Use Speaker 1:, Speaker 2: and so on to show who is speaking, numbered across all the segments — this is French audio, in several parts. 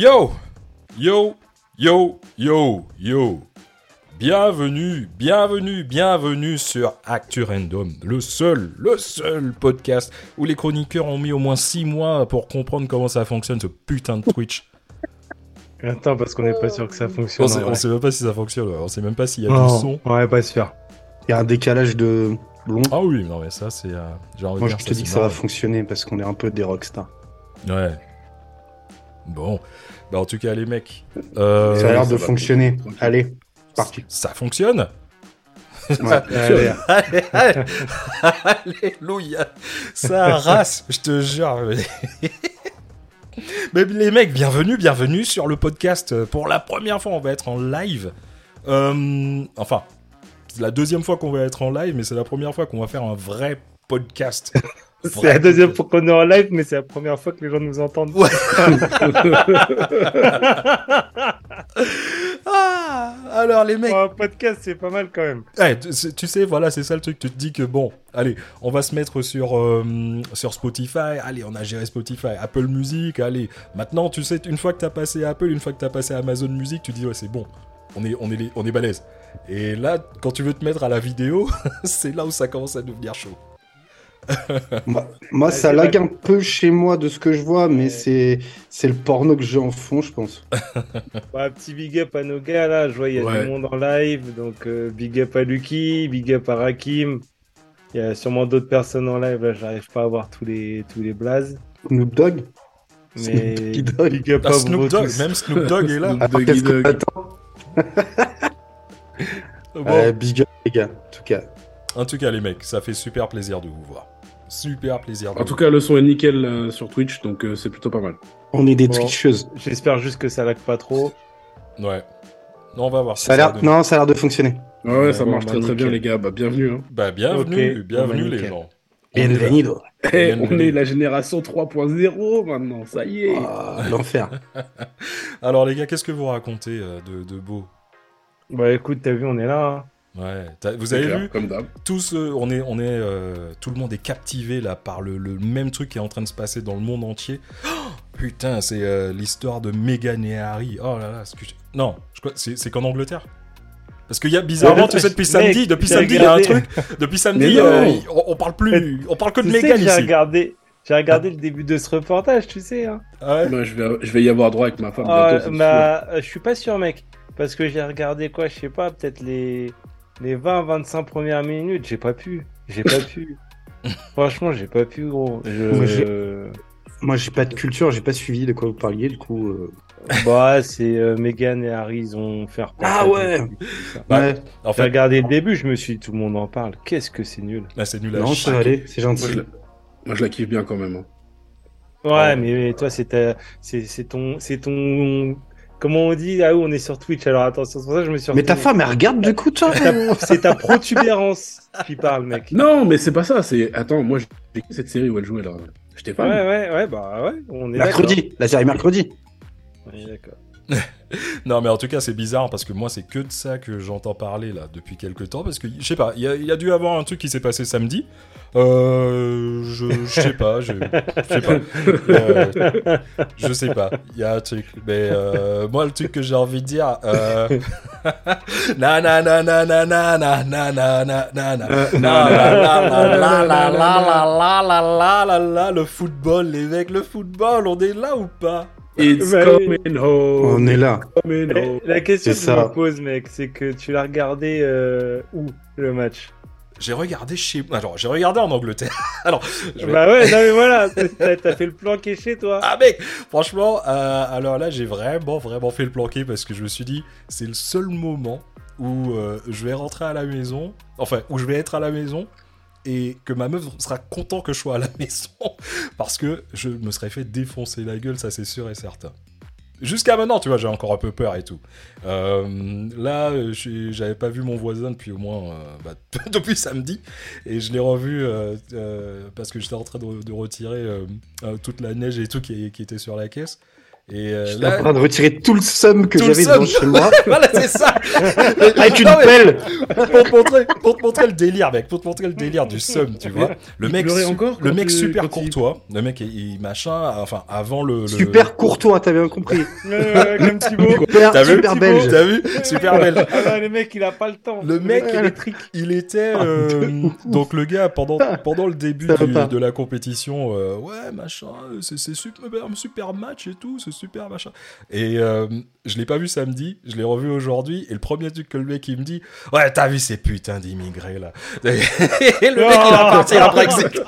Speaker 1: Yo Yo Yo Yo Yo Bienvenue, bienvenue, bienvenue sur Actu Random, le seul, le seul podcast où les chroniqueurs ont mis au moins 6 mois pour comprendre comment ça fonctionne ce putain de Twitch.
Speaker 2: Attends, parce qu'on n'est pas sûr que ça fonctionne.
Speaker 1: On sait, on sait même pas si ça fonctionne, on sait même pas s'il y a
Speaker 3: Non.
Speaker 1: du son.
Speaker 2: Ouais, pas sûr.
Speaker 3: Il y a un décalage de long.
Speaker 1: Ah oui, non mais ça c'est... euh,
Speaker 3: Moi, je te dis que ça va fonctionner parce qu'on est un peu des rockstars.
Speaker 1: Ouais. Bon. Bah en tout cas les mecs... euh,
Speaker 3: ça a l'air de
Speaker 4: va.
Speaker 3: fonctionner. Allez, parti.
Speaker 1: Ça fonctionne
Speaker 3: Ouais.
Speaker 2: Allez,
Speaker 1: Allez, allez, Alléluia Ça race, je te jure. Mais les mecs, bienvenue, bienvenue sur le podcast. Pour la première fois, on va être en live. Euh, enfin, c'est la deuxième fois qu'on va être en live, mais c'est la première fois qu'on va faire un vrai podcast.
Speaker 2: C'est la deuxième fois qu'on est en live, mais c'est la première fois que les gens nous entendent.
Speaker 1: Ouais. Ah, alors les mecs,
Speaker 2: Pour un podcast, c'est pas mal quand même.
Speaker 1: Ouais, tu sais- tu sais, voilà, c'est ça le truc. Tu te dis que bon, allez, on va se mettre sur, euh, sur Spotify. Allez, on a géré Spotify, Apple Music. Allez, maintenant, tu sais, une fois que t'as passé Apple, une fois que t'as passé Amazon Music, tu dis ouais, c'est bon, on est, on est, on est balèze. Et là, quand tu veux te mettre à la vidéo, c'est là où ça commence à devenir chaud.
Speaker 3: Moi, moi,
Speaker 2: Ouais,
Speaker 3: ça lag un peu chez moi de ce que je vois, mais
Speaker 2: Ouais.
Speaker 3: c'est c'est le porno que j'ai en fond, je pense.
Speaker 2: Bah, petit big up à nos gars là. Je vois, il y a
Speaker 4: Ouais.
Speaker 2: du monde en live. Donc, euh, big up à Lucky, big up à Rakim. Il y a sûrement d'autres personnes en live. Là, j'arrive pas à voir tous les, tous les blazes.
Speaker 3: Snoop Dogg
Speaker 2: Mais
Speaker 3: Snoopy Dogg.
Speaker 2: big up
Speaker 1: Ah,
Speaker 2: à
Speaker 1: Snoop Dogg,
Speaker 2: tous.
Speaker 1: même Snoop Dogg est là.
Speaker 4: Snoop Doggy Dogg.
Speaker 3: t'attends?
Speaker 1: Bon.
Speaker 3: Euh, Big up, les gars, en tout cas.
Speaker 1: En tout cas, les mecs, ça fait super plaisir de vous voir. Super plaisir. De
Speaker 4: En tout
Speaker 1: vous
Speaker 4: cas, le son est nickel euh, sur Twitch, donc euh, c'est plutôt pas mal.
Speaker 3: On est des
Speaker 2: Bon.
Speaker 3: tricheuses.
Speaker 2: J'espère juste que ça lag pas trop.
Speaker 1: Ouais. Non, on va voir. si
Speaker 3: Ça a l'air... Non, ça a l'air de fonctionner.
Speaker 4: Ouais, ouais, ça
Speaker 2: bon,
Speaker 4: marche
Speaker 2: bah,
Speaker 4: très très bien, les gars. Bah, bienvenue. Hein.
Speaker 1: Bah, bienvenue, bienvenue
Speaker 2: bah,
Speaker 1: les gens. On est là.
Speaker 3: Bienvenido.
Speaker 4: Eh,
Speaker 1: Bienvenue.
Speaker 4: on est la génération 3.0 maintenant, ça y est.
Speaker 3: Ah, L'enfer.
Speaker 1: Alors les gars, qu'est-ce que vous racontez euh, de, de beau?
Speaker 2: Bah, écoute, t'as vu, on est là. hein.
Speaker 1: Ouais. Vous avez
Speaker 4: clair,
Speaker 1: vu
Speaker 4: Comme
Speaker 1: tous, euh, on est, on est, euh, tout le monde est captivé là par le, le même truc qui est en train de se passer dans le monde entier. Oh, putain, c'est euh, l'histoire de Meghan et Harry. Oh là là, excuse- non, je crois- c'est c'est qu'en Angleterre. Parce qu'il y a bizarrement,
Speaker 2: Ouais,
Speaker 1: tu sais, depuis
Speaker 2: mec,
Speaker 1: samedi, depuis samedi, il y a un truc. Depuis samedi,
Speaker 4: non.
Speaker 1: euh, on, on parle plus, on parle que de Meghan
Speaker 2: que j'ai
Speaker 1: ici.
Speaker 2: regardé, j'ai regardé le début de ce reportage, tu sais. Hein.
Speaker 1: Ah ouais
Speaker 4: Bah, je, vais, je vais y avoir droit avec ma femme bientôt,
Speaker 2: euh, je suis pas sûr, mec. Parce que j'ai regardé quoi, je sais pas, peut-être les, les 20-25 premières minutes. J'ai pas pu. J'ai pas pu. Franchement, j'ai pas pu, gros.
Speaker 3: Moi, j'ai-
Speaker 2: Je...
Speaker 3: Moi, j'ai pas de culture, j'ai pas suivi de quoi vous parliez, du coup. euh,
Speaker 2: Bah, c'est euh, Meghan et Harry, ils ont fait un
Speaker 3: Ah ouais.
Speaker 1: Bah,
Speaker 3: Ouais.
Speaker 1: En fait,
Speaker 2: regardé le début, je me suis dit, tout le monde en parle. Qu'est-ce que c'est nul.
Speaker 1: là, c'est nul à
Speaker 3: Non, ça c'est.
Speaker 4: Moi,
Speaker 3: gentil.
Speaker 4: je, la... Moi, je la kiffe bien quand même. hein.
Speaker 2: Ouais, mais toi, c'est ta... ton, c'est ton, comment on dit Ah oui, on est sur Twitch. Alors attention, c'est pour ça que je me suis.
Speaker 3: Mais ta femme, elle regarde du coup, toi
Speaker 2: C'est ta protubérance qui parle, mec.
Speaker 4: Non, mais c'est pas ça. C'est Attends, moi, j'ai cette série où elle jouait là. J'étais
Speaker 2: Ouais,
Speaker 4: fan.
Speaker 2: ouais, ouais, bah ouais, on est
Speaker 3: Mercredi, la série mercredi.
Speaker 2: est d'accord.
Speaker 1: Non, mais en tout cas, c'est bizarre parce que moi, c'est que de ça que j'entends parler là depuis quelques temps. Parce que je sais pas, il y, a- il y a dû avoir un truc qui s'est passé samedi. Euh, je, je sais pas, je, sais pas. Euh, je sais pas, il y a un truc. Mais euh, moi, le truc que j'ai envie de dire. Euh... na na na na na na na na na na na na
Speaker 3: Euh,
Speaker 1: le football, les mecs, le football, on est là ou pas
Speaker 4: It's coming home.
Speaker 3: On est là.
Speaker 4: home.
Speaker 2: La question que je
Speaker 3: ça.
Speaker 2: me pose, mec, c'est que tu l'as regardé euh, où le match?
Speaker 1: J'ai regardé chez. Alors, j'ai regardé en Angleterre. Alors, je vais-
Speaker 2: Bah ouais, non mais voilà, t'as t'as fait le planqué chez toi.
Speaker 1: Ah mec, franchement, euh, alors là j'ai vraiment vraiment fait le planqué parce que je me suis dit c'est le seul moment où euh, je vais rentrer à la maison, enfin où je vais être à la maison et que ma meuf sera content que je sois à la maison parce que je me serais fait défoncer la gueule, ça c'est sûr et certain. Jusqu'à maintenant, tu vois, j'ai encore un peu peur et tout. Euh, là, euh, j'avais pas vu mon voisin depuis au moins euh, bah, depuis samedi, et je l'ai revu euh, parce que j'étais en train de, retirer toute la neige et tout qui était sur la caisse. Et euh,
Speaker 3: J'étais en
Speaker 1: là,
Speaker 3: train de retirer tout le somme que j'avais devant chez moi
Speaker 1: voilà, c'est ça.
Speaker 3: avec une
Speaker 1: Non,
Speaker 3: pelle.
Speaker 1: pour, te montrer, pour te montrer le délire, mec, pour te montrer le délire du somme, tu vois. Le
Speaker 4: Il
Speaker 1: mec, su-
Speaker 4: encore
Speaker 1: le mec
Speaker 4: tu-
Speaker 1: super courtois, le mec, il, il- machin, enfin, avant le. le-
Speaker 3: Super courtois, t'as bien compris.
Speaker 2: Euh, comme Thibaut.
Speaker 3: Super,
Speaker 1: T'as vu
Speaker 3: super
Speaker 2: Thibaut
Speaker 3: belge.
Speaker 1: T'as vu Super belle.
Speaker 2: Ah non, le mec, il a pas le temps.
Speaker 1: Le mec,
Speaker 2: il est trick.
Speaker 1: Il était euh, donc le gars pendant pendant le début du- de la compétition euh, ouais machin c'est c'est super super match et tout c'est super machin et euh, je l'ai pas vu samedi je l'ai revu aujourd'hui et le premier truc que le mec il me dit ouais t'as vu ces putains d'immigrés là et le mec il a parti après que c'est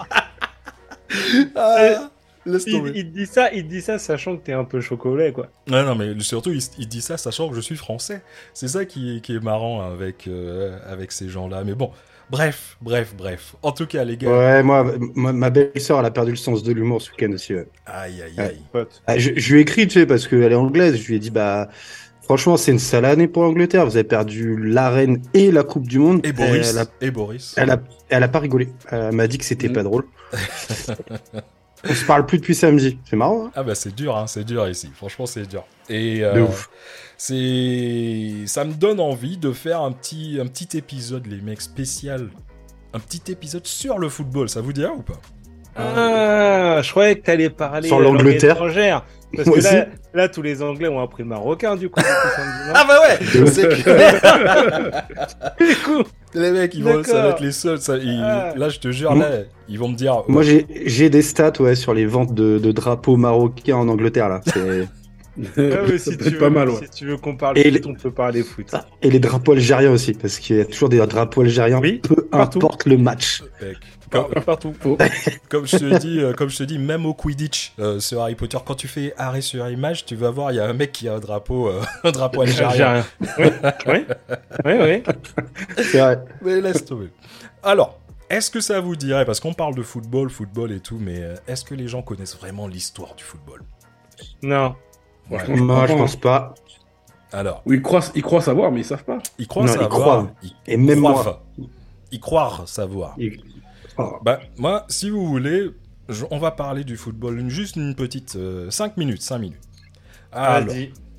Speaker 1: ah, laisse
Speaker 2: Il, il dit ça, il dit ça, sachant que t'es un peu chocolat, quoi.
Speaker 1: Ouais, non, mais surtout, il, il dit ça sachant que je suis français. C'est ça qui, qui est marrant avec, euh, avec ces gens-là. Mais bon, bref, bref, bref. En tout cas, les gars.
Speaker 3: Ouais, moi, ma, ma belle-sœur, elle a perdu le sens de l'humour ce week-end aussi. ouais.
Speaker 1: Aïe, aïe, aïe.
Speaker 3: Ah, je, je lui ai écrit, tu sais, parce qu'elle est anglaise. Je lui ai dit, bah, franchement, c'est une sale année pour l'Angleterre. Vous avez perdu l'arène et la Coupe du Monde.
Speaker 1: Et Boris.
Speaker 3: Elle a,
Speaker 1: Et Boris.
Speaker 3: elle a, elle a pas rigolé. Elle m'a dit que c'était
Speaker 4: Mm.
Speaker 3: pas drôle. On se parle plus depuis samedi. C'est marrant, hein
Speaker 1: Ah bah c'est dur, hein, c'est dur ici. Franchement, c'est dur. Et
Speaker 3: De
Speaker 1: euh,
Speaker 3: ouf.
Speaker 1: c'est, ça me donne envie de faire un petit, un petit épisode, les mecs, spécial. Un petit épisode sur le football. Ça vous dirait ou pas?
Speaker 2: Ah, je croyais que t'allais parler
Speaker 3: Sur l'Angleterre.
Speaker 2: étrangère. Parce
Speaker 3: Moi
Speaker 2: que là, tous les Anglais ont appris le marocain, du coup.
Speaker 1: Ah bah ouais. C'est clair.
Speaker 2: Du coup,
Speaker 1: Les mecs, ils vont, ça va être les seuls. ça- ils-
Speaker 2: Ah.
Speaker 1: Là, je te jure, là, ils vont me dire.
Speaker 3: Moi, j'ai j'ai des stats ouais, sur les ventes de, de drapeaux marocains en Angleterre. là. C'est-
Speaker 2: ah,
Speaker 4: ça
Speaker 2: si,
Speaker 4: peut
Speaker 2: tu
Speaker 4: être
Speaker 2: veux,
Speaker 4: pas mal, ouais.
Speaker 2: si tu veux qu'on parle
Speaker 3: Et
Speaker 2: foot,
Speaker 3: les-
Speaker 2: on peut parler foot.
Speaker 3: Et les drapeaux algériens aussi, parce qu'il y a toujours des drapeaux algériens,
Speaker 2: Oui,
Speaker 3: peu
Speaker 2: partout.
Speaker 3: importe le match.
Speaker 1: Mec, Comme,
Speaker 2: Partout.
Speaker 1: comme je te dis, euh, comme je te dis, même au Quidditch euh, sur Harry Potter, quand tu fais arrêt sur image, tu vas voir, il y a un mec qui a un drapeau, euh, un drapeau algérien.
Speaker 2: Algérien. Oui, oui, oui.
Speaker 3: C'est vrai.
Speaker 1: Mais laisse tomber. Alors, est-ce que ça vous dirait, parce qu'on parle de football, football et tout, mais euh, est-ce que les gens connaissent vraiment l'histoire du football?
Speaker 2: Non.
Speaker 1: Ouais.
Speaker 4: Franchement, je
Speaker 3: Moi, je pense pas.
Speaker 1: Alors,
Speaker 4: ils croient, ils croient savoir, mais ils savent pas.
Speaker 1: ils croient
Speaker 3: Non, ils
Speaker 1: savoir.
Speaker 3: croient.
Speaker 1: Ils,
Speaker 3: Et même
Speaker 1: croivent.
Speaker 3: moi.
Speaker 1: Ils croient savoir.
Speaker 3: Oh.
Speaker 1: Bah, moi, si vous voulez, je- on va parler du football, une- juste une petite 5 minutes, 5 minutes. Alors,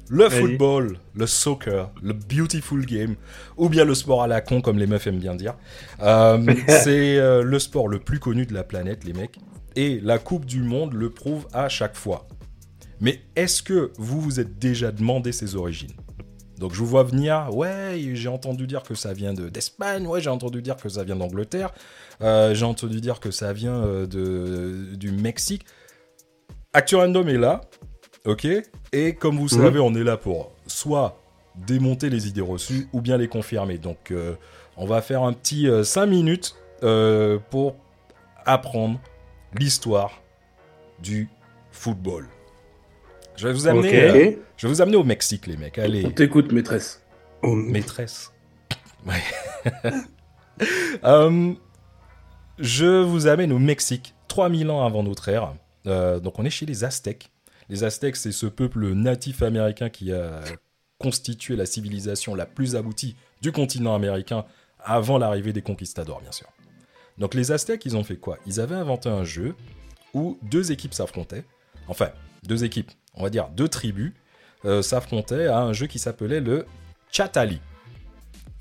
Speaker 1: le football, le soccer, le beautiful game, ou bien le sport à la con, comme les meufs aiment bien dire, euh, c'est euh, le sport le plus connu de la planète, les mecs. Et la Coupe du Monde le prouve à chaque fois. Mais est-ce que vous vous êtes déjà demandé ses origines? Donc je vous vois venir, ouais, j'ai entendu dire que ça vient de- d'Espagne, ouais, j'ai entendu dire que ça vient d'Angleterre, euh, j'ai entendu dire que ça vient euh, de, du Mexique. Actu Random est là, ok Et comme vous
Speaker 3: Mhm.
Speaker 1: savez, on est là pour soit démonter les idées reçues ou bien les confirmer. Donc euh, on va faire un petit 5 minutes pour apprendre l'histoire du football. Je vais vous amener, euh, je vais vous amener au Mexique, les mecs. Allez.
Speaker 4: On t'écoute, maîtresse.
Speaker 3: Oh,
Speaker 1: Maîtresse. Ouais. Euh, je vous amène au Mexique, 3000 ans avant notre ère. Euh, donc on est chez les Aztèques. Les Aztèques, c'est ce peuple natif américain qui a constitué la civilisation la plus aboutie du continent américain avant l'arrivée des conquistadors, bien sûr. Donc les Aztèques, ils ont fait quoi? Ils avaient inventé un jeu où deux équipes s'affrontaient. Enfin, deux équipes, on va dire deux tribus, euh, s'affrontaient à un jeu qui s'appelait le Chatali.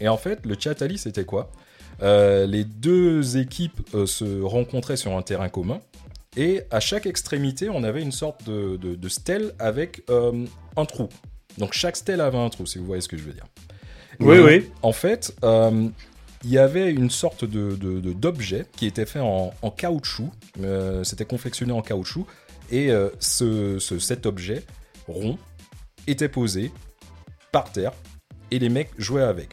Speaker 1: Et en fait, le Chatali, c'était quoi? Euh, Les deux équipes euh, se rencontraient sur un terrain commun. Et à chaque extrémité, on avait une sorte de, de- de stèle avec un trou. Donc chaque stèle avait un trou, si vous voyez ce que je veux dire.
Speaker 2: Oui, oui.
Speaker 1: En fait, il y avait une sorte de, d'objet qui était fait en, en caoutchouc. C'était confectionné en caoutchouc. Et euh, ce, ce- cet objet rond était posé par terre et les mecs jouaient avec.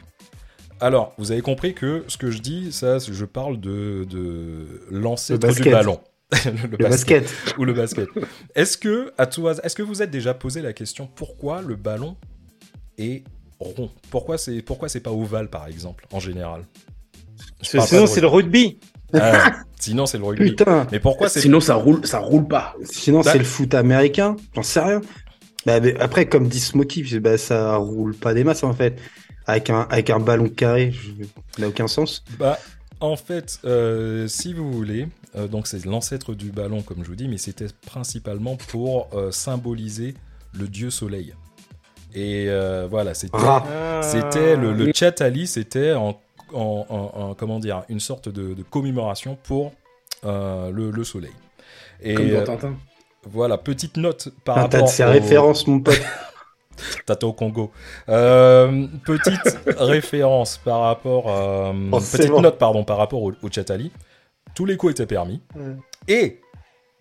Speaker 1: Alors, vous avez compris que ce que je dis, ça, je parle de, de l'ancêtre
Speaker 3: Le
Speaker 1: du
Speaker 3: basket.
Speaker 1: ballon. le,
Speaker 3: Le basket.
Speaker 1: ou le basket. Est-ce que, à tout est-ce que vous êtes déjà posé la question pourquoi le ballon est rond? Pourquoi c'est pourquoi c'est pas ovale par exemple en général?
Speaker 2: Sinon, c'est le rugby.
Speaker 1: Ah, sinon c'est le rugby.
Speaker 3: Putain.
Speaker 1: Mais pourquoi c'est
Speaker 4: Sinon, ça roule, ça roule pas.
Speaker 3: Sinon,
Speaker 1: Bah-
Speaker 3: c'est le foot américain. J'en sais rien. Bah, mais après, comme dit Smokey, bah, ça roule pas des masses en fait. Avec un, avec un ballon carré, ça n'a aucun sens.
Speaker 1: Bah, en fait, euh, si vous voulez, euh, donc c'est l'ancêtre du ballon, comme je vous dis, mais c'était principalement pour euh, symboliser le dieu soleil. Et euh, voilà, c'était.
Speaker 2: Ah.
Speaker 1: le, le Chatali, c'était en, en- en- en- comment dire une sorte de, de commémoration pour euh, le, le soleil. Et
Speaker 4: Comme
Speaker 1: euh,
Speaker 4: dans Tintin.
Speaker 1: voilà, petite note par
Speaker 3: Ah, T'as
Speaker 1: rapport
Speaker 3: de ces
Speaker 1: au-
Speaker 3: références, mon pote.
Speaker 1: Tata au Congo. Euh, petite référence par rapport, euh,
Speaker 3: Oh,
Speaker 1: petite
Speaker 3: bon.
Speaker 1: note pardon par rapport au, au Chatali. Tous les coups étaient permis. Et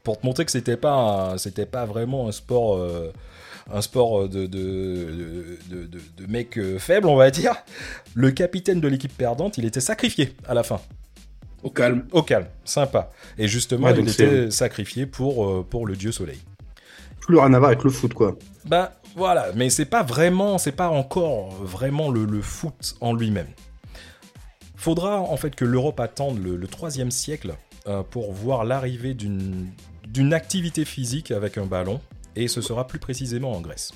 Speaker 1: pour te montrer que c'était pas, c'était pas vraiment un sport, euh, un sport de de, de, de, de- de mec euh, faible, on va dire. Le capitaine de l'équipe perdante, il était sacrifié à la fin.
Speaker 4: Au calme.
Speaker 1: Au calme, sympa. Et justement,
Speaker 3: Ouais,
Speaker 1: il était sacrifié pour, euh, pour le dieu soleil.
Speaker 3: Plus rien à voir avec le foot, quoi.
Speaker 1: Bah voilà, mais c'est pas vraiment, c'est pas encore vraiment le, le foot en lui-même. Faudra en fait que l'Europe attende le, 3 siècle euh, pour voir l'arrivée d'une d'une activité physique avec un ballon, et ce sera plus précisément en Grèce.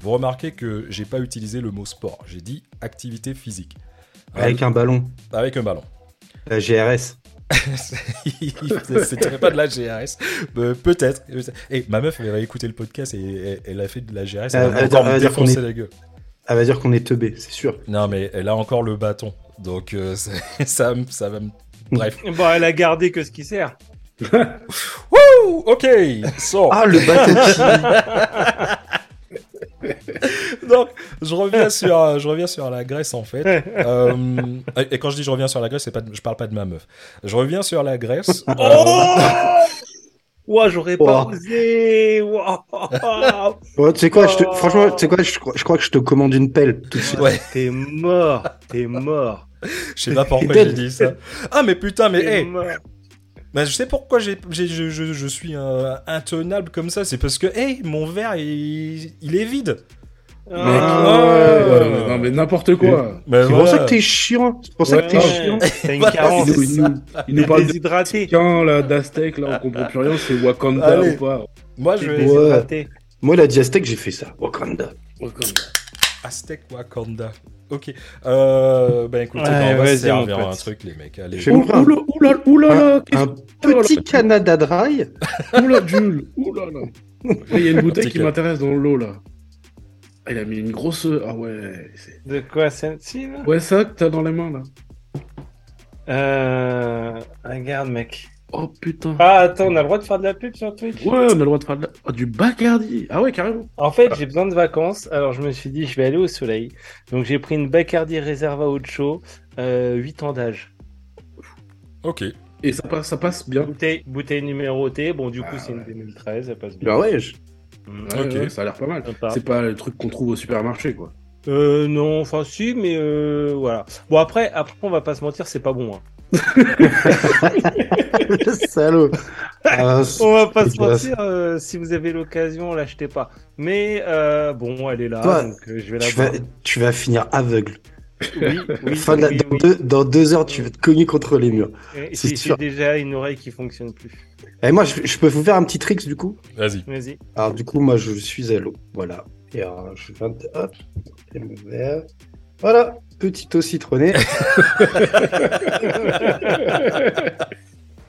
Speaker 1: Vous remarquez que j'ai pas utilisé le mot sport, j'ai dit activité physique.
Speaker 3: Avec un ballon.
Speaker 1: Avec un ballon.
Speaker 3: La GRS.
Speaker 1: C'était pas de la GRS. Euh, Peut-être. Et ma meuf, elle va écouter le podcast et elle, elle a fait de la GRS. Elle
Speaker 3: Elle
Speaker 1: encore me
Speaker 3: elle
Speaker 1: défoncer
Speaker 3: est-
Speaker 1: la gueule.
Speaker 3: Elle va dire qu'on est teubé, c'est sûr.
Speaker 1: Non, mais elle a encore le bâton. Donc, euh, ça, me- ça va me. Bref.
Speaker 2: Bon, elle a gardé que ce qui sert.
Speaker 1: Ouh, ok. So,
Speaker 3: Ah, le bâton
Speaker 1: donc, je reviens sur, euh, je reviens sur la Grèce en fait. Euh, et quand je dis je reviens sur la Grèce, c'est pas, de- je parle pas de ma meuf. Je reviens sur la Grèce.
Speaker 2: Oh Ouah, j'aurais pas osé.
Speaker 3: Tu sais quoi, je te-
Speaker 2: Oh.
Speaker 3: franchement, tu sais quoi, je, crois- je crois que je te commande une pelle tout de suite.
Speaker 1: Ouais.
Speaker 2: T'es mort. T'es mort.
Speaker 1: Je sais pas pourquoi j'ai dit ça. Ah, mais putain, mais hey. Bah, je sais pourquoi j'ai, j'ai- je, je- je suis euh, intenable comme ça. C'est parce que, hey, mon verre, il, il est vide.
Speaker 4: Mec,
Speaker 2: Ah.
Speaker 4: ouais, ouais, non mais n'importe quoi.
Speaker 1: Mais
Speaker 3: C'est pour ça que t'es chiant. C'est pour ça
Speaker 2: Ouais,
Speaker 3: que t'es
Speaker 2: ouais.
Speaker 3: chiant.
Speaker 2: T'as une
Speaker 1: Voilà,
Speaker 2: carence.
Speaker 4: Il nous, il nous
Speaker 2: T'es
Speaker 4: parle de
Speaker 2: déshydraté.
Speaker 4: Mexicain, là, d'Aztèque, là, on comprend plus rien, c'est Wakanda
Speaker 1: Allez.
Speaker 4: ou pas.
Speaker 1: Moi, je vais.
Speaker 3: Moi, la diastèque, j'ai fait ça. Wakanda.
Speaker 4: Wakanda.
Speaker 1: Aztec Wakanda. Ok. Euh, ben écoutez,
Speaker 2: Ouais,
Speaker 1: on va servir un truc, les mecs. Allez.
Speaker 3: Je vais vous prendre
Speaker 4: Oula, oula, oula,
Speaker 3: un,
Speaker 4: Oh
Speaker 3: petit. Canada Dry.
Speaker 4: Oula, Jules, oula là. Là, Il y a une bouteille qui m'intéresse dans l'eau là. Ah, il a mis une grosse. Ah ouais. c'est-
Speaker 2: De quoi celle-ci là?
Speaker 4: Ouais, ça que t'as dans les mains là.
Speaker 2: Euh. Regarde, mec.
Speaker 4: Oh putain.
Speaker 2: Ah, attends, on a le droit de faire de la pub sur Twitch?
Speaker 4: Ouais, on a le droit de faire de la... oh, du Bacardi. Ah ouais, carrément.
Speaker 2: En fait, j'ai besoin de vacances, alors je me suis dit, je vais aller au soleil. Donc j'ai pris une Bacardi Reserva Ocho, euh, 8 ans d'âge.
Speaker 1: Ok.
Speaker 4: Et ça passe, ça passe bien.
Speaker 2: Bouteille, bouteille numérotée, bon, du coup,
Speaker 4: Ah
Speaker 2: c'est une
Speaker 4: ouais.
Speaker 2: 2013, ça passe bien.
Speaker 3: Bah ouais, je-
Speaker 2: Mm.
Speaker 4: Ouais, ouais, ça a l'air pas mal. C'est pas le truc qu'on trouve au supermarché quoi.
Speaker 2: Euh, non, enfin, si, mais euh, voilà. Bon, après, après, on va pas se mentir, c'est pas bon. hein.
Speaker 3: le salaud. Ah,
Speaker 2: On va pas se mentir, euh, si vous avez l'occasion, l'achetez pas. Mais euh, bon, elle est là,
Speaker 3: Toi,
Speaker 2: donc euh, je vais la
Speaker 3: tu, vas, tu vas finir aveugle.
Speaker 2: Oui, oui,
Speaker 3: dans,
Speaker 2: oui.
Speaker 3: Deux, dans deux heures, tu vas te cogner contre les murs. C'est
Speaker 2: déjà une oreille qui fonctionne plus.
Speaker 3: Et moi, je, je peux vous faire un petit tricks du coup?
Speaker 1: Vas-y.
Speaker 2: Vas-y.
Speaker 3: Alors du coup, moi, je suis à l'eau. Voilà. Et alors, je viens de... Hop. Voilà. Petit eau citronnée.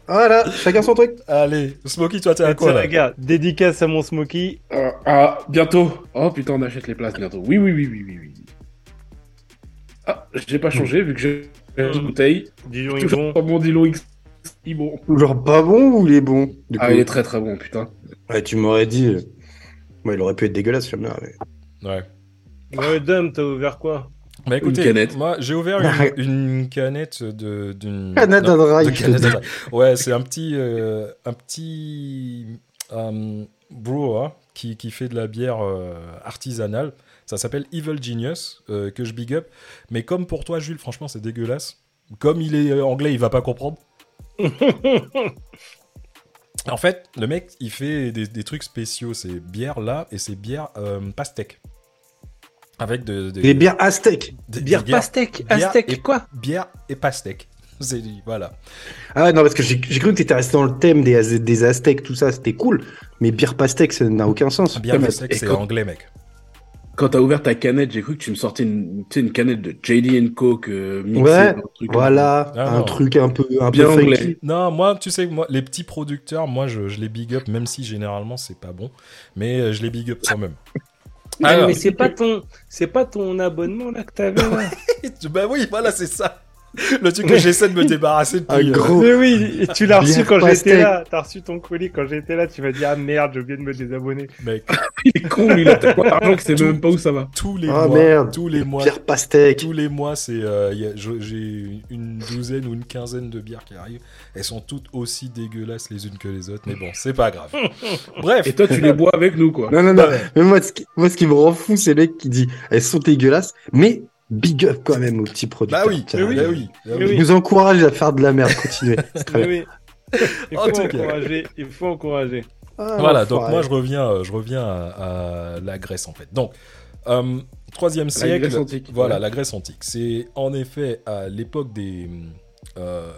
Speaker 3: voilà. Chacun son truc.
Speaker 1: Allez, Smokey, toi, t'es à quoi là
Speaker 2: regarde, dédicace à mon Smoky.
Speaker 4: Ah, ah, bientôt. Oh putain, on achète les places bientôt. Oui, oui, oui, oui, oui, oui. Ah, j'ai pas changé vu que j'ai une bouteille.
Speaker 2: Disons, ils
Speaker 4: Toujours
Speaker 2: vont.
Speaker 4: pas mon Dilo X. Si bon.
Speaker 3: Genre pas bon ou il est bon du
Speaker 4: Ah, il est très très bon, putain.
Speaker 3: Ouais, tu m'aurais dit. Ouais, il aurait pu être dégueulasse, celui-là. mais-
Speaker 1: Ouais.
Speaker 2: Ouais, Dom, t'as ouvert quoi?
Speaker 1: Bah écoutez,
Speaker 4: canette.
Speaker 1: moi j'ai ouvert une, une canette de d'une
Speaker 3: Canada
Speaker 1: non,
Speaker 3: Dry.
Speaker 1: Ouais, c'est un petit euh, un petit euh, brewer qui, qui fait de la bière euh, artisanale. Ça s'appelle Evil Genius euh, que je big up. Mais comme pour toi Jules, franchement c'est dégueulasse. Comme il est euh, anglais, il va pas comprendre. En fait, le mec, il fait des, des trucs spéciaux, ces bières là et ces bières euh, pastèques. Avec de, des-
Speaker 3: bières aztèques.
Speaker 1: des- des
Speaker 2: Bière
Speaker 1: bières-
Speaker 2: pastèque,
Speaker 1: bière
Speaker 2: aztèque,
Speaker 1: et-
Speaker 2: quoi
Speaker 1: bière et pastèque. C'est voilà.
Speaker 3: Ah ouais, non, parce que j'ai cru que t'étais resté dans le thème des, des aztèques, tout ça, c'était cool. Mais bière pastèque, ça n'a aucun sens.
Speaker 1: Bière
Speaker 4: mais-
Speaker 1: pastèque, c'est
Speaker 4: quand-
Speaker 1: anglais, mec.
Speaker 4: Quand t'as ouvert ta canette, j'ai cru que tu me sortais une, tu sais, une canette de JD Coke euh, mixée
Speaker 3: Ouais,
Speaker 4: dans un truc.
Speaker 3: Voilà,
Speaker 1: Ah,
Speaker 3: un
Speaker 1: non.
Speaker 3: truc un peu, un
Speaker 4: Bien
Speaker 3: peu
Speaker 4: anglais.
Speaker 3: funky.
Speaker 1: Non, moi, tu sais, moi, les petits producteurs, moi, je, je les big up, même si généralement c'est pas bon, mais euh, je les big up quand même.
Speaker 2: Ah,
Speaker 1: Alors,
Speaker 2: mais c'est pas ton, c'est pas ton abonnement là que t'avais
Speaker 1: bah oui, voilà, c'est ça. Le truc que j'essaie de me débarrasser
Speaker 3: Un
Speaker 1: depuis. euh,
Speaker 3: gros.
Speaker 2: Mais oui, tu l'as reçu quand j'étais là. T'as reçu ton colis quand j'étais là. Tu m'as dit ah merde, j'ai oublié de me désabonner.
Speaker 1: mec,
Speaker 4: Il est con, lui, il a tellement d'argent qu'il sait même pas où ça va.
Speaker 1: tous les
Speaker 3: Ah,
Speaker 1: mois,
Speaker 3: merde.
Speaker 1: tous les mois,
Speaker 3: Pierre Pastèque.
Speaker 1: tous les mois, c'est, euh, j'ai une douzaine ou une quinzaine de bières qui arrivent. Elles sont toutes aussi dégueulasses les unes que les autres, mais bon, c'est pas grave. Bref,
Speaker 4: Et toi, tu les bois avec nous, quoi.
Speaker 3: Non, non, non.
Speaker 1: Ouais.
Speaker 3: Mais moi, ce qui, moi, ce qui me rend fou, c'est le mec qui dit, elles sont dégueulasses, mais big up quand même aux petits producteurs.
Speaker 1: bah oui,
Speaker 3: Tiens,
Speaker 1: bah oui,
Speaker 2: oui.
Speaker 1: bah oui, bah oui.
Speaker 3: Nous encourage à faire de la merde. Continuez. C'est très
Speaker 2: Mais
Speaker 3: bien.
Speaker 2: oui. Il faut encourager. Il faut encourager.
Speaker 3: Ah,
Speaker 1: Voilà, donc moi je reviens, euh, je reviens à, à la Grèce en fait. Donc, euh, troisième
Speaker 4: La
Speaker 1: siècle,
Speaker 4: Grèce antique.
Speaker 1: voilà,
Speaker 4: Ouais.
Speaker 1: la Grèce antique. C'est en effet à l'époque des, euh,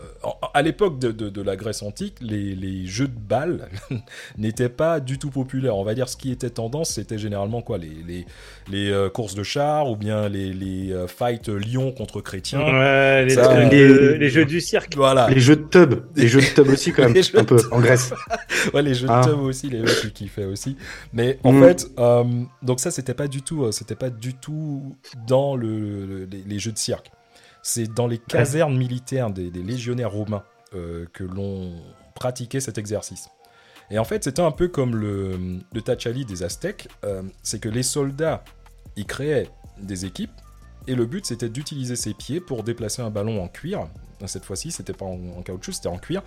Speaker 1: à l'époque de, de- de la Grèce antique, les, les jeux de balles n'étaient pas du tout populaires. On va dire ce qui était tendance, c'était généralement quoi, les les, les euh, courses de chars ou bien les, les euh, fights lions contre chrétiens.
Speaker 2: Ouais, les,
Speaker 1: Ça,
Speaker 2: trucs
Speaker 3: les-
Speaker 2: de- les jeux du cirque.
Speaker 1: Voilà,
Speaker 3: Les jeux de tub. Les jeux de tub aussi, quand même. Un peu. En Grèce.
Speaker 1: ouais, les jeux
Speaker 3: Ah.
Speaker 1: de tub aussi, les mecs qui kiffaient aussi. Mais en
Speaker 3: Mm.
Speaker 1: fait, euh, donc ça, c'était pas du tout, c'était pas du tout dans le, le- les, les jeux de cirque. C'est dans les casernes militaires des, des légionnaires romains euh, que l'on pratiquait cet exercice. Et en fait, c'était un peu comme le, le Tachali des Aztèques. euh, c'est que les soldats, ils créaient des équipes. Et le but, c'était d'utiliser ses pieds pour déplacer un ballon en cuir. Cette fois-ci, c'était pas en, en caoutchouc, c'était en cuir.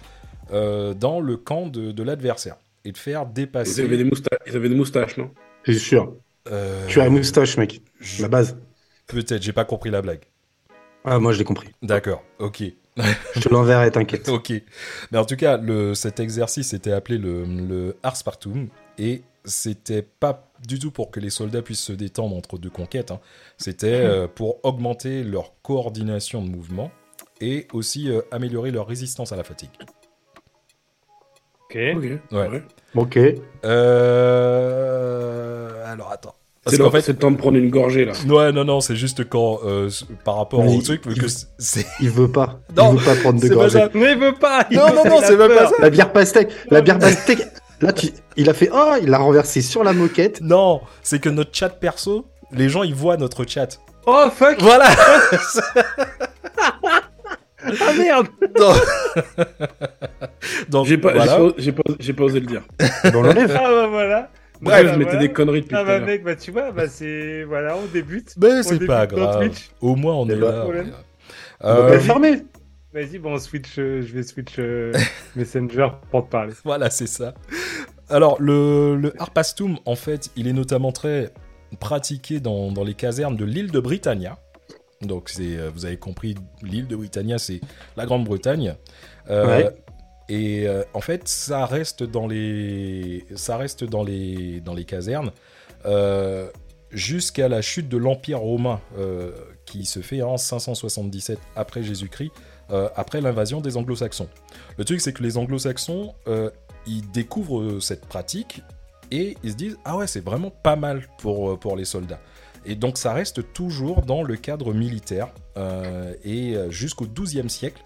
Speaker 1: euh, dans le camp de, de l'adversaire. Et de faire
Speaker 4: Ils
Speaker 1: dépasser.
Speaker 4: avaient des moustaches, ils avaient des moustaches non?
Speaker 3: C'est sûr.
Speaker 1: euh,
Speaker 3: Tu as la moustache, mec.
Speaker 1: je-
Speaker 3: La base.
Speaker 1: Peut-être, j'ai pas compris la blague.
Speaker 3: Ah, moi, je l'ai compris.
Speaker 1: D'accord, ok.
Speaker 3: Je te l'enverrai, t'inquiète.
Speaker 1: Ok. Mais en tout cas, le, cet exercice était appelé le, le Ars Partum. Et c'était pas du tout pour que les soldats puissent se détendre entre deux conquêtes. hein. C'était euh, pour augmenter leur coordination de mouvement et aussi euh, améliorer leur résistance à la fatigue.
Speaker 2: Ok.
Speaker 4: Ok.
Speaker 1: Ouais.
Speaker 3: Ok.
Speaker 1: Euh... Alors attends.
Speaker 4: C'est le,
Speaker 1: fait,
Speaker 4: c'est le temps de prendre une gorgée, là.
Speaker 1: Ouais, non, non, c'est juste quand, euh, par rapport
Speaker 3: Mais
Speaker 1: au
Speaker 3: il-
Speaker 1: truc, vu
Speaker 3: il-
Speaker 1: que c'est...
Speaker 3: Il veut pas.
Speaker 1: Non,
Speaker 3: il veut pas prendre de
Speaker 1: pas
Speaker 3: gorgée.
Speaker 1: ça.
Speaker 2: Mais il veut pas. il
Speaker 1: Non,
Speaker 2: veut
Speaker 1: non, non,
Speaker 2: il
Speaker 1: c'est même pas ça.
Speaker 3: La bière pastèque. La bière pastèque. Là, tu... il a fait, oh, il l'a renversé sur la moquette.
Speaker 1: Non, c'est que notre chat perso, les gens, ils voient notre chat.
Speaker 2: Oh fuck.
Speaker 1: Voilà
Speaker 2: Ah merde.
Speaker 1: Donc, Donc,
Speaker 4: J'ai pas,
Speaker 1: voilà.
Speaker 4: j'ai pas, j'ai pas, pas osé le dire.
Speaker 3: Bon, on l'enlève.
Speaker 2: Ah bah voilà.
Speaker 4: Bref,
Speaker 2: Bah,
Speaker 4: je mettais
Speaker 2: voilà.
Speaker 4: des conneries depuis
Speaker 2: Ah
Speaker 4: tout à
Speaker 2: bah
Speaker 4: l'heure.
Speaker 2: mec, bah tu vois, bah c'est voilà, on débute.
Speaker 1: Mais c'est pas grave. Au moins, on est là.
Speaker 2: problème.
Speaker 3: On va
Speaker 1: Euh,
Speaker 3: le fermer.
Speaker 2: Vas-y, bon, on switch, euh, je vais switch euh, Messenger pour te parler.
Speaker 1: Voilà, c'est ça. Alors, le, le Harpastum, en fait, il est notamment très pratiqué dans, dans les casernes de l'île de Britannia. Donc, c'est, euh, vous avez compris, l'île de Britannia, c'est la Grande-Bretagne. Euh,
Speaker 3: Ouais.
Speaker 1: Et euh, en fait, ça reste dans les, casernes euh, jusqu'à la chute de l'Empire romain euh, qui se fait en 577 après Jésus-Christ, après l'invasion des Anglo-Saxons. Le truc, c'est que les Anglo-Saxons, ils découvrent cette pratique et ils se disent ah ouais, c'est vraiment pas mal pour, pour les soldats. Et donc ça reste toujours dans le cadre militaire et jusqu'au XIIe siècle,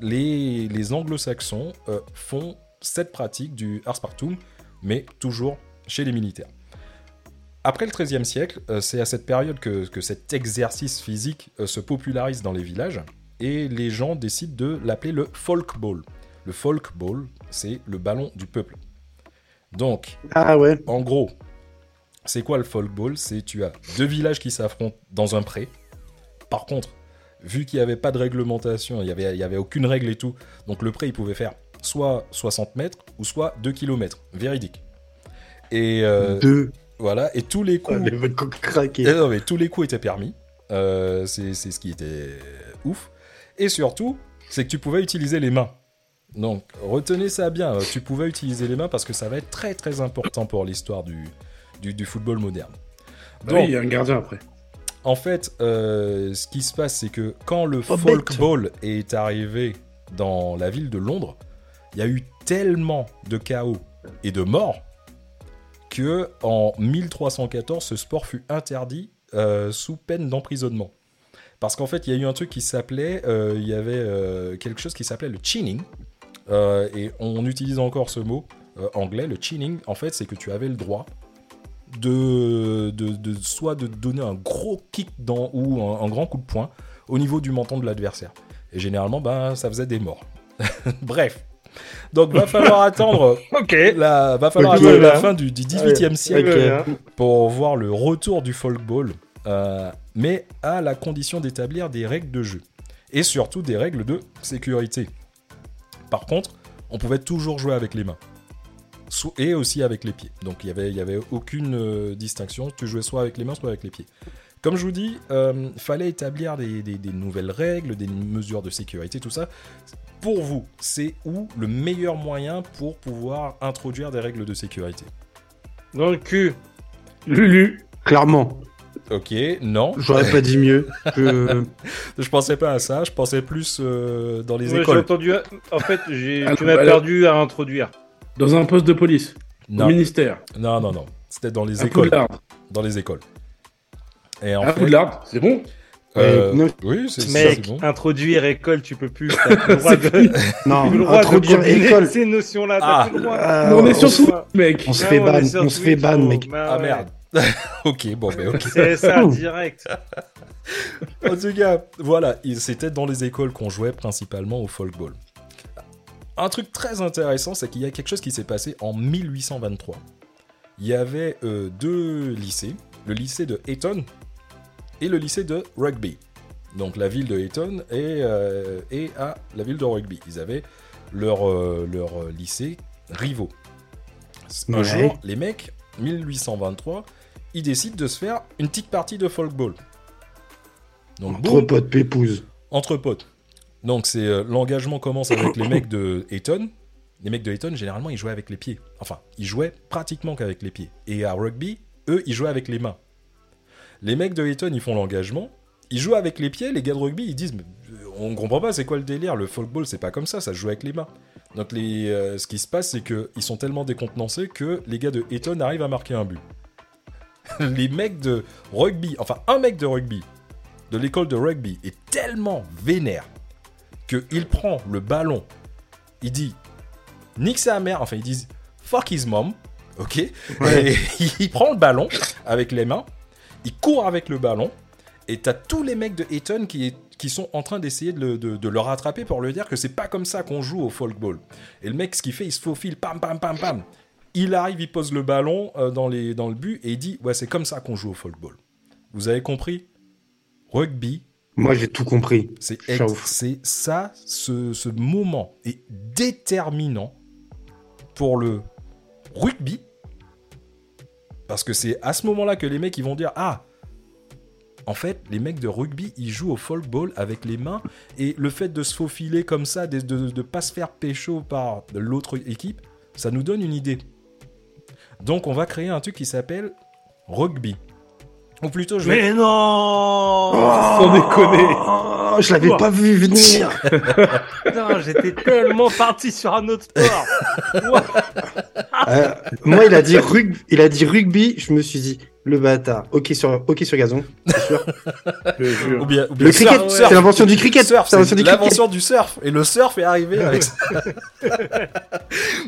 Speaker 1: les, les Anglo-Saxons euh, font cette pratique du Ars Partum, mais toujours chez les militaires. Après le XIIIe siècle, euh, c'est à cette période que, que cet exercice physique euh, se popularise dans les villages et les gens décident de l'appeler le folk ball. Le folk ball, c'est le ballon du peuple. Donc,
Speaker 3: Ah ouais.
Speaker 1: en gros, c'est quoi le folk ball C'est tu as deux villages qui s'affrontent dans un pré. Par contre, vu qu'il n'y avait pas de réglementation, il n'y avait, il y avait aucune règle et tout, donc le pré il pouvait faire soit 60 mètres ou soit 2 km. Véridique. Et euh,
Speaker 3: Deux.
Speaker 1: voilà, et tous les coups.
Speaker 3: Ah, les mecs ont craqué.
Speaker 1: Eh non, mais tous les coups étaient permis. Euh, c'est ce qui était ouf. Et surtout, c'est que tu pouvais utiliser les mains. Donc, retenez ça bien. euh, Tu pouvais utiliser les mains parce que ça va être très très important pour l'histoire du, du, du football moderne.
Speaker 4: Bah
Speaker 1: Donc,
Speaker 4: oui, il y a un gardien après.
Speaker 1: En fait, euh, ce qui se passe, c'est que quand le
Speaker 3: Oh,
Speaker 1: folk ball est arrivé dans la ville de Londres, il y a eu tellement de chaos et de morts que en 1314, ce sport fut interdit euh, sous peine d'emprisonnement. Parce qu'en fait, il y a eu un truc qui s'appelait, euh, il y avait quelque chose qui s'appelait le chinning, et on utilise encore ce mot anglais, le chinning. En fait, c'est que tu avais le droit de, de, de- soit de donner un gros kick dans, ou un, un grand coup de poing au niveau du menton de l'adversaire. Et généralement, ben, ça faisait des morts. Bref. Donc, va falloir attendre la, va falloir attendre la fin du, du 18e siècle pour voir le retour du folkball, euh, mais à la condition d'établir des règles de jeu et surtout des règles de sécurité. Par contre, on pouvait toujours jouer avec les mains et aussi avec les pieds. Donc il y avait, il y avait aucune euh, distinction. Tu jouais soit avec les mains, soit avec les pieds. Comme je vous dis, euh, fallait établir des, des- des nouvelles règles, des mesures de sécurité, tout ça. Pour vous, c'est où le meilleur moyen pour pouvoir introduire des règles de sécurité?
Speaker 2: Dans le cul.
Speaker 4: Lulu.
Speaker 3: Clairement.
Speaker 1: Ok, non.
Speaker 3: J'aurais pas dit mieux. Je...
Speaker 1: Je pensais pas à ça, je pensais plus euh, dans les
Speaker 2: Ouais, J'ai
Speaker 1: écoles.
Speaker 2: entendu. En fait, j'ai-
Speaker 4: Ah,
Speaker 2: tu m'as
Speaker 4: alors-
Speaker 2: perdu à introduire.
Speaker 4: Dans un poste de police. Au
Speaker 1: Non,
Speaker 4: ministère.
Speaker 1: non, non, non. C'était dans les
Speaker 4: À
Speaker 1: écoles.
Speaker 4: Poudlard.
Speaker 1: Dans les écoles. Et en
Speaker 4: À
Speaker 1: fait,
Speaker 4: Poudlard, c'est bon
Speaker 1: euh, oui, c'est
Speaker 2: Mec,
Speaker 1: bon.
Speaker 2: introduire école, tu peux plus. T'as plus le droit de.
Speaker 3: Non,
Speaker 2: le droit
Speaker 3: introduire école.
Speaker 2: Ces notions-là, t'as
Speaker 1: Ah.
Speaker 2: plus le droit.
Speaker 3: Euh,
Speaker 4: Mais On est
Speaker 3: on
Speaker 4: sur
Speaker 3: se-
Speaker 4: Switch, mec.
Speaker 3: On se
Speaker 2: Ah,
Speaker 3: fait
Speaker 2: on
Speaker 3: ban, on se fait
Speaker 2: Twitch,
Speaker 3: ban, mec.
Speaker 1: Ah
Speaker 2: ouais.
Speaker 1: merde. ok, bon, ben ok.
Speaker 2: C'est ça, direct.
Speaker 1: En tout cas, voilà, il- c'était dans les écoles qu'on jouait principalement au folkball. Un truc très intéressant, c'est qu'il y a quelque chose qui s'est passé en 1823. Il y avait euh, deux lycées, le lycée de Eton et le lycée de Rugby. Donc la ville de Eton et, euh, et à la ville de Rugby. Ils avaient leur, euh, leur euh, lycée rivaux. Un
Speaker 3: Ouais.
Speaker 1: jour, les mecs, 1823, ils décident de se faire une petite partie de folkball. Donc,
Speaker 3: Trop
Speaker 1: boum,
Speaker 3: pote pépouse.
Speaker 1: entre potes. Donc c'est euh, l'engagement commence avec les mecs de Eton. Les mecs de Eton, généralement, ils jouaient avec les pieds. Enfin, ils jouaient pratiquement qu'avec les pieds. Et à rugby, eux, ils jouaient avec les mains. Les mecs de Eton, ils font l'engagement. Ils jouent avec les pieds. Les gars de rugby, ils disent, mais, on comprend pas, c'est quoi le délire? Le folkball, c'est pas comme ça, ça se joue avec les mains. Donc euh, ce qui se passe, c'est que ils sont tellement décontenancés que les gars de Eton arrivent à marquer un but. les mecs de rugby, enfin un mec de rugby, de l'école de rugby est tellement vénère qu'il prend le ballon, il dit nique sa mère, enfin ils disent fuck his mom, ok
Speaker 3: Ouais.
Speaker 1: Et il prend le ballon avec les mains, il court avec le ballon, et t'as tous les mecs de Eton qui, qui sont en train d'essayer de, le- de- de le rattraper pour lui dire que c'est pas comme ça qu'on joue au folkball. Et le mec, ce qu'il fait, il se faufile, pam, pam, pam, pam. Il arrive, il pose le ballon euh, dans, les, dans le but et il dit Ouais, c'est comme ça qu'on joue au folkball. Vous avez compris? Rugby,
Speaker 3: Moi, j'ai tout compris.
Speaker 1: c'est ça, ce, ce moment est déterminant pour le rugby. Parce que c'est à ce moment-là que les mecs ils vont dire Ah, en fait, les mecs de rugby ils jouent au folkball avec les mains et le fait de se faufiler comme ça, de ne pas se faire pécho par l'autre équipe, ça nous donne une idée. Donc on va créer un truc qui s'appelle rugby. Ou plutôt, je vais.
Speaker 2: Mais non
Speaker 4: Sans déconner.
Speaker 3: Oh, je l'avais pas vu venir.
Speaker 2: Putain, j'étais tellement parti sur un autre sport.
Speaker 3: Euh, moi, il a dit rugby. Il a dit rugby. Je me suis dit le bâtard. Ok sur, ok sur gazon. C'est sûr.
Speaker 4: Jure.
Speaker 1: Ou bien, ou bien
Speaker 3: Le cricket,
Speaker 1: surf,
Speaker 3: c'est l'invention du cricket.
Speaker 1: Surf,
Speaker 3: C'est l'invention du cricket.
Speaker 1: l'invention du surf. Et le surf est arrivé avec ça.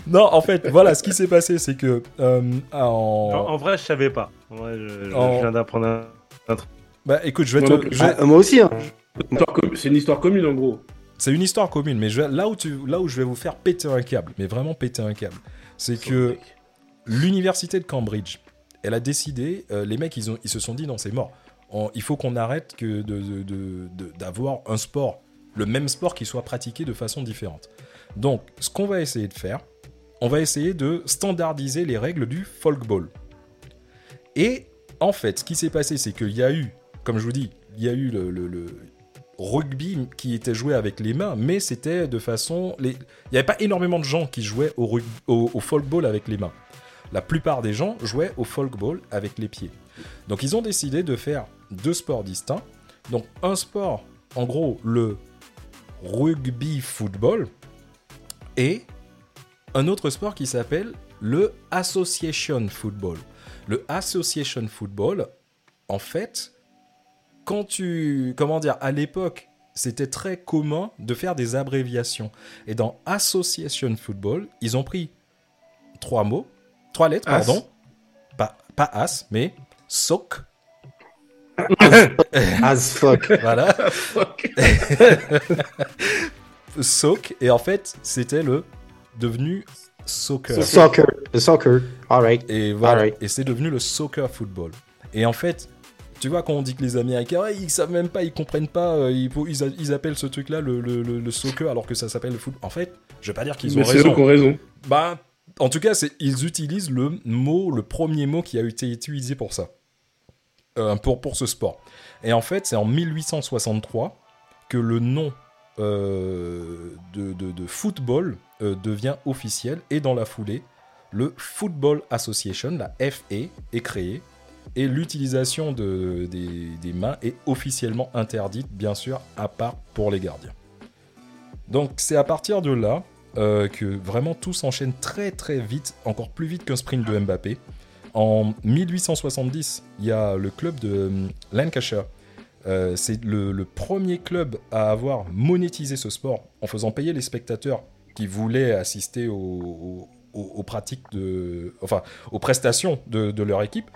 Speaker 1: non, en fait, voilà, ce qui s'est passé, c'est que euh,
Speaker 2: En,
Speaker 1: en...
Speaker 2: en vrai, je savais pas. En vrai, je, je
Speaker 1: En-
Speaker 2: viens d'apprendre un...
Speaker 1: Bah, écoute, je vais
Speaker 4: Moi
Speaker 1: te... je
Speaker 3: Ah, moi aussi. Hein.
Speaker 4: C'est une histoire commune en gros.
Speaker 1: C'est une histoire commune, mais je vais- là, où tu... là où je vais vous faire péter un câble, mais vraiment péter un câble, c'est que l'université de Cambridge, elle a décidé, euh, les mecs, ils, ont, se sont dit, non, c'est mort. Il faut qu'on arrête que d'avoir un sport, le même sport qui soit pratiqué de façon différente. Donc, ce qu'on va essayer de faire, on va essayer de standardiser les règles du folkball. Et en fait, ce qui s'est passé, c'est qu'il y a eu, comme je vous dis, il y a eu le, rugby qui était joué avec les mains, mais c'était de façon... Il n'y avait pas énormément de gens qui jouaient au, rug- au, au folkball avec les mains. La plupart des gens jouaient au folkball avec les pieds. Donc ils ont décidé de faire deux sports distincts. Donc un sport, en gros, le rugby football, et un autre sport qui s'appelle le Association Football. Le Association Football, en fait, quand tu. Comment dire À l'époque, c'était très commun de faire des abréviations. Et dans Association Football, ils ont pris trois mots, trois lettres,
Speaker 4: As.
Speaker 1: pardon. Pas, pas as, mais SOC.
Speaker 3: As fuck.
Speaker 1: Voilà.
Speaker 4: Fuck.
Speaker 1: SOC. Et en fait, c'était le devenu soccer.
Speaker 3: Soccer. The soccer. Alright.
Speaker 1: Et voilà.
Speaker 3: Alright.
Speaker 1: Et c'est devenu le soccer football. Et en fait, tu vois, quand on dit que les Américains, ouais, ils savent même pas, ils comprennent pas, euh, ils, ils, appellent ce truc-là le, le- le- le soccer alors que ça s'appelle le foot. En fait, je vais pas dire qu'ils ont
Speaker 4: Mais c'est eux
Speaker 1: raison.
Speaker 4: qui ont raison.
Speaker 1: Bah, en tout cas, ils utilisent le mot, le premier mot qui a été utilisé pour ça, Euh, pour, ce sport. Et en fait, c'est en 1863 que le nom euh, de, football euh, devient officiel et dans la foulée, le Football Association, la FA, est créée et l'utilisation de, des, des mains est officiellement interdite, bien sûr, à part pour les gardiens. Donc c'est à partir de là euh, que vraiment tout s'enchaîne très très vite, encore plus vite qu'un sprint de Mbappé. En 1870, il y a le club de euh, Lancashire. Euh, c'est le, premier club à avoir monétisé ce sport en faisant payer les spectateurs qui voulaient assister aux pratiques de, enfin, aux prestations de, de leur équipe.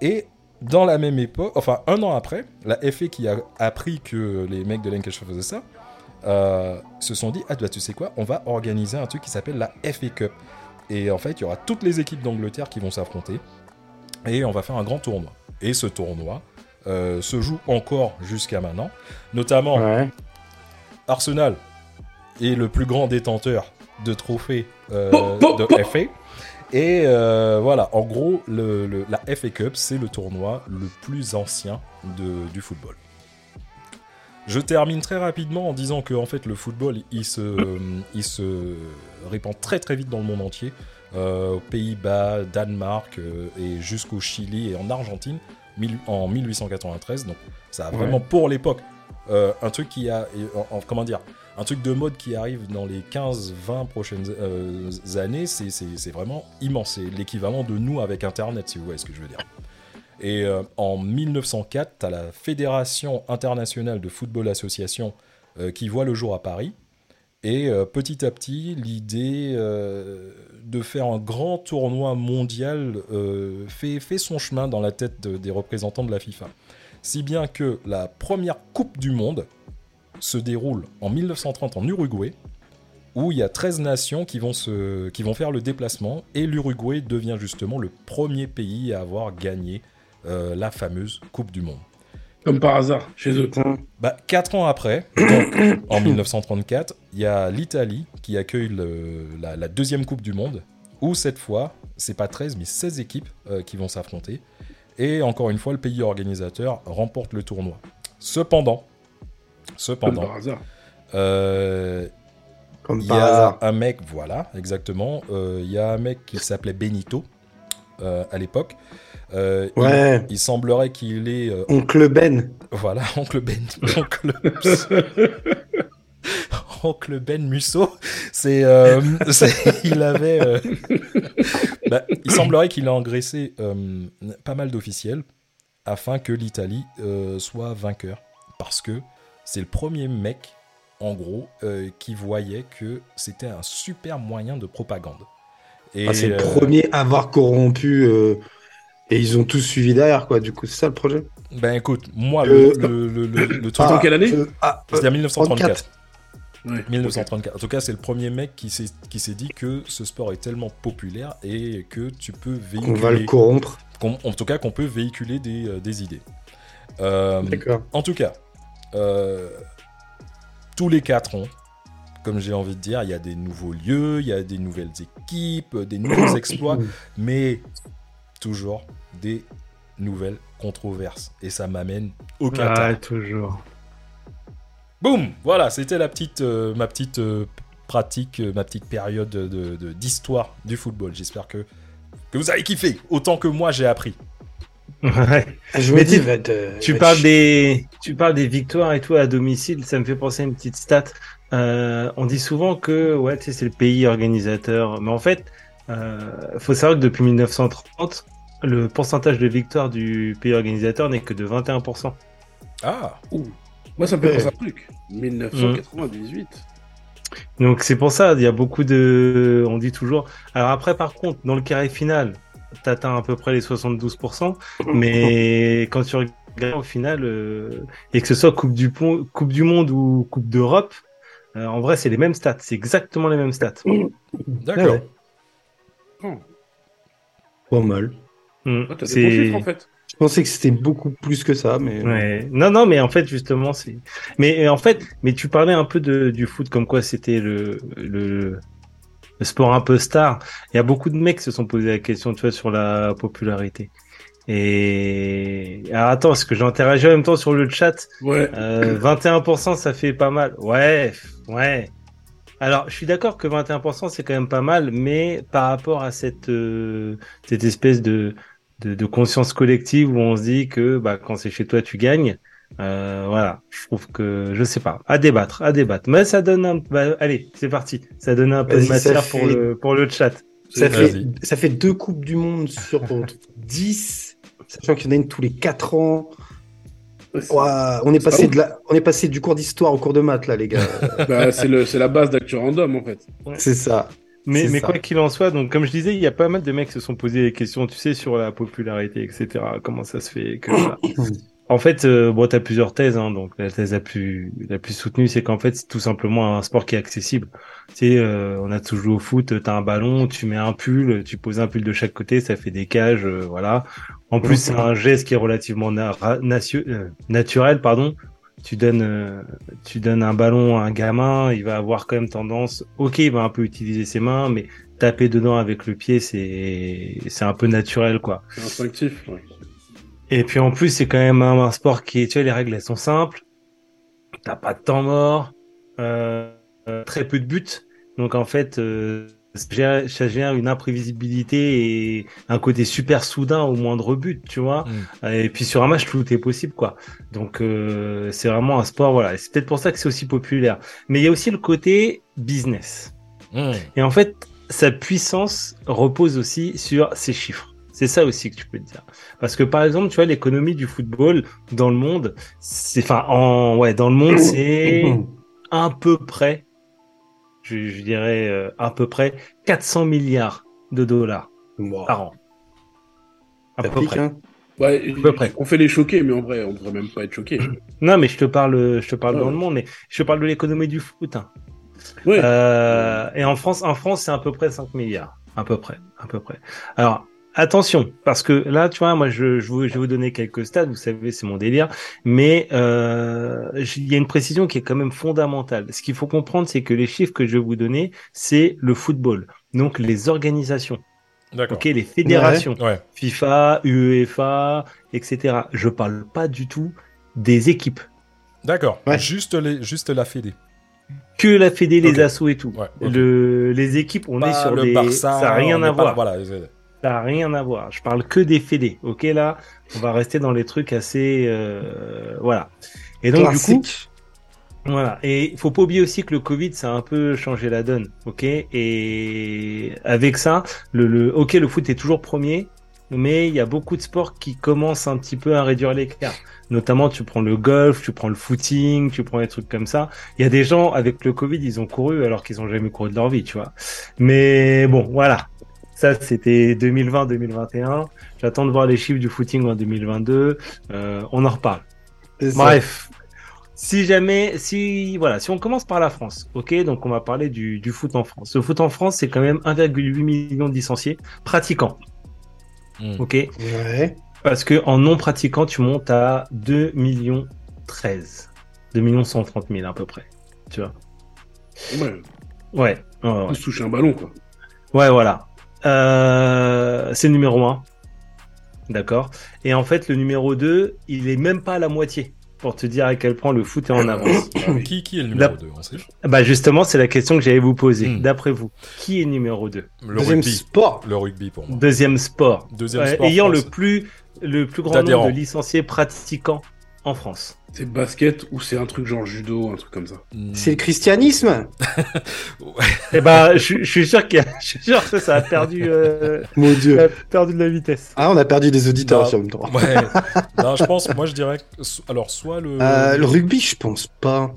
Speaker 1: Et dans la même époque, enfin un an après, la FA qui a appris que les mecs de Lancashire faisaient ça, euh, se sont dit ah bah tu sais quoi on va organiser un truc qui s'appelle la FA Cup et en fait il y aura toutes les équipes d'Angleterre qui vont s'affronter et on va faire un grand tournoi et ce tournoi euh, se joue encore jusqu'à maintenant notamment
Speaker 3: Ouais.
Speaker 1: Arsenal est le plus grand détenteur de trophées euh, de. FA. Et euh, voilà, en gros, le, le- la FA Cup, c'est le tournoi le plus ancien de- du football. Je termine très rapidement en disant que en fait, le football, il se, il se répand très très vite dans le monde entier. Euh, aux Pays-Bas, Danemark euh, et jusqu'au Chili et en Argentine mille- en 1893. Donc ça a vraiment pour l'époque euh, un truc qui a et en- en- comment dire un truc de mode qui arrive dans les 15-20 prochaines années, c'est vraiment immense. C'est l'équivalent de nous avec Internet, si vous voyez ce que je veux dire. Et euh, en 1904, tu as la Fédération internationale de football association euh, qui voit le jour à Paris. Et euh, petit à petit, l'idée de faire un grand tournoi mondial fait, son chemin dans la tête de- des représentants de la FIFA. Si bien que la première Coupe du Monde se déroule en 1930 en Uruguay, où il y a 13 nations qui vont, se, qui vont faire le déplacement, et l'Uruguay devient justement le premier pays à avoir gagné la fameuse Coupe du Monde.
Speaker 4: Comme par hasard, chez eux.
Speaker 1: Bah, quatre ans après, donc en 1934, il y a l'Italie qui accueille le- la, la deuxième Coupe du Monde, où cette fois, c'est pas 13 mais 16 équipes euh, qui vont s'affronter. Et encore une fois, le pays organisateur remporte le tournoi. Cependant,
Speaker 4: Comme
Speaker 1: cependant,
Speaker 4: par hasard.
Speaker 1: euh,
Speaker 3: Comme
Speaker 1: il y a
Speaker 3: hasard.
Speaker 1: un mec, voilà, exactement. euh, Il y a un mec qui s'appelait Benito euh, à l'époque. Euh, il-
Speaker 3: Ouais.
Speaker 1: il, semblerait qu'il est euh,
Speaker 3: Oncle Ben.
Speaker 1: voilà, oncle Ben. Oncle, oncle Ben Musso. C'est. euh, il avait. bah, il semblerait qu'il a engraissé pas mal d'officiels afin que l'Italie soit vainqueur. Parce que c'est le premier mec, en gros, qui voyait que c'était un super moyen de propagande.
Speaker 3: Ah, c'est le premier à avoir corrompu. euh, Et ils ont tous suivi derrière, quoi. Du coup, c'est ça le projet.
Speaker 1: Ben écoute, moi,
Speaker 3: Euh,
Speaker 1: le, le, le, le- le truc.
Speaker 4: Attends, quelle année
Speaker 3: euh, ah, euh,
Speaker 1: C'était en 1934.
Speaker 3: 34.
Speaker 4: Ouais.
Speaker 1: 1934. En tout cas, c'est le premier mec qui s'est qui s'est dit que ce sport est tellement populaire et que tu peux
Speaker 3: On va le
Speaker 1: véhiculer,
Speaker 3: corrompre.
Speaker 1: en tout cas, qu'on peut véhiculer des, euh, des idées. Euh,
Speaker 3: D'accord.
Speaker 1: en tout cas, euh, tous les quatre ans, comme j'ai envie de dire, il y a des nouveaux lieux, il y a des nouvelles équipes, des nouveaux exploits, mais toujours des nouvelles controverses. Et ça m'amène au Qatar.
Speaker 2: Ah, toujours.
Speaker 1: Boum Voilà, c'était la petite, euh, ma petite euh, pratique, euh, ma petite période de- de- d'histoire du football. J'espère que, que vous avez kiffé autant que moi j'ai appris.
Speaker 2: Ouais.
Speaker 3: Je
Speaker 2: Mais
Speaker 3: me dis,
Speaker 2: tu-
Speaker 3: va te-
Speaker 2: Tu
Speaker 3: va
Speaker 2: parles
Speaker 3: te-
Speaker 2: des, tu parles des victoires et tout à domicile. Ça me fait penser à une petite stat. Euh, on dit souvent que ouais, tu sais, c'est le pays organisateur, mais en fait, Euh, faut savoir que depuis 1930, le pourcentage de victoire du pays organisateur n'est que de 21%.
Speaker 1: Ah,
Speaker 4: Moi, ça me fait penser à un truc. 1998.
Speaker 2: Donc c'est pour ça, il y a beaucoup de... On dit toujours... Alors après, par contre, dans le carré final, t'atteins à peu près les 72%, mais quand tu regardes au final, euh, et que ce soit Coupe du, Pont- coupe du Monde ou Coupe d'Europe, euh, en vrai, c'est les mêmes stats, c'est exactement les mêmes stats.
Speaker 1: d'accord.
Speaker 3: Ouais. Pas mal.
Speaker 2: Mm.
Speaker 4: Ah,
Speaker 2: C'est-
Speaker 4: bons chiffres, en fait.
Speaker 3: Je pensais que c'était beaucoup plus que ça, mais.
Speaker 2: Ouais. Non, non, mais en fait, justement, c'est. Mais euh, en fait, mais tu parlais un peu de, du foot comme quoi c'était le, le, le sport un peu star. Il y a beaucoup de mecs qui se sont posé la question, tu vois, sur la popularité. Et alors attends, est-ce que j'ai interagi en même temps sur le chat
Speaker 4: Ouais.
Speaker 2: euh, 21%, ça fait pas mal. Ouais, ouais. Alors, je suis d'accord que 21%, c'est quand même pas mal, mais par rapport à cette, euh, cette espèce de, de, de conscience collective où on se dit que bah, quand c'est chez toi, tu gagnes, euh, voilà, je trouve que, je sais pas, à débattre, à débattre. Mais ça donne un... Bah, allez, c'est parti. Ça donne un peu de matière pour,
Speaker 3: fait-
Speaker 2: le, pour le chat.
Speaker 3: Ça fait, ça fait deux Coupes du Monde sur 10, sachant qu'il y en a une tous les 4 ans. Ouah, on, est passé
Speaker 4: pas
Speaker 3: de la, on est passé du cours d'histoire au cours de maths, là, les gars.
Speaker 4: bah, c'est le- c'est la base d'Actu Random, en fait.
Speaker 3: C'est ça.
Speaker 2: Mais, mais
Speaker 3: ça.
Speaker 2: quoi qu'il en soit, donc comme je disais, il y a pas mal de mecs qui se sont posés des questions, tu sais, sur la popularité, etc. Comment ça se fait que. En fait, euh, bon, t'as plusieurs thèses, hein, donc la thèse la plus la plus soutenue, c'est qu'en fait, c'est tout simplement un sport qui est accessible. Tu sais, euh, on a tous joué au foot, t'as un ballon, tu mets un pull, tu poses un pull de chaque côté, ça fait des cages, euh, voilà. En plus, c'est un geste qui est relativement na- euh, naturel, pardon. Tu donnes, euh, tu donnes un ballon à un gamin, il va avoir quand même tendance, ok, il va un peu utiliser ses mains, mais taper dedans avec le pied, c'est, c'est un peu naturel, quoi.
Speaker 4: C'est instinctif. ouais.
Speaker 2: Et puis en plus, c'est quand même un, un sport qui est, tu vois, les règles, elles sont simples. T'as pas de temps mort, euh, euh, très peu de buts. Donc en fait, euh, ça gère une imprévisibilité et un côté super soudain au moindre but, tu vois.
Speaker 1: Mm.
Speaker 2: Et puis sur un match, tout est possible, quoi. Donc euh, c'est vraiment un sport, voilà. C'est peut-être pour ça que c'est aussi populaire. Mais il y a aussi le côté business.
Speaker 1: Mm.
Speaker 2: Et en fait, sa puissance repose aussi sur ses chiffres. C'est ça aussi que tu peux te dire. Parce que par exemple, tu vois, l'économie du football dans le monde, c'est, enfin, en, ouais, dans le monde, c'est à peu près, je, je dirais, euh, à peu près 400 milliards de dollars
Speaker 3: Wow.
Speaker 2: par an. À peu
Speaker 3: pique,
Speaker 2: près.
Speaker 3: hein.
Speaker 4: Ouais,
Speaker 2: peu près.
Speaker 4: on fait les choqués, mais en vrai, on devrait même pas être choqués.
Speaker 2: Non, mais je te parle, je te parle
Speaker 4: Ouais.
Speaker 2: dans le monde, mais je te parle de l'économie du foot. hein.
Speaker 4: Ouais.
Speaker 2: Euh, et en France, en France, c'est à peu près 5 milliards. À peu près, à peu près. Alors, attention, parce que là, tu vois, moi, je, je, vous- je vais vous donner quelques stats, vous savez, c'est mon délire, mais euh, il y a une précision qui est quand même fondamentale. Ce qu'il faut comprendre, c'est que les chiffres que je vais vous donner, c'est le football, donc les organisations,
Speaker 1: D'accord.
Speaker 2: ok, les fédérations.
Speaker 1: Ouais.
Speaker 2: FIFA, UEFA, etc. Je parle pas du tout des équipes.
Speaker 1: D'accord.
Speaker 3: Ouais.
Speaker 1: Juste, les, juste la Fédé.
Speaker 2: Que la Fédé, les assos et tout.
Speaker 1: Ouais.
Speaker 2: Le, les équipes, on
Speaker 1: Pas
Speaker 2: est sur
Speaker 1: le
Speaker 2: des...
Speaker 1: Barça.
Speaker 2: ça a rien à voir.
Speaker 1: Voilà.
Speaker 2: Ça rien à voir. Je parle que des fédés. Ok, là, on va rester dans les trucs assez, euh, voilà. Et donc du coup, voilà. Et il faut pas oublier aussi que le Covid, ça a un peu changé la donne. Ok? Et avec ça, le, le, ok, le foot est toujours premier, mais il y a beaucoup de sports qui commencent un petit peu à réduire l'écart. Notamment, tu prends le golf, tu prends le footing, tu prends des trucs comme ça. Il y a des gens avec le Covid, ils ont couru alors qu'ils ont jamais couru de leur vie, tu vois. Mais bon, voilà. Ça, c'était 2020-2021. J'attends de voir les chiffres du footing en 2022. Euh, on en reparle. Bref, si jamais, si voilà, si on commence par la France, ok, donc on va parler du, du foot en France. Le foot en France, c'est quand même 1,8 million de licenciés pratiquants,
Speaker 1: Mm.
Speaker 2: ok,
Speaker 3: Ouais.
Speaker 2: parce que en non pratiquants, tu montes à 2 millions 13, 2 millions 130 000 à peu près, tu vois.
Speaker 4: Ouais,
Speaker 2: Ouais, ouais, ouais.
Speaker 4: on se touche un ballon, quoi.
Speaker 2: Ouais, voilà. Euh, c'est le numéro 1. D'accord. Et en fait, le numéro 2, il est même pas à la moitié pour te dire à quel point le foot est en avance.
Speaker 1: Qui, qui est le
Speaker 2: La-
Speaker 1: numéro 2 On sait.
Speaker 2: Bah justement, c'est la question que j'allais vous poser.
Speaker 1: Hmm.
Speaker 2: D'après vous, qui est numéro 2
Speaker 1: Le
Speaker 3: Deuxième
Speaker 1: rugby.
Speaker 3: sport.
Speaker 1: Le rugby pour moi.
Speaker 2: Deuxième sport.
Speaker 1: Deuxième
Speaker 2: Euh,
Speaker 1: sport.
Speaker 2: ayant le plus le plus grand nombre de licenciés pratiquants en France.
Speaker 4: C'est basket ou c'est un truc genre judo, un truc comme ça.
Speaker 1: Hmm.
Speaker 3: C'est le christianisme
Speaker 2: Eh ben, je, je suis sûr qu'il que ça a perdu, euh,
Speaker 3: Mon
Speaker 2: ça
Speaker 3: dieu.
Speaker 2: a perdu de la vitesse.
Speaker 3: Ah, on a perdu des auditeurs
Speaker 1: Non.
Speaker 3: sur même temps.
Speaker 1: Ouais. non, je pense, moi je dirais. que Alors, soit le.
Speaker 3: Euh, le rugby, je pense pas.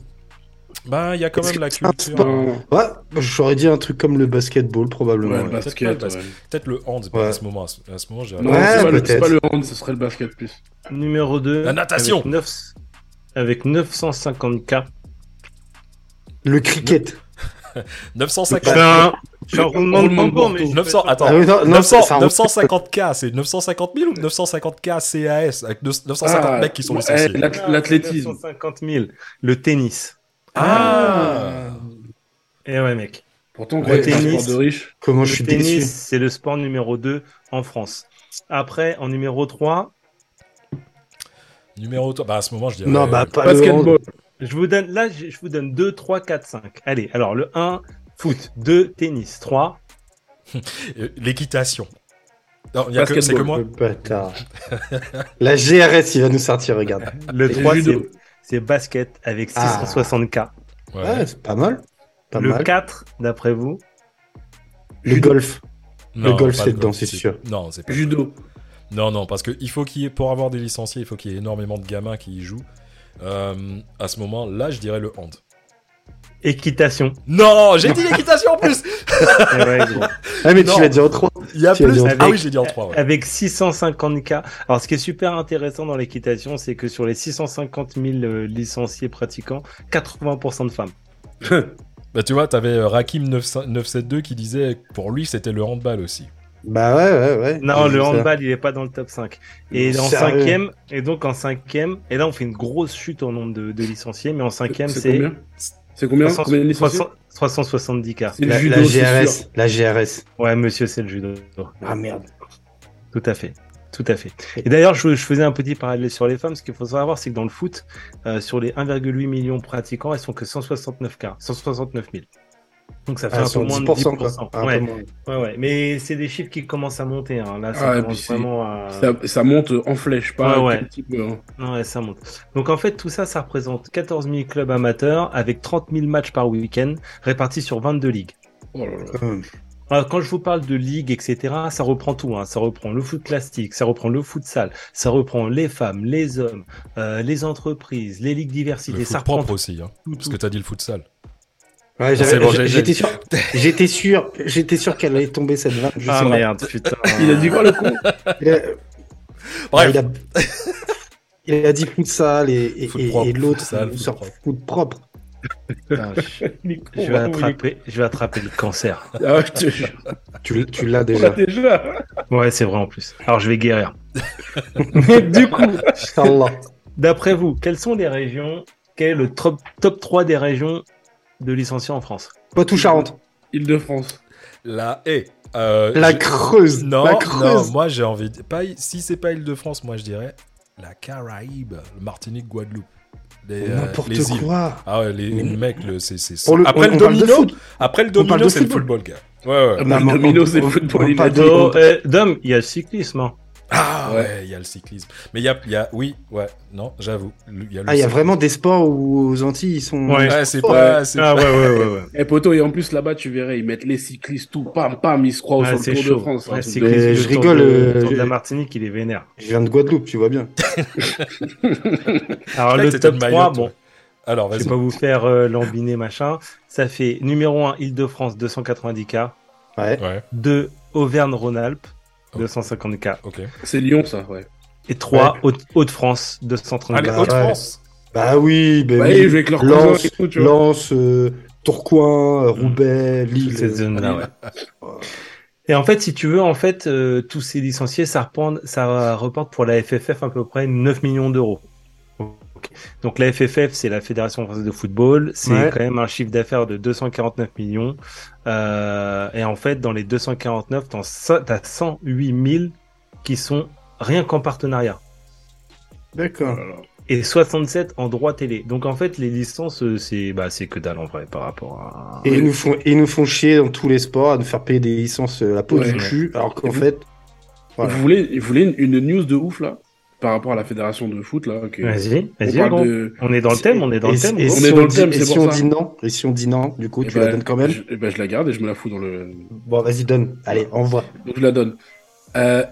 Speaker 1: Bah, il y a quand même la culture.
Speaker 3: Ouais, j'aurais dit un truc comme le basketball, probablement.
Speaker 4: ouais,
Speaker 3: ouais.
Speaker 4: le basket.
Speaker 1: Peut-être pas le
Speaker 4: ouais.
Speaker 1: Le hand
Speaker 3: Ouais.
Speaker 1: à ce moment. À ce, moment, je dirais.
Speaker 4: Non,
Speaker 3: Ouais,
Speaker 4: c'est pas, le- pas le hand, ce serait le basket plus.
Speaker 2: Numéro 2.
Speaker 1: La natation.
Speaker 2: Avec, 9 avec 950 cas.
Speaker 3: Le cricket.
Speaker 1: 950.
Speaker 2: Je fais un, je fais un roulement de
Speaker 4: Roulement de
Speaker 2: tambour, mais
Speaker 4: Bordeaux.
Speaker 2: je
Speaker 1: 900,
Speaker 2: fais-
Speaker 1: attends,
Speaker 3: Ah oui, non, non,
Speaker 1: 900,
Speaker 3: ça- ça-
Speaker 1: 950K, c'est 950 000 ou 950K CAS avec 950
Speaker 4: Ah,
Speaker 1: mecs qui sont
Speaker 4: ouais,
Speaker 1: licenciés
Speaker 4: l'ath- L'athlétisme.
Speaker 2: 950 000. Le tennis.
Speaker 1: Ah
Speaker 2: Et ouais, mec.
Speaker 4: Pourtant,
Speaker 2: Le tennis.
Speaker 4: sport de riche.
Speaker 3: Comment je
Speaker 2: Le
Speaker 3: suis
Speaker 2: tennis,
Speaker 3: déçu.
Speaker 2: c'est le sport numéro 2 en France. Après, en numéro 3,
Speaker 1: Numéro 3, bah à ce moment je dirais.
Speaker 3: Non, bah pas le
Speaker 4: Basketball.
Speaker 2: je vous donne, là, je vous donne 2, 3, 4, 5. Allez, alors le 1, foot. 2, tennis. 3,
Speaker 1: euh, L'équitation. Non, il y a que, c'est que moi.
Speaker 3: Le bâtard. La GRS, il va nous sortir, regarde.
Speaker 2: le
Speaker 4: Et
Speaker 2: 3,
Speaker 4: judo.
Speaker 2: c'est- c'est basket avec
Speaker 3: Ah.
Speaker 2: 660K.
Speaker 1: Ouais.
Speaker 3: Ouais, c'est pas mal. Pas
Speaker 2: Le
Speaker 3: mal.
Speaker 2: 4, d'après vous,
Speaker 3: Le golf.
Speaker 1: Non,
Speaker 3: golf,
Speaker 1: pas
Speaker 3: c'est
Speaker 1: le
Speaker 3: dedans,
Speaker 1: golf,
Speaker 3: c'est sûr.
Speaker 1: Non, c'est pas.
Speaker 4: Judo.
Speaker 1: Non, non, parce que il faut qu'il y ait, pour avoir des licenciés, il faut qu'il y ait énormément de gamins qui y jouent. Euh, à ce moment, là, je dirais le hand.
Speaker 2: équitation.
Speaker 1: Non, j'ai dit l'équitation en plus.
Speaker 2: Ouais.
Speaker 3: Ah, mais
Speaker 1: Non.
Speaker 3: tu l'as dit en 3.
Speaker 1: Il y a
Speaker 3: Tu
Speaker 1: plus.
Speaker 3: en
Speaker 1: Ah oui, j'ai dit en 3. Ouais.
Speaker 2: Avec 650K. Alors, ce qui est super intéressant dans l'équitation, c'est que sur les 650 000 euh, licenciés pratiquants, 80% de femmes.
Speaker 1: Bah tu vois, t'avais euh, Rakim 9- 972 qui disait que pour lui c'était le handball aussi.
Speaker 3: Bah ouais, ouais, ouais.
Speaker 2: Non, le
Speaker 3: ça.
Speaker 2: handball, il est pas dans le top 5. Et en cinquième, et donc en cinquième, et là on fait une grosse chute au nombre de, de licenciés, mais en cinquième
Speaker 4: C'est
Speaker 2: c'est
Speaker 4: combien C'est combien
Speaker 2: 300
Speaker 4: Combien de licenciés
Speaker 2: 300 370K.
Speaker 4: C'est le
Speaker 3: La,
Speaker 4: judo,
Speaker 3: la GRS. La GRS.
Speaker 2: Ouais, monsieur, c'est le judo.
Speaker 3: Ah merde.
Speaker 2: Tout à fait. Tout à fait. Et d'ailleurs, je, je faisais un petit parallèle sur les femmes. Ce qu'il faut savoir, c'est que dans le foot, euh, sur les 1,8 millions de pratiquants, elles sont que 169 K, 169 000. Donc ça fait
Speaker 3: Ah,
Speaker 2: un peu
Speaker 3: sur
Speaker 2: moins de
Speaker 3: 10%,
Speaker 2: 10%.
Speaker 3: quoi. Un peu
Speaker 2: ouais,
Speaker 3: moins.
Speaker 2: ouais, ouais. Mais c'est des chiffres qui commencent à monter. Hein. Là, ça
Speaker 4: Ah,
Speaker 2: commence vraiment à...
Speaker 4: Ça, ça monte en flèche, pas
Speaker 2: Ouais, ouais.
Speaker 4: un petit peu, hein.
Speaker 2: Ouais, ça monte. Donc en fait, tout ça, ça représente 14 000 clubs amateurs avec 30 000 matchs par week-end répartis sur 22 ligues.
Speaker 4: Oh là là.
Speaker 3: Hum.
Speaker 2: Alors, quand je vous parle de ligue, etc., ça reprend tout. Hein. Ça reprend le foot classique, ça reprend le futsal, ça reprend les femmes, les hommes, euh, les entreprises, les ligues diversité.
Speaker 1: Le
Speaker 2: Ça
Speaker 1: foot
Speaker 2: reprend
Speaker 1: propre aussi, hein,
Speaker 2: tout,
Speaker 1: parce
Speaker 2: tout.
Speaker 1: que t'as dit le futsal.
Speaker 3: Ouais,
Speaker 1: C'est
Speaker 3: j'avais-
Speaker 1: bon, j'ai-
Speaker 3: j'étais sûr, j'étais sûr, j'étais sûr qu'elle allait tomber cette vanne.
Speaker 2: Ah merde, putain.
Speaker 4: Il a dit quoi le con
Speaker 3: Il a-
Speaker 1: Bref.
Speaker 3: Il a, il a dit futsal et, et,
Speaker 1: Foot
Speaker 3: et- l'autre
Speaker 1: foot
Speaker 3: sort
Speaker 1: propre.
Speaker 3: foot propre.
Speaker 2: Putain, je, je vais attraper, je vais attraper le cancer.
Speaker 4: Ah je te.
Speaker 3: Tu, tu l'as
Speaker 4: On l'a
Speaker 3: déjà.
Speaker 4: déjà.
Speaker 2: Ouais, c'est vrai en plus. Alors, je vais guérir. du coup, d'après vous, quelles sont les régions Quel est le top, top 3 des régions de licenciés en France
Speaker 3: Poitou-Charentes.
Speaker 4: Île-de-France.
Speaker 1: La haie. Euh,
Speaker 3: La Creuse.
Speaker 1: Non,
Speaker 3: la
Speaker 1: non,
Speaker 3: Creuse.
Speaker 1: moi j'ai envie de... pas, si c'est pas Île-de-France, moi je dirais la Caraïbe, Martinique, Guadeloupe. Les, euh,
Speaker 3: N'importe quoi.
Speaker 1: Ah ouais, les, mecs, le, c'est, c'est...
Speaker 3: Pour le-
Speaker 1: après,
Speaker 3: on-
Speaker 1: le
Speaker 3: on
Speaker 1: domino, après le domino, c'est le
Speaker 3: football.
Speaker 1: gars. Ouais, ouais.
Speaker 4: Ah, bah, le domino, c'est le football.
Speaker 2: euh, Dom, il y a le cyclisme. hein.
Speaker 1: Ah ouais,
Speaker 4: Ouais.
Speaker 1: il y a le cyclisme. Mais il y a, il y a, oui, ouais, non, j'avoue. Il y a
Speaker 3: Ah, il y a
Speaker 1: cyclisme.
Speaker 3: vraiment des sports où aux Antilles ils sont.
Speaker 2: Ouais.
Speaker 1: Ouais, c'est pas,
Speaker 2: Ah
Speaker 1: pas-
Speaker 2: ouais, ouais, ouais. ouais.
Speaker 4: Et poto, et en plus là-bas, tu verrais, ils mettent les cyclistes, tout, pam, pam, ils se croient
Speaker 2: c'est
Speaker 4: le Tour
Speaker 2: chaud.
Speaker 4: de France.
Speaker 2: Ouais,
Speaker 4: hein,
Speaker 3: je
Speaker 2: tour
Speaker 3: rigole,
Speaker 2: de-
Speaker 3: euh,
Speaker 2: le tour de la
Speaker 3: je-
Speaker 2: Martinique, il est vénère.
Speaker 3: Je viens de Guadeloupe, tu vois bien.
Speaker 2: Alors,
Speaker 1: Je croyais
Speaker 2: le top
Speaker 1: une
Speaker 2: 3,
Speaker 1: Mayotte,
Speaker 2: bon.
Speaker 1: Alors,
Speaker 2: je
Speaker 1: vas-y.
Speaker 2: vais pas vous faire euh, l'embiner, machin. Ça fait numéro 1, Île-de-France, 290K.
Speaker 3: Ouais.
Speaker 1: Ouais,
Speaker 2: 2, Auvergne-Rhône-Alpes,
Speaker 1: Oh.
Speaker 2: 250K.
Speaker 1: ok.
Speaker 4: C'est Lyon, ça, ouais.
Speaker 2: Et 3, Haute- Haute-France, 230K.
Speaker 1: Allez,
Speaker 3: Bah,
Speaker 1: Haute-France.
Speaker 3: Bah oui, bah
Speaker 4: Ouais,
Speaker 3: oui.
Speaker 4: avec leurs cousins
Speaker 3: Lens,
Speaker 4: et tout, tu vois.
Speaker 3: Lens, euh, Tourcoing, euh, Roubaix,
Speaker 2: Toute
Speaker 3: Lille.
Speaker 2: cette zone-là, ouais. Et en fait, si tu veux, en fait, euh, tous ces licenciés, ça, reprend, ça reporte pour la FFF à peu près 9 millions d'euros. Donc la FFF, c'est la Fédération française de football, c'est
Speaker 3: Ouais.
Speaker 2: quand même un chiffre d'affaires de 249 millions. Euh, et en fait, dans les 249, t'en so- t'as 108 000 qui sont rien qu'en partenariat.
Speaker 3: D'accord.
Speaker 4: Oh.
Speaker 2: Et 67 en droit télé. Donc en fait, les licences, euh, c'est bah, c'est que dalle en vrai par rapport à...
Speaker 3: Et ils nous font, ils nous font chier dans tous les sports à nous faire payer des licences euh, la peau
Speaker 4: Ouais.
Speaker 3: du cul, alors qu'en fait, voilà.
Speaker 4: Vous voulez, vous voulez une, une news de ouf là? Par rapport à la fédération de foot là. que-
Speaker 2: Vas-y,
Speaker 4: on
Speaker 2: vas-y,
Speaker 4: de-
Speaker 2: On est dans le thème, on est dans
Speaker 3: et,
Speaker 2: le thème.
Speaker 3: et
Speaker 4: on
Speaker 3: si
Speaker 4: est
Speaker 3: on
Speaker 4: dans le
Speaker 3: dit-
Speaker 4: thème,
Speaker 3: et
Speaker 4: c'est
Speaker 3: si
Speaker 4: pour
Speaker 3: on
Speaker 4: ça.
Speaker 3: dit non, et si on dit non, du coup,
Speaker 4: Eh
Speaker 3: tu
Speaker 4: ben,
Speaker 3: la donnes quand même.
Speaker 4: je, eh ben, je la garde et je me la fous dans le.
Speaker 3: Bon, vas-y, donne. Allez, envoie.
Speaker 4: Donc je la donne. Euh,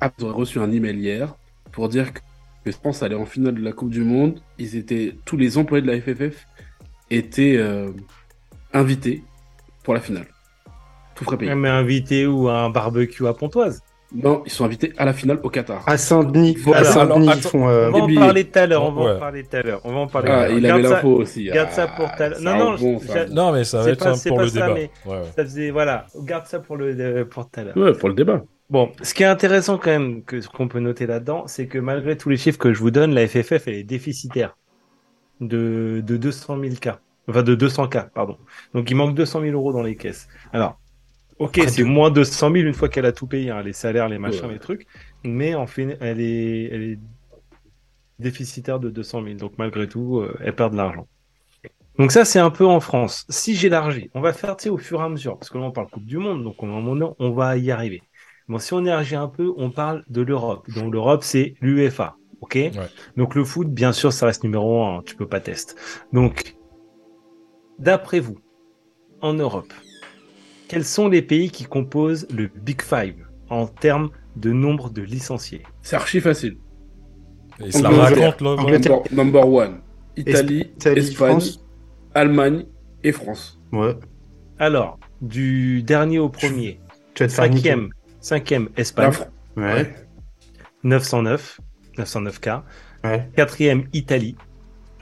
Speaker 4: ah, j'aurais reçu un email hier pour dire que que France allait en finale de la Coupe du Monde. Ils étaient tous les employés de la FFF étaient euh, invités pour la finale. Tout frais payé.
Speaker 2: Mais invité ou à un barbecue à Pontoise.
Speaker 4: Non, ils sont invités à la finale au Qatar.
Speaker 3: À Saint-Denis, à Saint-Denis,
Speaker 1: Alors,
Speaker 3: ils font. euh,
Speaker 2: On va en parler tout à l'heure, on va
Speaker 1: Ouais.
Speaker 2: en parler tout à l'heure. On va en parler.
Speaker 4: Ah,
Speaker 2: tout à l'heure.
Speaker 4: il avait l'info aussi.
Speaker 2: garde ça
Speaker 4: Ah,
Speaker 2: pour tout à l'heure. Non, non,
Speaker 4: ça.
Speaker 1: Non, mais ça va
Speaker 2: C'est
Speaker 1: être
Speaker 2: pas-
Speaker 1: un pour
Speaker 2: pas
Speaker 1: le
Speaker 2: ça,
Speaker 1: débat.
Speaker 2: mais-
Speaker 1: Ouais.
Speaker 2: Ça faisait, voilà, garde ça pour le, le- pour tout à l'heure.
Speaker 4: Ouais, pour le débat.
Speaker 2: Bon, ce qui est intéressant quand même, que ce qu'on peut noter là-dedans, c'est que malgré tous les chiffres que je vous donne, la FFF elle est déficitaire de, de 200 000 cas, enfin de 200 cas, pardon. Donc il manque 200 000 euros dans les caisses. Alors, ok, c'est moins 200 000 une fois qu'elle a tout payé, hein, les salaires, les machins,
Speaker 4: Ouais.
Speaker 2: les trucs, mais en fait, elle est, elle est déficitaire de 200 000. Donc malgré tout, euh, elle perd de l'argent. Donc ça, c'est un peu en France. Si j'élargis, on va faire au fur et à mesure, parce que là, on parle Coupe du Monde, donc on, va y arriver. Bon, si on élargit un peu, on parle de l'Europe. Donc l'Europe, c'est l'UEFA. OK? Donc le foot, bien sûr, ça reste numéro un. hein, tu peux pas tester. Donc, d'après vous, en Europe, quels sont les pays qui composent le Big Five en termes de nombre de licenciés?
Speaker 4: C'est archi facile.
Speaker 1: Et
Speaker 3: Angleterre.
Speaker 1: raconte, là.
Speaker 4: Number, number one. Italie,
Speaker 3: Italie,
Speaker 4: Espagne,
Speaker 3: France?
Speaker 4: Allemagne et France.
Speaker 3: Ouais.
Speaker 2: Alors, du dernier au premier,
Speaker 3: Tu vas te faire niquer.
Speaker 2: cinquième, cinquième Espagne,
Speaker 3: Ouais.
Speaker 2: 909, 909 cas.
Speaker 3: Ouais.
Speaker 2: Quatrième Italie,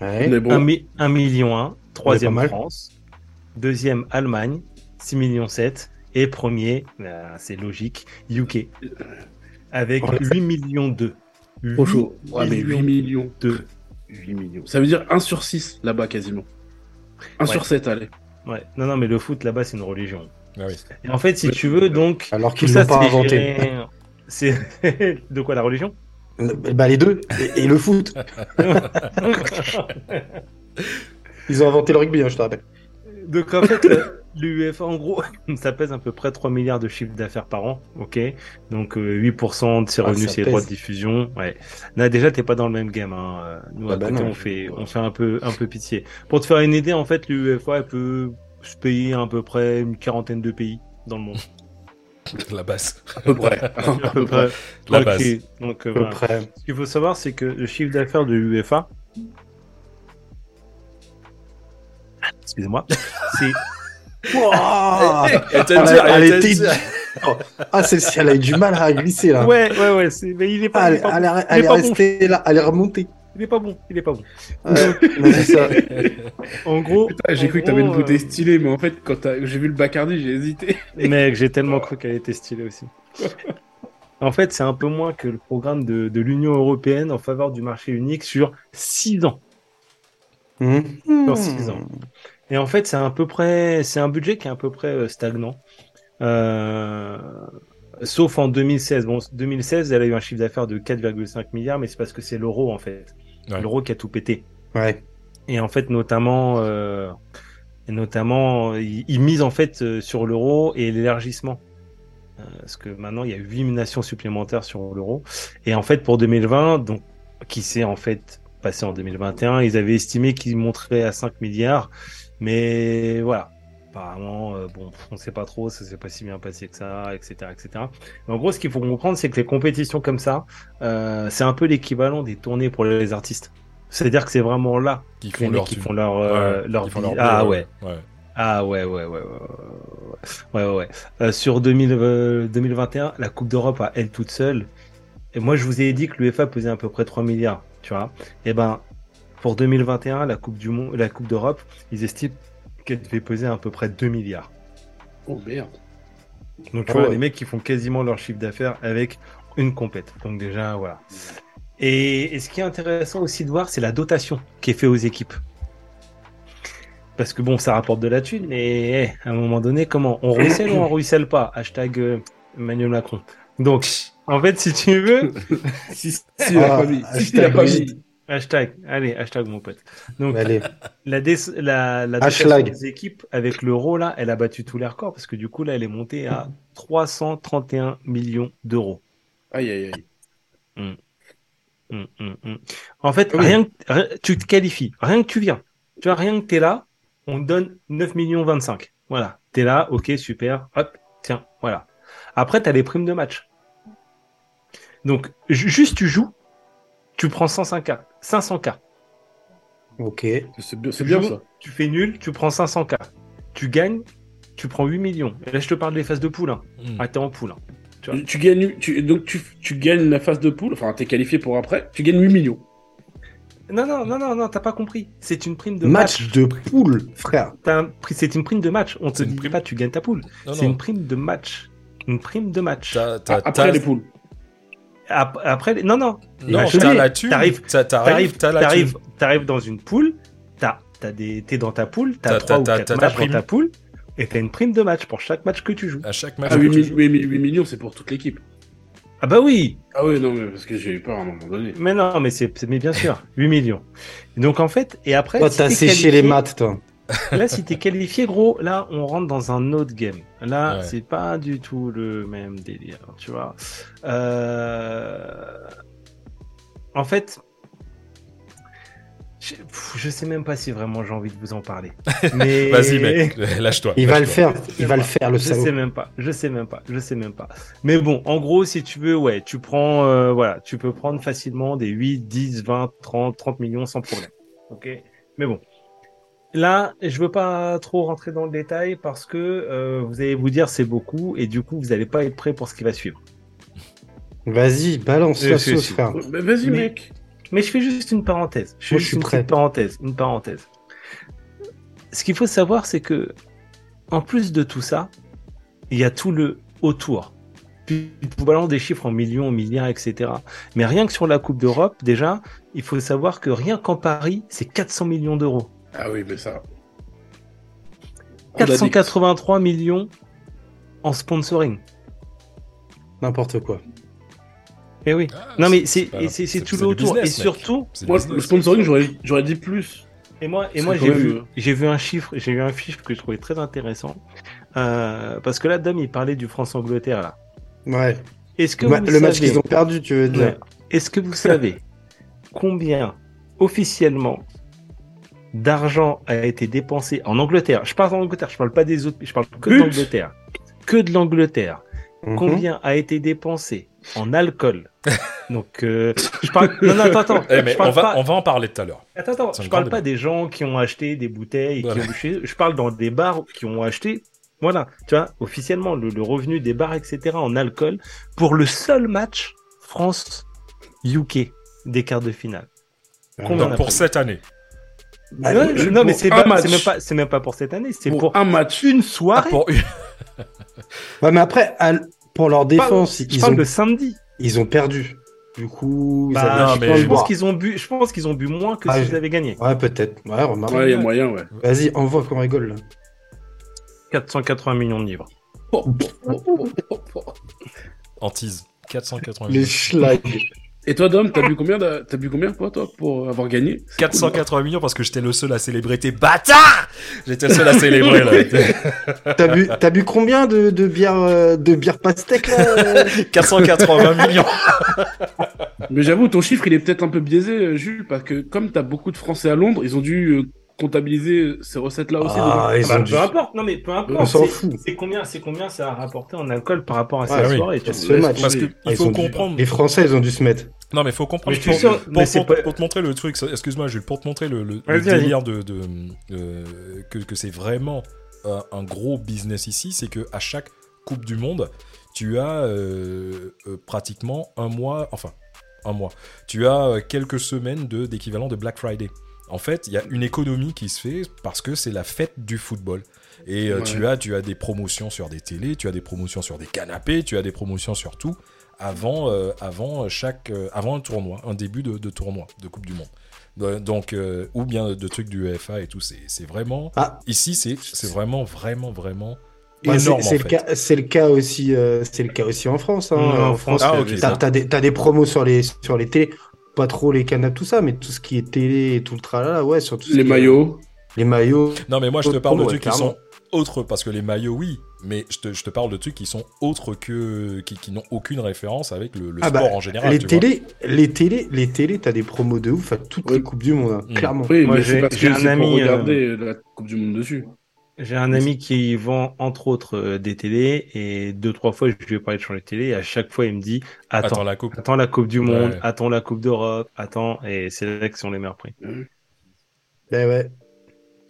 Speaker 3: Ouais.
Speaker 4: Mais bon,
Speaker 2: 1, mi- 1 million 1. Troisième. France. Deuxième Allemagne, 6 millions 7. Et premier, bah, c'est logique, UK. Avec
Speaker 3: Ouais.
Speaker 2: 8 millions 2.
Speaker 4: trop chaud. Ouais, mais 8 millions.
Speaker 2: 2.
Speaker 4: 8 millions. Ça veut dire 1 sur 6 là-bas quasiment. 1
Speaker 2: Ouais.
Speaker 4: sur 7, allez.
Speaker 2: Ouais. Non, non, mais le foot là-bas, c'est une religion.
Speaker 1: Ah oui.
Speaker 2: Et en fait, si tu veux, donc.
Speaker 3: Alors qu'ils
Speaker 2: ça,
Speaker 3: l'ont pas inventé.
Speaker 2: C'est de quoi la religion?
Speaker 3: Bah, les deux. Et, et le foot. Ils ont inventé le rugby, hein, je te rappelle.
Speaker 2: Donc en fait, le- l'UEFA, en gros, ça pèse à peu près 3 milliards de chiffre d'affaires par an, ok? Donc euh, 8% de ses
Speaker 3: Ah,
Speaker 2: revenus, c'est les droits de diffusion. Ouais. Là déjà, t'es pas dans le même game. Hein. Nous, à
Speaker 3: Ah bah
Speaker 2: côté,
Speaker 3: non.
Speaker 2: on fait, on fait un peu, un peu pitié. Pour te faire une idée, en fait, l'UEFA elle peut se payer à peu près une quarantaine de pays dans le monde.
Speaker 1: La base.
Speaker 4: À peu près.
Speaker 2: À peu près.
Speaker 1: La base.
Speaker 2: Donc, euh,
Speaker 3: À peu
Speaker 2: voilà.
Speaker 3: près.
Speaker 2: Ce qu'il faut savoir, c'est que le chiffre d'affaires de l'UEFA, excusez-moi, c'est
Speaker 1: Elle
Speaker 3: Ah, elle
Speaker 1: elle
Speaker 3: était-. Ah, celle-ci, elle a eu du mal à glisser, là.
Speaker 2: ouais, ouais, ouais, c'est, mais il est pas,
Speaker 3: Ah,
Speaker 2: il
Speaker 3: elle,
Speaker 2: est pas
Speaker 3: elle
Speaker 2: bon.
Speaker 3: elle
Speaker 2: Il est
Speaker 3: restée là, elle est remontée.
Speaker 2: Il est pas bon, il est pas bon.
Speaker 3: Ouais, vas-y, ça.
Speaker 2: En gros,
Speaker 4: Putain, j'ai
Speaker 2: en
Speaker 4: cru que t'avais une bouteille stylée, mais en fait, quand t'as- j'ai vu le Bacardi, j'ai hésité.
Speaker 2: euh, Mec, j'ai tellement cru qu'elle était stylée aussi. En fait, c'est un peu moins que le programme de, de l'Union européenne en faveur du marché unique sur 6 ans.
Speaker 3: Mmh.
Speaker 2: Sur six ans. Et en fait, c'est à peu près, c'est un budget qui est à peu près euh, stagnant. Euh, sauf en 2016. Bon, 2016, elle a eu un chiffre d'affaires de 4,5 milliards, mais c'est parce que c'est l'euro en fait.
Speaker 1: Ouais.
Speaker 2: L'euro qui a tout pété.
Speaker 3: Ouais.
Speaker 2: Et en fait, notamment, euh, notamment, ils, misent en fait euh, sur l'euro et l'élargissement. Euh, parce que maintenant, il y a huit nations supplémentaires sur l'euro. Et en fait, pour 2020, donc, qui s'est en fait passé en 2021, ils avaient estimé qu'ils monteraient à 5 milliards. Mais voilà. Apparemment, euh, bon, on sait pas trop, ça s'est pas si bien passé que ça, etc., etc. Mais en gros, ce qu'il faut comprendre, c'est que les compétitions comme ça, euh, c'est un peu l'équivalent des tournées pour les artistes. C'est-à-dire que c'est vraiment là
Speaker 1: Qui
Speaker 2: que les
Speaker 1: font
Speaker 2: mecs
Speaker 1: leur
Speaker 2: qui font leur, euh,
Speaker 1: Ouais,
Speaker 2: leur
Speaker 1: qui font
Speaker 2: vie.
Speaker 1: leur
Speaker 2: Ah ouais.
Speaker 1: ouais.
Speaker 2: Ah ouais, ouais, ouais, ouais, ouais, ouais, ouais, ouais. Euh, sur 2000, euh, 2021, la Coupe d'Europe à elle toute seule. Et moi, je vous ai dit que l'UEFA pesait à peu près 3 milliards, tu vois. Et ben, pour 2021, la Coupe du Monde, la Coupe d'Europe, ils estiment qu'elle devait peser à peu près 2 milliards.
Speaker 4: Oh merde.
Speaker 2: Donc, tu
Speaker 3: Ah
Speaker 2: vois,
Speaker 3: ouais.
Speaker 2: les mecs qui font quasiment leur chiffre d'affaires avec une compète. Donc, déjà, voilà. Et, et ce qui est intéressant aussi de voir, c'est la dotation qui est faite aux équipes. Parce que bon, ça rapporte de la thune, mais à un moment donné, comment On ruisselle ou on ruisselle pas? Hashtag euh, Emmanuel Macron. Donc, en fait, si tu veux,
Speaker 4: Si, si,
Speaker 3: Ah,
Speaker 4: pas mis. Si,
Speaker 3: hashtag
Speaker 4: il
Speaker 2: hashtag, allez, hashtag mon pote. Donc,
Speaker 3: Allez.
Speaker 2: la, dé- la, la dotation
Speaker 3: Hashtag.
Speaker 2: des équipes avec l'euro, là, elle a battu tous les records parce que du coup, là, elle est montée à 331 millions d'euros.
Speaker 4: Aïe, aïe, aïe.
Speaker 2: Mm, mm, mm. En fait,
Speaker 3: Oui.
Speaker 2: rien, que- rien- tu te qualifies, rien que tu viens. Tu vois, rien que t'es là, on te donne 9 millions 25. Voilà. T'es là, ok, super. Hop, tiens, voilà. Après, t'as les primes de match. Donc, ju- juste tu joues, tu prends 105K, 500K.
Speaker 3: Ok.
Speaker 4: C'est bien, ça.
Speaker 2: Tu fais nul, tu prends 500K. Tu gagnes, tu prends 8 millions. Et là, je te parle des phases de poule. Hein.
Speaker 1: Hmm.
Speaker 2: Ah, t'es en poule. hein. Tu vois.
Speaker 4: Tu gagnes, tu, donc tu, tu gagnes la phase de poule, enfin t'es qualifié pour après, tu gagnes 8 millions.
Speaker 2: Non, non, non, non, non, t'as pas compris. C'est une prime de match.
Speaker 3: Match de poule, frère.
Speaker 2: Un C'est une prime de match. On te dit
Speaker 1: prime.
Speaker 2: pas tu gagnes ta poule.
Speaker 1: Non,
Speaker 2: C'est
Speaker 1: non.
Speaker 2: une prime de match. Une prime de match.
Speaker 1: T'as- t'as-
Speaker 4: Après
Speaker 1: t'as-
Speaker 4: les poules.
Speaker 2: Ap- Après, non, non.
Speaker 1: Non, t'as la thune.
Speaker 2: t'arrives-
Speaker 1: T'arrives,
Speaker 2: T'arrives, t'arrives, dans une poule. T'as, t'as des, t'es dans ta poule.
Speaker 1: T'as-
Speaker 2: trois ou quatre matchs dans ta poule. Et t'as une prime de match pour chaque match que tu joues.
Speaker 1: À chaque match.
Speaker 4: Ah,
Speaker 1: que
Speaker 4: 8,
Speaker 1: tu
Speaker 4: mi-
Speaker 1: joues.
Speaker 4: 8 mi- 8 millions, c'est pour toute l'équipe.
Speaker 2: Ah bah oui.
Speaker 4: Ah oui, non, mais parce que j'ai eu peur à un moment donné.
Speaker 2: Mais non, mais c'est, mais bien sûr, 8 millions. Donc en fait, et après,
Speaker 3: Toi, t'as séché les maths, toi.
Speaker 2: Là, si t'es qualifié, gros, là, on rentre dans un autre game. Là,
Speaker 1: Ouais.
Speaker 2: c'est pas du tout le même délire, tu vois. Euh... En fait, je... pff, je sais même pas si vraiment j'ai envie de vous en parler. Mais...
Speaker 1: Vas-y, mec, lâche-toi.
Speaker 3: Il va le faire. Il va le faire, le
Speaker 2: Je sais même pas, je sais même pas, je sais même pas. Mais bon, en gros, si tu veux, ouais, tu prends, euh, voilà, tu peux prendre facilement des 8, 10, 20, 30, 30 millions sans problème. Ok? Mais bon. Là, je veux pas trop rentrer dans le détail parce que euh, vous allez vous dire c'est beaucoup et du coup, vous allez pas être prêt pour ce qui va suivre.
Speaker 3: Vas-y, balance
Speaker 2: Je
Speaker 3: la sauce, frère.
Speaker 4: Mais vas-y, mec.
Speaker 2: Mais je fais juste une parenthèse. Je fais
Speaker 3: Moi, je
Speaker 2: juste
Speaker 3: suis
Speaker 2: une
Speaker 3: prêt.
Speaker 2: petite parenthèse, une parenthèse. Ce qu'il faut savoir, c'est que, en plus de tout ça, il y a tout le autour. Puis, vous balance des chiffres en millions, en milliards, etc. Mais rien que sur la Coupe d'Europe, déjà, il faut savoir que rien qu'en Paris, c'est 400 millions d'euros.
Speaker 4: Ah oui, mais ça. On l'a dit.
Speaker 2: 483 millions en sponsoring.
Speaker 3: N'importe quoi.
Speaker 2: Eh oui.
Speaker 1: Ah,
Speaker 2: non, mais
Speaker 1: c'est
Speaker 2: tout le autour. Et
Speaker 1: business,
Speaker 2: surtout,
Speaker 4: Moi, le sponsoring, j'aurais, j'aurais dit plus.
Speaker 2: Et moi, et moi j'ai vu, j'ai vu un chiffre, j'ai vu un chiffre que je trouvais très intéressant, euh, parce que là, Dom, il parlait du France-Angleterre là.
Speaker 3: Ouais.
Speaker 2: Est-ce que
Speaker 3: Ma-
Speaker 2: vous
Speaker 3: le match qu'ils ont perdu, tu veux dire.
Speaker 2: Ouais. est-ce que vous savez combien officiellement d'argent a été dépensé en Angleterre Je parle en Angleterre, je parle pas des autres, je parle que de l'Angleterre, que de l'Angleterre.
Speaker 3: Mhm.
Speaker 2: Combien a été dépensé en alcool Donc, euh, je parle. Non, non, attends, attends.
Speaker 1: Eh, mais
Speaker 2: je parle
Speaker 1: on va,
Speaker 2: pas-
Speaker 1: on va en parler tout à l'heure.
Speaker 2: Attends, attends, je parle pas
Speaker 1: débat.
Speaker 2: des gens qui ont acheté des bouteilles, et qui ont chez- je parle dans des bars qui ont acheté, voilà, tu vois, officiellement, le, le revenu des bars, etc., en alcool, pour le seul match France-UK des quarts de finale. Combien
Speaker 1: Donc, pour cette année.
Speaker 3: Bah, je-
Speaker 2: non, mais c'est même pas, c'est même pas pour cette année, c'est
Speaker 4: Pour,
Speaker 2: pour,
Speaker 4: un match.
Speaker 2: une
Speaker 1: Ah,
Speaker 2: soirée.
Speaker 1: pour une-
Speaker 3: Ouais, mais après, à pour leur défense,
Speaker 2: je
Speaker 3: ils,
Speaker 2: parle
Speaker 3: ont,
Speaker 2: de samedi.
Speaker 3: ils ont perdu. Du coup, ils
Speaker 2: Bah,
Speaker 1: non, mais-
Speaker 2: je pense qu'ils ont bu, je pense qu'ils ont bu moins que
Speaker 3: Ah,
Speaker 2: s'ils
Speaker 3: je-
Speaker 2: avaient gagné.
Speaker 3: Ouais, peut-être. Ouais, remarque.
Speaker 4: Ouais, il y a moyen, ouais.
Speaker 3: Vas-y, envoie qu'on rigole. Là.
Speaker 2: 480 millions de livres.
Speaker 1: En tease. 480
Speaker 3: Les schlags.
Speaker 4: Et toi, Dom, t'as bu combien, de- t'as bu combien pour toi pour avoir gagné? C'est
Speaker 1: 480 millions parce que j'étais le seul à célébrer tes bâtards J'étais le seul à célébrer là.
Speaker 3: T'as bu, t'as bu combien de, de bière, euh, de bière pastèque là euh?
Speaker 1: 480 millions
Speaker 4: cool. Mais j'avoue, ton chiffre, il est peut-être un peu biaisé, euh, Jules, parce que comme t'as beaucoup de Français à Londres, ils ont dû euh, comptabiliser ces recettes-là aussi.
Speaker 3: Ah, ils
Speaker 2: Bah,
Speaker 3: ont dû.
Speaker 2: peu importe, non mais peu importe.
Speaker 3: On s'en fout.
Speaker 2: C'est combien, c'est combien ça a rapporté en alcool par rapport à
Speaker 3: Ouais,
Speaker 2: cette
Speaker 1: oui.
Speaker 2: soirée tu
Speaker 3: Ce
Speaker 2: vois.
Speaker 3: match.
Speaker 1: Parce
Speaker 4: Oui.
Speaker 1: qu'il
Speaker 3: Ah, ils
Speaker 1: faut
Speaker 3: dû-
Speaker 1: comprendre.
Speaker 3: Les Français, ils ont dû se mettre.
Speaker 1: Non, mais faut comprendre.
Speaker 2: Mais je
Speaker 1: pour, pour-
Speaker 2: mais
Speaker 1: pour-
Speaker 2: pas-
Speaker 1: pour te montrer le truc, excuse-moi, Jules, pour te montrer le, le- le délire de, de, euh, que, que c'est vraiment un gros business ici, c'est que à chaque Coupe du Monde, tu as euh, euh, pratiquement un mois, enfin un mois, tu as quelques semaines de d'équivalent de Black Friday. En fait, il y a une économie qui se fait parce que c'est la fête du football. Et euh,
Speaker 4: Ouais.
Speaker 1: tu as tu as des promotions sur des télés, tu as des promotions sur des canapés, tu as des promotions sur tout avant euh, avant chaque euh, avant un tournoi, un début de, de tournoi de Coupe du Monde. Donc euh, ou bien de trucs du UEFA et tout, c'est c'est vraiment
Speaker 3: Ah,
Speaker 1: ici c'est c'est vraiment vraiment vraiment
Speaker 3: c'est
Speaker 1: énorme
Speaker 3: c'est
Speaker 1: en
Speaker 3: le cas, c'est le cas aussi, euh, c'est le cas aussi en France. Hein.
Speaker 2: En
Speaker 3: France,
Speaker 1: Ah,
Speaker 2: il y
Speaker 1: ok.
Speaker 2: avait
Speaker 3: t'as des, t'as des promos sur les sur les télés, pas trop les canapes tout ça, mais tout ce qui est télé et tout le tralala, ouais, sur tout ce
Speaker 4: Les
Speaker 3: qui est-
Speaker 4: maillots.
Speaker 3: les maillots.
Speaker 1: Non mais moi je te parle de
Speaker 3: ouais,
Speaker 1: trucs qui sont autre, parce que les maillots, oui, mais je te, je te parle de trucs qui sont autres que. qui, qui n'ont aucune référence avec le, le
Speaker 3: Ah bah,
Speaker 1: sport en général.
Speaker 3: les télés, les télés, les télés, t'as des promos de ouf à toutes
Speaker 4: Ouais.
Speaker 3: les coupes du monde, hein,
Speaker 1: Mm.
Speaker 3: clairement.
Speaker 4: Oui,
Speaker 2: Moi,
Speaker 4: mais
Speaker 2: j'ai- un ami,
Speaker 4: pour
Speaker 2: euh,
Speaker 4: regarder la Coupe du Monde dessus.
Speaker 2: J'ai un ami qui vend entre autres euh, des télés et deux trois fois je lui ai parlé de changer de télé et à chaque fois il me dit attends
Speaker 1: Attends la coupe.
Speaker 2: attends la Coupe du Monde,
Speaker 1: Ouais.
Speaker 2: attends la Coupe d'Europe, attends et c'est là que sont les meilleurs prix.
Speaker 3: Eh ouais.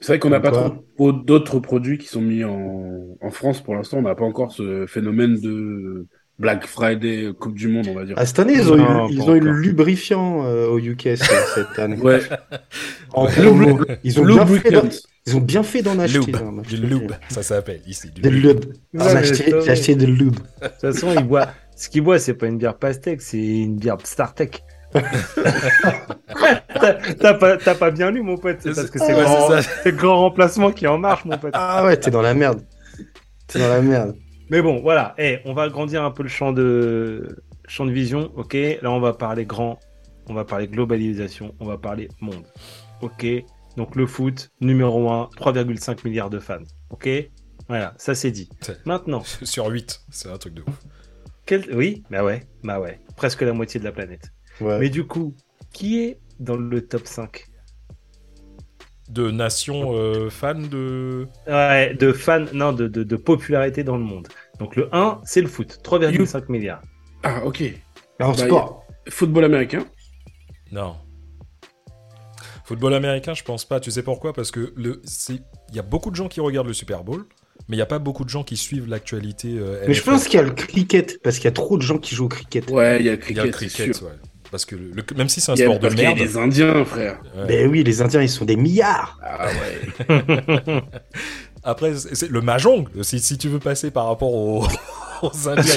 Speaker 4: C'est vrai qu'on n'a pas
Speaker 3: Quoi
Speaker 4: trop trop d'autres produits qui sont mis en, en France pour l'instant. On n'a pas encore ce phénomène de Black Friday, Coupe du Monde, on va dire.
Speaker 3: Ah, cette année, ils ont
Speaker 2: Non,
Speaker 3: eu, ils
Speaker 2: pas
Speaker 3: ont eu
Speaker 2: encore.
Speaker 3: le lubrifiant euh, au UK ce- cette année.
Speaker 4: Ouais,
Speaker 3: En promo. Ils ont bien fait ils ont bien fait d'en acheter.
Speaker 1: Lube.
Speaker 3: je
Speaker 1: Du lube, ça s'appelle ici. Du
Speaker 3: Des
Speaker 1: lube.
Speaker 2: Ouais,
Speaker 3: J'ai
Speaker 2: mais
Speaker 3: acheté, acheté des lubes.
Speaker 2: De toute façon, il boit ce qu'il boit c'est pas une bière pastèque, c'est une bière Startech. T'as t'as pas, t'as pas bien lu, mon pote. C'est parce que c'est
Speaker 1: Ouais,
Speaker 2: grand,
Speaker 1: c'est ça.
Speaker 2: c'est le grand remplacement qui est en marche, mon pote.
Speaker 3: Ah ouais, t'es dans la merde. T'es dans la merde.
Speaker 2: Mais bon, voilà. Eh, on va agrandir un peu le champ de champ de vision. Ok. Là, on va parler grand. On va parler globalisation. On va parler monde. Ok. Donc le foot numéro 1, 3,5 milliards de fans. Ok. Voilà, ça c'est dit. Maintenant,
Speaker 1: Sur 8, c'est un truc de ouf.
Speaker 2: quel... oui, bah ouais, bah ouais, presque la moitié de la planète.
Speaker 3: Ouais.
Speaker 2: Mais du coup, qui est dans le top 5
Speaker 1: De nations euh, fans de.
Speaker 2: Ouais, de fans, non, de, de, de popularité dans le monde. Donc le 1, c'est le foot, 3,5 milliards.
Speaker 4: Ah, ok.
Speaker 3: En
Speaker 4: Bah,
Speaker 3: sport.
Speaker 4: Football américain.
Speaker 1: Non. Football américain, je pense pas. Tu sais pourquoi? Parce que le, c'est, il y a beaucoup de gens qui regardent le Super Bowl, mais il y a pas beaucoup de gens qui suivent l'actualité. euh,
Speaker 3: Mais je pense qu'il y a le cricket, parce qu'il y a trop de gens qui jouent au cricket.
Speaker 4: Ouais, il y a le
Speaker 1: il y a le
Speaker 4: cricket,
Speaker 1: cricket, ouais. Parce que le, même si c'est un
Speaker 4: Il
Speaker 1: sport de
Speaker 4: parce qu'il y a
Speaker 1: merde.
Speaker 4: les Indiens, frère.
Speaker 1: ouais.
Speaker 3: Ben oui, les Indiens, ils sont des milliards.
Speaker 4: Ah ouais.
Speaker 1: Après, c'est, le mahjong. Si, si tu veux passer par rapport aux, aux Indiens.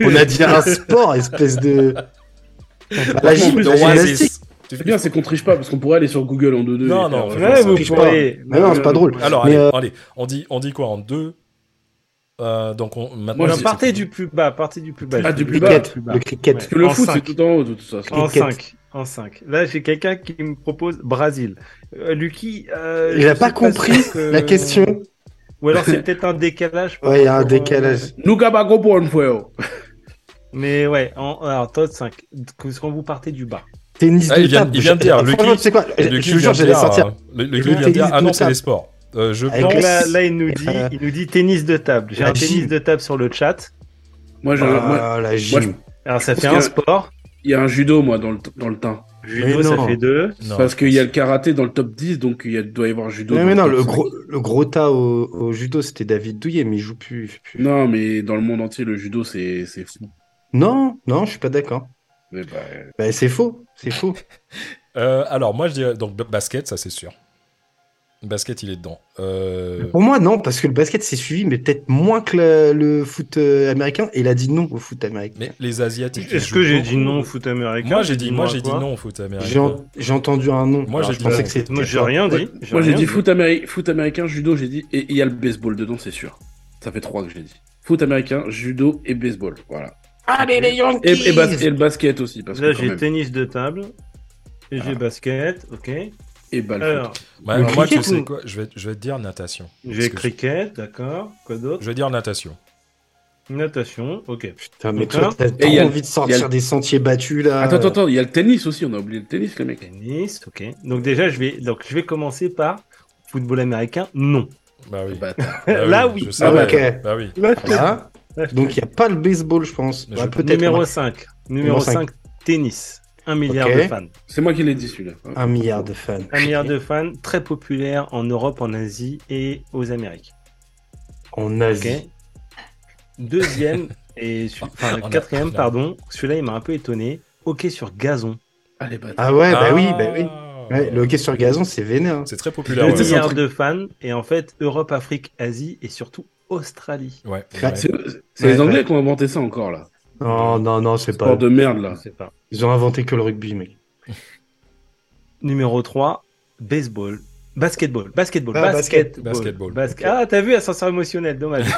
Speaker 3: On a dit, un sport, espèce de. La gym,
Speaker 1: de
Speaker 3: la.
Speaker 1: Tu
Speaker 4: C'est bien, c'est qu'on triche pas parce qu'on pourrait aller sur Google en 2-2.
Speaker 1: Non, non, Ouais,
Speaker 4: euh,
Speaker 2: vous pourriez.
Speaker 3: Mais non, c'est pas drôle.
Speaker 1: Alors,
Speaker 3: Mais,
Speaker 1: allez,
Speaker 3: euh,
Speaker 1: allez, on dit, on dit quoi en deux? Euh, Donc, on, maintenant,
Speaker 4: Moi,
Speaker 2: partez du plus bas, partez du plus bas.
Speaker 4: Ah, du plus
Speaker 2: du
Speaker 4: bas.
Speaker 3: cricket, le cricket.
Speaker 2: Ouais.
Speaker 4: Parce que le
Speaker 2: En
Speaker 4: foot, c'est tout en haut de toute façon.
Speaker 2: En
Speaker 3: Cricket.
Speaker 2: 5. En 5. Là, j'ai quelqu'un qui me propose Brésil. Euh, Lucky. euh,
Speaker 3: Il
Speaker 2: je
Speaker 3: a pas compris
Speaker 2: que-
Speaker 3: La question.
Speaker 2: Ou alors c'est peut-être un décalage.
Speaker 3: Ouais, il y a un
Speaker 2: euh,
Speaker 3: décalage.
Speaker 4: Pour un fuego.
Speaker 2: Mais ouais, en, alors top 5. Quand vous partez du bas.
Speaker 3: Tennis
Speaker 1: Ah,
Speaker 3: de
Speaker 1: il vient-
Speaker 3: table.
Speaker 1: il vient de dire, Lucky-
Speaker 3: tu sais quoi Je
Speaker 1: vient
Speaker 3: jure, j'allais sortir.
Speaker 1: euh, Lucky vient de dire,
Speaker 3: tennis
Speaker 1: ah non, c'est les sports. Euh, je
Speaker 3: Avec
Speaker 1: pense.
Speaker 3: les-
Speaker 2: Là, là, il nous dit,
Speaker 3: Euh,
Speaker 2: il nous dit tennis de table. J'ai un tennis de table sur le chat.
Speaker 4: Moi, j'ai un- moi,
Speaker 3: Ah, la
Speaker 4: moi,
Speaker 3: gym.
Speaker 2: Alors ça fait un sport.
Speaker 4: il y a un judo, moi, dans le, dans le teint.
Speaker 2: Judo, ça
Speaker 3: non.
Speaker 2: fait deux.
Speaker 1: Non,
Speaker 4: Parce
Speaker 1: je
Speaker 4: qu'il y a le karaté dans le top 10, donc il y a- doit y avoir judo. Dans
Speaker 3: mais non, le
Speaker 4: top 5.
Speaker 3: gros, le gros tas au, au judo, c'était David Douillet, mais il joue plus.
Speaker 4: Non, mais dans le monde entier, le judo, c'est c'est fou.
Speaker 3: Non, non, je suis pas d'accord.
Speaker 4: Bah,
Speaker 3: Bah, c'est faux, c'est faux.
Speaker 1: Euh, alors, moi, je dirais. Donc, basket, ça, c'est sûr. Basket, il est dedans. Euh,
Speaker 3: Pour moi, non, parce que le basket, c'est suivi, mais peut-être moins que le, le foot euh, américain. Et il a dit non au foot américain.
Speaker 1: Mais les Asiatiques.
Speaker 2: Est-ce que j'ai dit non au foot américain
Speaker 1: Moi, j'ai dit, moi, j'ai dit non au foot américain.
Speaker 3: J'ai en- j'ai entendu un nom.
Speaker 1: Moi, j'ai
Speaker 3: je
Speaker 1: dit
Speaker 3: pensais
Speaker 1: non.
Speaker 3: que c'était.
Speaker 2: Moi, j'ai rien dit.
Speaker 4: moi j'ai dit foot, améri- foot américain, judo, j'ai dit, et il y a le baseball dedans, c'est sûr. Ça fait trois que j'ai dit. Foot américain, judo et baseball. Voilà.
Speaker 3: Allez, les
Speaker 4: Et,
Speaker 3: Yankees
Speaker 4: et, bas- et le basket aussi. Parce
Speaker 2: Là, j'ai tennis de table. Et j'ai
Speaker 4: Ah.
Speaker 2: basket, ok.
Speaker 4: Et balle
Speaker 2: Alors,
Speaker 3: Le
Speaker 1: moi, tu sais
Speaker 3: ou-
Speaker 1: quoi je vais, je vais te dire natation.
Speaker 2: j'ai cricket, d'accord. Quoi d'autre
Speaker 1: je vais dire natation.
Speaker 2: Natation, ok.
Speaker 3: Putain, mais toi, t'as trop
Speaker 4: a-
Speaker 3: envie de sortir des sentiers battus là.
Speaker 4: Attends, attends, attends, il y a le tennis aussi, on a oublié le tennis, les mecs.
Speaker 2: Tennis, ok. Donc déjà, je vais, donc je vais commencer par football américain. Non.
Speaker 1: Bah oui. Bah
Speaker 2: Là, oui.
Speaker 1: Je
Speaker 3: ok.
Speaker 1: Bah oui.
Speaker 2: Là, là,
Speaker 3: Donc il n'y a pas le baseball, je pense. Ouais,
Speaker 1: je-.
Speaker 2: Numéro
Speaker 3: ouais.
Speaker 2: 5. Numéro
Speaker 3: Numéro
Speaker 2: 5,
Speaker 3: cinq.
Speaker 2: tennis. Un milliard de fans.
Speaker 4: C'est moi qui l'ai dit celui-là.
Speaker 3: Un milliard de fans.
Speaker 2: Un milliard de fans, très populaire en Europe, en Asie et aux Amériques.
Speaker 3: En. Asie.
Speaker 2: Deuxième et enfin, quatrième,
Speaker 1: a-
Speaker 2: pardon. Celui-là, il m'a un peu étonné. Hockey sur gazon.
Speaker 3: Ah ouais, bah
Speaker 1: Ah.
Speaker 3: oui, bah oui. Ouais, le hockey sur gazon, c'est vénère.
Speaker 1: C'est très
Speaker 2: 2
Speaker 1: populaire.
Speaker 4: Mais
Speaker 1: ouais.
Speaker 4: c'est ça,
Speaker 2: milliards
Speaker 4: un truc-
Speaker 2: de fans et en fait Europe, Afrique, Asie et surtout Australie.
Speaker 1: Ouais.
Speaker 3: Ah,
Speaker 1: ouais.
Speaker 4: C'est c'est
Speaker 3: Ouais,
Speaker 4: les Anglais
Speaker 3: ouais.
Speaker 4: qui ont inventé ça encore, là.
Speaker 3: Non, non, non, c'est
Speaker 4: Sport
Speaker 3: pas.
Speaker 4: de merde, là.
Speaker 2: Pas.
Speaker 3: Ils ont inventé que le rugby, mec.
Speaker 2: Numéro 3, baseball. Basketball, basketball,
Speaker 3: Ah,
Speaker 2: basketball.
Speaker 1: Basketball.
Speaker 2: Ah, t'as vu, ascenseur émotionnel, dommage.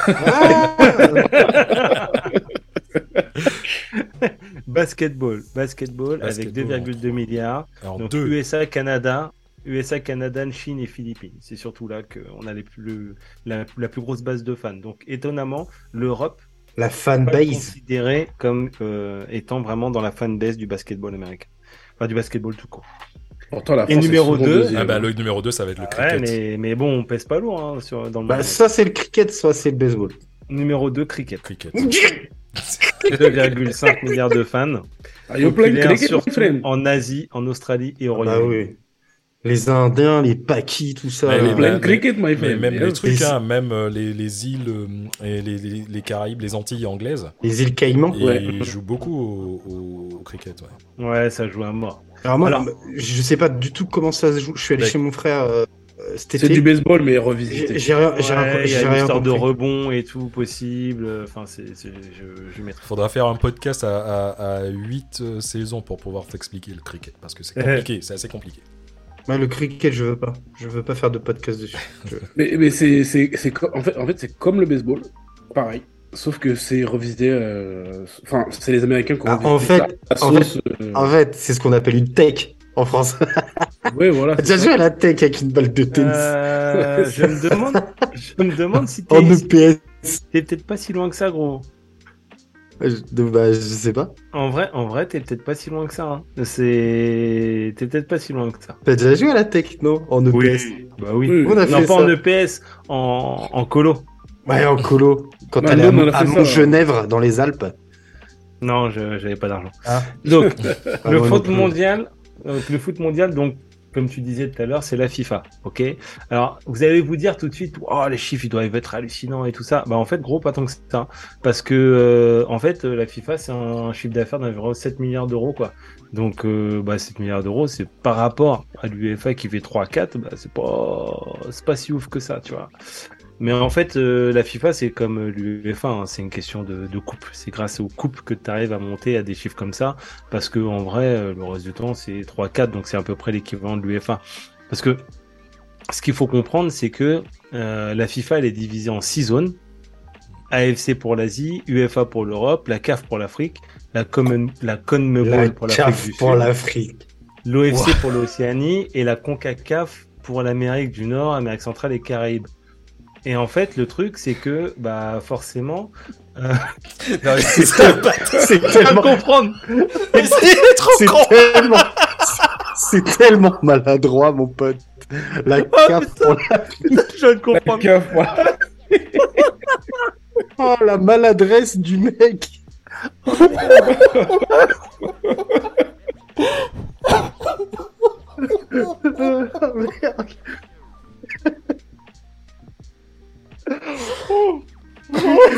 Speaker 2: basketball, basketball, avec
Speaker 1: Basketball,
Speaker 2: 2,2 milliards.
Speaker 1: Alors,
Speaker 2: Donc
Speaker 1: deux.
Speaker 2: USA, Canada USA, Canada, Chine et Philippines. C'est surtout là qu'on a les plus, le- la, la plus grosse base de fans. Donc étonnamment, l'Europe
Speaker 3: La fanbase.
Speaker 2: considérée comme euh, étant vraiment dans la fanbase du basketball américain. Enfin, du basketball tout court.
Speaker 4: Pourtant, la
Speaker 2: Et
Speaker 4: France
Speaker 2: numéro
Speaker 4: souvent
Speaker 2: deux,
Speaker 4: deuxième.
Speaker 1: Ah bah, le numéro 2, ça va être le
Speaker 2: Ouais,
Speaker 1: cricket.
Speaker 2: mais, mais bon, on pèse pas lourd hein, sur, dans le
Speaker 3: Bah, soit c'est le cricket, soit c'est le baseball.
Speaker 2: Numéro 2, cricket.
Speaker 1: Cricket.
Speaker 2: 2,5 milliards de fans.
Speaker 4: Are you
Speaker 2: Populaire
Speaker 4: cricket,
Speaker 2: en Asie, en Australie et au
Speaker 3: Bah
Speaker 2: Royaume-Uni.
Speaker 3: oui. Les Indiens, les Pakis, tout ça.
Speaker 1: Mais les mais-
Speaker 4: cricket, my
Speaker 1: Mais
Speaker 4: friend.
Speaker 1: même les trucs,
Speaker 3: Et-
Speaker 1: hein, même euh, les, les îles euh, et les, les, les Caraïbes, les Antilles anglaises,
Speaker 3: Les îles Caïmans.
Speaker 1: ils
Speaker 4: Ouais.
Speaker 1: jouent beaucoup au, au- au cricket. Ouais.
Speaker 2: Ouais, ça joue à mort.
Speaker 3: Alors moi,
Speaker 2: Alors-
Speaker 3: je sais pas du tout comment ça se joue. Je suis allé chez mon frère euh, euh,
Speaker 4: C'est du baseball, mais revisité.
Speaker 3: j'ai rien, j'ai rien,
Speaker 2: Ouais, il y
Speaker 3: j'ai
Speaker 2: a une
Speaker 3: rien
Speaker 2: histoire de rebond et tout possible. Enfin, c'est, c'est- je, je mettrai.
Speaker 1: Faudra faire un podcast à, à, 8 saisons pour pouvoir t'expliquer le cricket parce que c'est compliqué, c'est assez compliqué.
Speaker 3: Ouais, le cricket, je veux pas. Je veux pas faire de podcast dessus.
Speaker 4: Mais, mais c'est, c'est, c'est co- en fait, en fait, c'est comme le baseball, pareil. Sauf que c'est revisité. euh, Enfin, c'est les Américains qui ont
Speaker 3: Ah,
Speaker 4: revisité
Speaker 3: en fait-
Speaker 4: ça
Speaker 3: en
Speaker 4: sauce, euh,
Speaker 3: En fait, c'est ce qu'on appelle une tech en France.
Speaker 4: Ouais, voilà.
Speaker 3: T'as déjà joué à la tech avec une balle de tennis
Speaker 2: Euh, je me demande, je me demande si t'es,
Speaker 3: en EPS
Speaker 2: t'es peut-être pas si loin que ça, gros.
Speaker 3: Je, bah, je sais pas.
Speaker 2: En vrai, en vrai, t'es peut-être pas si loin que ça. hein. C'est, t'es peut-être pas si loin que ça.
Speaker 3: T'as déjà joué à la tech, non En EPS
Speaker 2: Bah oui.
Speaker 4: Oui.
Speaker 3: On a
Speaker 2: Non,
Speaker 3: fait
Speaker 2: pas
Speaker 3: ça.
Speaker 2: en EPS, en, en colo.
Speaker 3: Ouais, en colo. Quand
Speaker 4: Bah,
Speaker 3: t'allais à, à Mont-Genèvre, dans les Alpes.
Speaker 2: Non, je, j'avais pas d'argent.
Speaker 3: Ah.
Speaker 2: Donc,
Speaker 3: Ah,
Speaker 2: le
Speaker 3: non
Speaker 2: foot mondial, euh, le foot mondial, donc, comme tu disais tout à l'heure, c'est la FIFA, ok? Alors, vous allez vous dire tout de suite, oh, les chiffres, ils doivent être hallucinants et tout ça. Bah, en fait, gros, pas tant que ça. Parce que, euh, en fait, la FIFA, c'est un chiffre d'affaires d'environ 7 milliards d'euros, quoi. Donc, euh, bah, 7 milliards d'euros, c'est par rapport à l'UEFA qui fait 3 à 4, bah, c'est pas, c'est pas si ouf que ça, tu vois. Mais en fait, euh, la FIFA, c'est comme l'UEFA, hein, c'est une question de, de coupe. C'est grâce aux coupes que tu arrives à monter à des chiffres comme ça, parce que en vrai, euh, le reste du temps, c'est 3-4, donc c'est à peu près l'équivalent de l'UEFA. Parce que ce qu'il faut comprendre, c'est que euh, la FIFA, elle est divisée en six zones. AFC pour l'Asie, UEFA pour l'Europe, la CAF pour l'Afrique, la, Common, la CONMEBOL pour l'Afrique
Speaker 3: pour l'Afrique.
Speaker 2: l'OFC pour l'Océanie et la CONCACAF pour l'Amérique du Nord, Amérique centrale et Caraïbes. Et en fait, le truc, c'est que, bah, forcément, euh,
Speaker 3: C'est c'est tellement,
Speaker 2: comprendre.
Speaker 1: c'est
Speaker 3: tellement, c'est tellement maladroit, mon pote. La CAF pour l'Afrique.
Speaker 2: Je viens de comprendre.
Speaker 4: Caf, voilà.
Speaker 3: Oh, la maladresse du mec.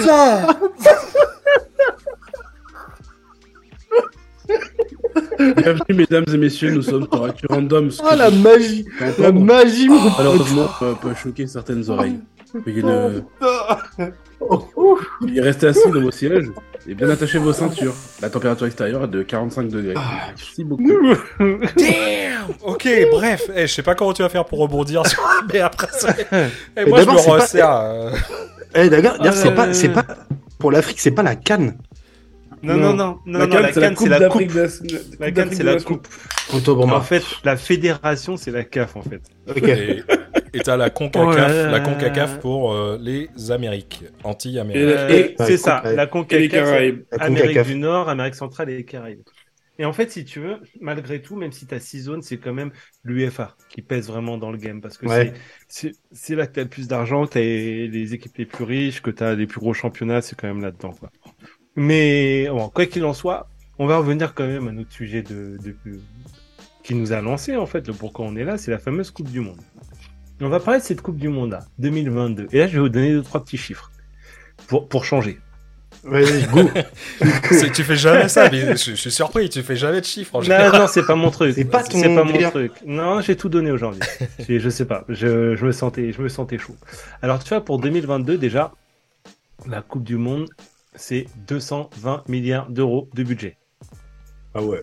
Speaker 3: Ah.
Speaker 4: Bienvenue, mesdames et messieurs, nous sommes sur Actu Random.
Speaker 3: Ah, la magie, la magie, mon pote.
Speaker 4: Malheureusement, peut, peut choquer certaines oreilles.
Speaker 3: Oh,
Speaker 4: veuillez rester assis dans vos sièges et bien attacher vos ceintures. La température extérieure est de 45 degrés. Merci beaucoup.
Speaker 1: Damn Ok, bref, eh, je sais pas comment tu vas faire pour rebondir sur... Mais après ça... Eh,
Speaker 3: Mais
Speaker 1: moi, je me
Speaker 3: d'abord, c'est pas-
Speaker 1: resserre. euh,
Speaker 3: Eh, d'ailleurs, d'ailleurs, c'est
Speaker 2: Euh,
Speaker 3: pas, c'est pas, pour l'Afrique, c'est pas la canne.
Speaker 2: Non, non, non, non,
Speaker 4: la
Speaker 2: non,
Speaker 4: canne,
Speaker 2: la
Speaker 4: c'est la
Speaker 2: canne,
Speaker 4: coupe
Speaker 2: c'est la coupe. La canne, c'est la coupe. En fait, la fédération, c'est la CAF, en fait.
Speaker 3: ok.
Speaker 1: Et t'as la CONCACAF,
Speaker 2: Oh
Speaker 1: la CONCACAF pour euh, les Amériques,
Speaker 2: Euh,
Speaker 4: et-
Speaker 2: c'est ça, la CONCACAF.
Speaker 3: La
Speaker 2: Amérique du Nord, Amérique centrale et les Caraïbes. Et en fait, si tu veux, malgré tout, même si tu as six zones, c'est quand même l'UEFA qui pèse vraiment dans le game parce que
Speaker 3: Ouais.
Speaker 2: c'est- là que tu as le plus d'argent, que tu as les équipes les plus riches, que tu as les plus gros championnats, c'est quand même là-dedans. Quoi. Mais bon, quoi qu'il en soit, on va revenir quand même à notre sujet de, de- qui nous a lancé en fait, le pourquoi on est là, c'est la fameuse Coupe du Monde. On va parler de cette Coupe du Monde là, 2022. Et là, je vais vous donner deux trois petits chiffres pour pour changer.
Speaker 3: Vas-y, go.
Speaker 1: C'est que tu fais jamais ça, mais je, je suis surpris, tu fais jamais de chiffres en
Speaker 2: Non,
Speaker 1: général.
Speaker 2: non, c'est pas mon truc.
Speaker 3: C'est pas ton
Speaker 2: pas mon truc. Non, j'ai tout donné aujourd'hui. Je sais pas. Je, je me sentais, je me sentais chaud. Alors, tu vois, pour 2022, déjà, la Coupe du Monde, c'est 220 milliards d'euros de budget.
Speaker 3: Ah ouais.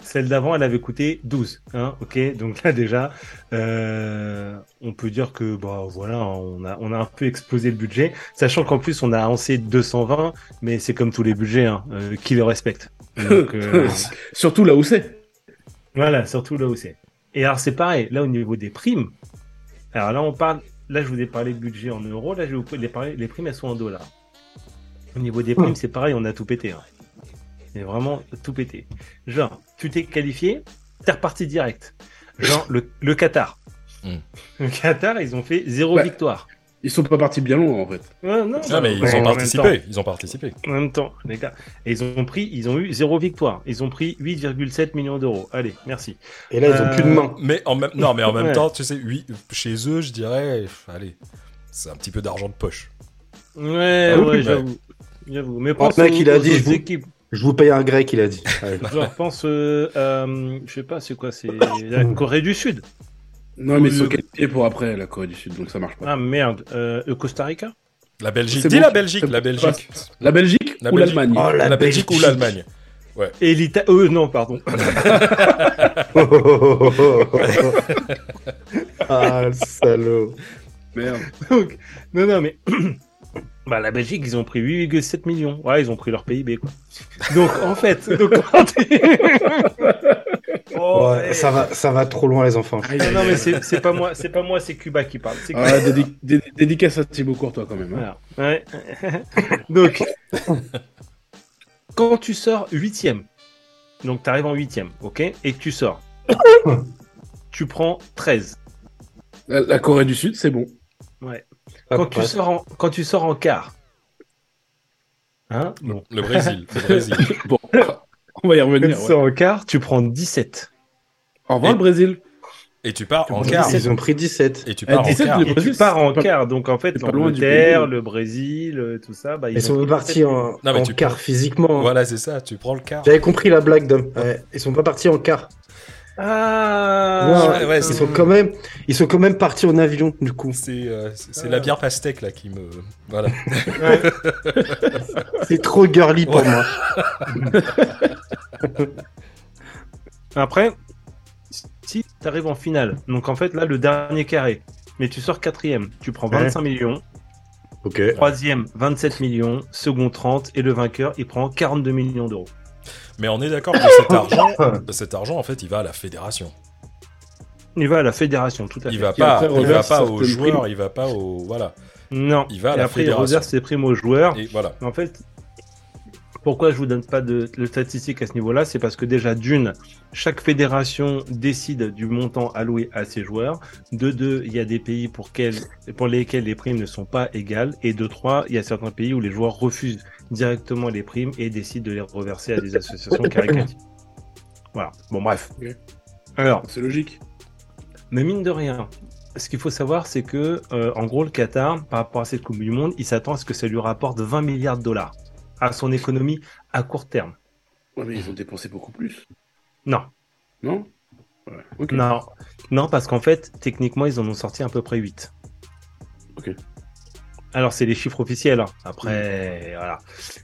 Speaker 2: Celle d'avant, elle avait coûté 12. Hein, ok, donc là déjà, euh, on peut dire que bah voilà, on a on a un peu explosé le budget, sachant qu'en plus on a annoncé 220, mais c'est comme tous les budgets, hein, euh, qui le respecte. Euh,
Speaker 4: Surtout là où c'est.
Speaker 2: Voilà, surtout là où c'est. Et alors, c'est pareil. Là, au niveau des primes, alors là, on parle. Là, je vous ai parlé de budget en euros. Là, je vais vous parler. Les primes, elles sont en dollars. Au niveau des primes, c'est pareil. On a tout pété. Hein. C'est vraiment tout pété. Genre, tu t'es qualifié, t'es reparti direct. Genre, le, le Qatar.
Speaker 1: Hmm.
Speaker 2: Le Qatar, ils ont fait zéro
Speaker 4: Ouais.
Speaker 2: victoire.
Speaker 4: Ils sont pas partis bien loin, en fait.
Speaker 2: Ouais, non,
Speaker 1: Ah, mais ils
Speaker 2: ouais,
Speaker 1: ont participé. Ils ont participé.
Speaker 2: En même temps, les gars. Et ils ont pris, ils ont eu zéro victoire. Ils ont pris 8,7 millions d'euros. Allez, merci.
Speaker 3: Et là, ils ont
Speaker 2: Euh,
Speaker 3: plus de main.
Speaker 1: Mais en même, non, mais en même
Speaker 2: Ouais.
Speaker 1: temps, tu sais, oui, chez eux, je dirais, allez, c'est un petit peu d'argent de poche.
Speaker 2: Ouais,
Speaker 3: Ah oui,
Speaker 2: ouais,
Speaker 1: ouais.
Speaker 2: j'avoue. J'avoue. Mais
Speaker 3: Oh,
Speaker 2: pense aux-
Speaker 3: il a
Speaker 2: aux
Speaker 3: dit, je
Speaker 2: autres
Speaker 3: vous-
Speaker 2: équipes.
Speaker 3: Je vous paye un grec, il a dit. Ouais.
Speaker 2: Genre, pense, euh, euh, je sais pas, c'est quoi, c'est la Corée du Sud.
Speaker 4: Non, mais ils sont qualifiés pour après, la Corée du Sud, donc ça marche pas.
Speaker 2: Ah merde, euh, le Costa Rica?
Speaker 1: La Belgique.
Speaker 4: C'est
Speaker 1: Dis
Speaker 4: bon,
Speaker 1: la Belgique, la Belgique.
Speaker 4: La Belgique
Speaker 1: La
Speaker 4: ou
Speaker 1: Belgique.
Speaker 4: l'Allemagne?
Speaker 3: Oh,
Speaker 1: La,
Speaker 3: la
Speaker 1: Belgique, ou l'Allemagne.
Speaker 2: Et l'Italie. Euh, non, pardon.
Speaker 3: ah, le salaud.
Speaker 4: Merde.
Speaker 2: Donc, non, non, mais. Bah, la Belgique, ils ont pris 8,7 millions. Ouais, ils ont pris leur PIB, quoi. Donc, en fait. donc, Oh,
Speaker 3: Ouais, ça, va, ça va trop loin, les enfants.
Speaker 4: Aïe,
Speaker 2: Non, mais c'est pas moi, c'est pas moi, c'est Cuba qui parle. Cuba.
Speaker 4: Ah, dédi- dé- dédicace à Thibaut Courtois quand même. hein.
Speaker 2: Voilà. Ouais. donc, quand tu sors huitième, donc tu arrives en huitième, ok, et que tu sors, tu prends 13.
Speaker 4: La, la Corée du Sud, c'est bon.
Speaker 2: Ouais.
Speaker 3: Ah,
Speaker 2: Quand tu sors en, quand tu sors en quart, hein, bon.
Speaker 1: Le Brésil. Le Brésil.
Speaker 4: Bon, on va y
Speaker 2: Quand tu
Speaker 4: revenir. ouais.
Speaker 2: sors en quart, tu prends 17.
Speaker 4: Au revoir
Speaker 1: Et-
Speaker 4: le Brésil.
Speaker 1: Et tu pars en
Speaker 3: Ils-
Speaker 1: quart.
Speaker 3: Ils ont pris 17.
Speaker 1: Et tu pars en
Speaker 4: 17,
Speaker 1: quart.
Speaker 2: Et tu pars en quart, donc en fait, l'Angleterre, le Brésil, euh, tout ça, bah,
Speaker 3: Ils sont
Speaker 2: ont
Speaker 3: pas
Speaker 2: pris
Speaker 3: partis en,
Speaker 1: Non, mais
Speaker 3: en
Speaker 1: tu
Speaker 3: quart
Speaker 1: prends-
Speaker 3: physiquement.
Speaker 1: Voilà, c'est ça. Tu prends le quart.
Speaker 3: J'avais compris la blague, Dom. Ouais, Ils sont pas partis en quart.
Speaker 2: Ah
Speaker 1: ouais, ouais,
Speaker 3: ils sont quand même, ils sont quand même partis en avion, du coup.
Speaker 1: C'est euh, la bière pastèque là qui me. Voilà.
Speaker 2: Ouais.
Speaker 3: C'est trop girly pour
Speaker 1: Ouais.
Speaker 3: moi.
Speaker 2: Après, si tu arrives en finale, donc en fait là le dernier carré, mais tu sors quatrième, tu prends 25 millions,
Speaker 3: Ok.
Speaker 2: troisième 27 millions, second 30 et le vainqueur il prend 42 millions d'euros.
Speaker 1: Mais on est d'accord que cet argent, cet argent, en fait, il va à la fédération.
Speaker 2: Il va à la fédération, tout à fait.
Speaker 1: Il va pas,
Speaker 4: après
Speaker 1: il va pas aux joueurs, il va pas aux. Voilà.
Speaker 2: Non,
Speaker 1: Il va à
Speaker 2: et
Speaker 1: la
Speaker 2: après il
Speaker 1: fédération.
Speaker 2: reverse ses primes aux joueurs.
Speaker 1: Et voilà.
Speaker 2: En fait, pourquoi je vous donne pas de, de statistiques à ce niveau-là? C'est parce que déjà, d'une, chaque fédération décide du montant alloué à ses joueurs. De deux, il y a des pays pour, quels- pour lesquels les primes ne sont pas égales. Et de trois, il y a certains pays où les joueurs refusent directement les primes et décident de les reverser à des associations caritatives. Voilà. Bon, bref. Alors,
Speaker 4: C'est logique.
Speaker 2: mais mine de rien, ce qu'il faut savoir, c'est que, euh, en gros, le Qatar, par rapport à cette Coupe du Monde, il s'attend à ce que ça lui rapporte 20 milliards de dollars à son économie à court terme.
Speaker 4: Ouais, mais ils ont dépensé beaucoup plus.
Speaker 2: Non,
Speaker 4: Non? Ouais.
Speaker 2: Non, non, parce qu'en fait, techniquement, ils en ont sorti à peu près 8.
Speaker 4: Ok.
Speaker 2: Alors, c'est les chiffres officiels. hein. Après, voilà.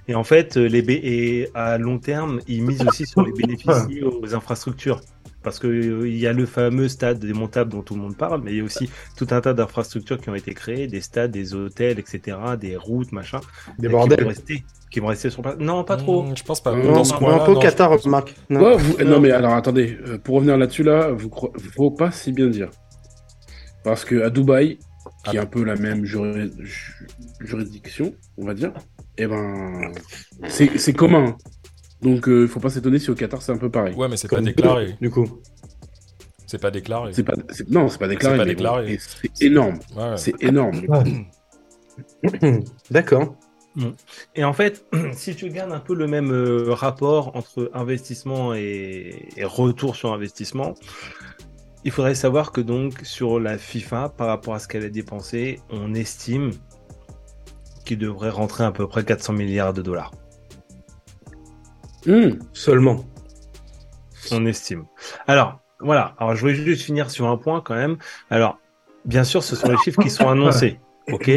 Speaker 2: Et en fait, euh, les B... et à long terme, ils misent aussi sur les bénéfices aux infrastructures. Parce que euh, il y a le fameux stade démontable dont tout le monde parle, mais il y a aussi tout un tas d'infrastructures qui ont été créées, des stades, des hôtels, etc., des routes, machin,
Speaker 3: Des
Speaker 2: qui
Speaker 3: bordels.
Speaker 2: vont rester, qui vont rester sur place. Non, pas trop.
Speaker 1: Mmh, je pense pas.
Speaker 4: Non,
Speaker 1: Dans ce
Speaker 3: un peu
Speaker 1: non,
Speaker 3: Qatar,
Speaker 1: pense-
Speaker 3: Marc. Non.
Speaker 4: Ouais, vous-
Speaker 2: Non.
Speaker 4: Non, mais alors attendez, euh, pour revenir là-dessus, là, vous cro- faut pas si bien dire. Parce que à Dubaï, qui est un peu la même juri- ju- juridiction, on va dire, eh ben, c'est c'est commun. Donc, il faut pas s'étonner si au Qatar c'est un peu pareil.
Speaker 1: Ouais, mais c'est pas déclaré.
Speaker 3: Du coup.
Speaker 1: C'est pas déclaré.
Speaker 4: C'est pas, c'est- non, c'est pas déclaré.
Speaker 1: C'est pas
Speaker 4: mais
Speaker 1: déclaré.
Speaker 4: bon, et c'est énorme.
Speaker 1: Ouais.
Speaker 4: C'est énorme.
Speaker 3: D'accord.
Speaker 2: Et en fait, si tu gardes un peu le même euh, rapport entre investissement et, et retour sur investissement, il faudrait savoir que donc sur la FIFA, par rapport à ce qu'elle a dépensé, on estime qu'il devrait rentrer à peu près 400 milliards de dollars.
Speaker 4: Hum,
Speaker 3: Seulement.
Speaker 2: On estime. Alors, voilà. Alors, je voulais juste finir sur un point quand même. Alors, bien sûr, ce sont les chiffres qui sont annoncés. OK?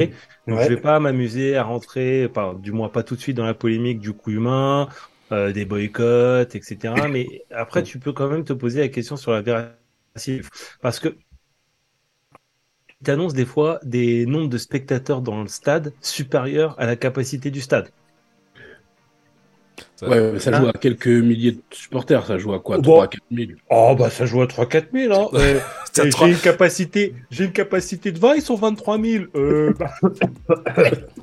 Speaker 2: Donc,
Speaker 3: Ouais.
Speaker 2: je vais pas m'amuser à rentrer, pas, du moins pas tout de suite dans la polémique du coup humain, euh, des boycotts, etc. Mais après, tu peux quand même te poser la question sur la véracité. Parce que tu t'annonces des fois des nombres de spectateurs dans le stade supérieurs à la capacité du stade.
Speaker 1: Ça-
Speaker 4: Ouais, mais ça
Speaker 2: Hein
Speaker 4: joue à quelques milliers de supporters, ça joue à quoi
Speaker 2: Bon.
Speaker 4: 3 4 000
Speaker 2: Oh, bah, ça joue à 3-4 000, hein. Euh, j'ai une capacité, j'ai une capacité de 20, ils sont 23 000. Euh, bah,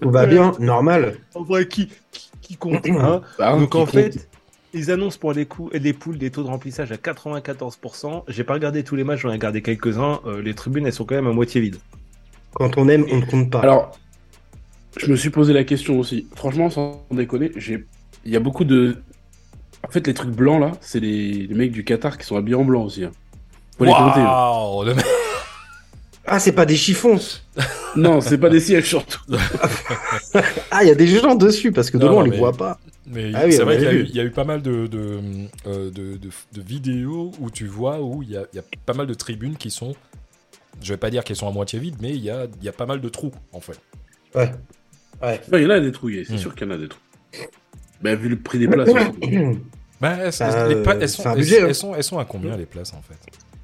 Speaker 3: Tout va bien, normal.
Speaker 2: en vrai, qui, qui, qui compte, hein
Speaker 4: Bah,
Speaker 2: Donc
Speaker 4: qui
Speaker 2: en
Speaker 4: compte.
Speaker 2: fait, ils annoncent pour les, coups, les poules des taux de remplissage à 94%. J'ai pas regardé tous les matchs, j'en ai regardé quelques-uns. Euh, les tribunes, elles sont quand même à moitié vides.
Speaker 3: Quand on aime, on ne compte pas.
Speaker 4: Alors, je me suis posé la question aussi. Franchement, sans déconner, j'ai... il y a beaucoup de. En fait, les trucs blancs là, c'est les... les mecs du Qatar qui sont habillés en blanc aussi. hein. Faut les compter. hein.
Speaker 1: Waouh, le mec-
Speaker 3: Ah, c'est pas des chiffons.
Speaker 4: Non, c'est pas des sièges surtout.
Speaker 3: Ah, il y a des gens dessus parce que de loin, on les
Speaker 1: mais-
Speaker 3: voit pas.
Speaker 1: Mais
Speaker 3: Ah oui,
Speaker 1: c'est
Speaker 3: on
Speaker 1: vrai qu'il y, y a eu pas mal de, de, euh, de, de- de vidéos où tu vois où il y a, il y a pas mal de tribunes qui sont, je vais pas dire qu'elles sont à moitié vides, mais il y a, il y a pas mal de trous en fait.
Speaker 3: Ouais. Ouais.
Speaker 4: Il y en a des trouillés, c'est
Speaker 1: Hmm.
Speaker 4: sûr qu'il y en a des trous. Bah, vu le prix des places.
Speaker 1: Bah, c'est-
Speaker 3: Euh,
Speaker 1: les pa- elles, sont,
Speaker 3: un
Speaker 1: elles-
Speaker 3: budget, hein.
Speaker 1: elles sont, elles sont à combien les places en fait?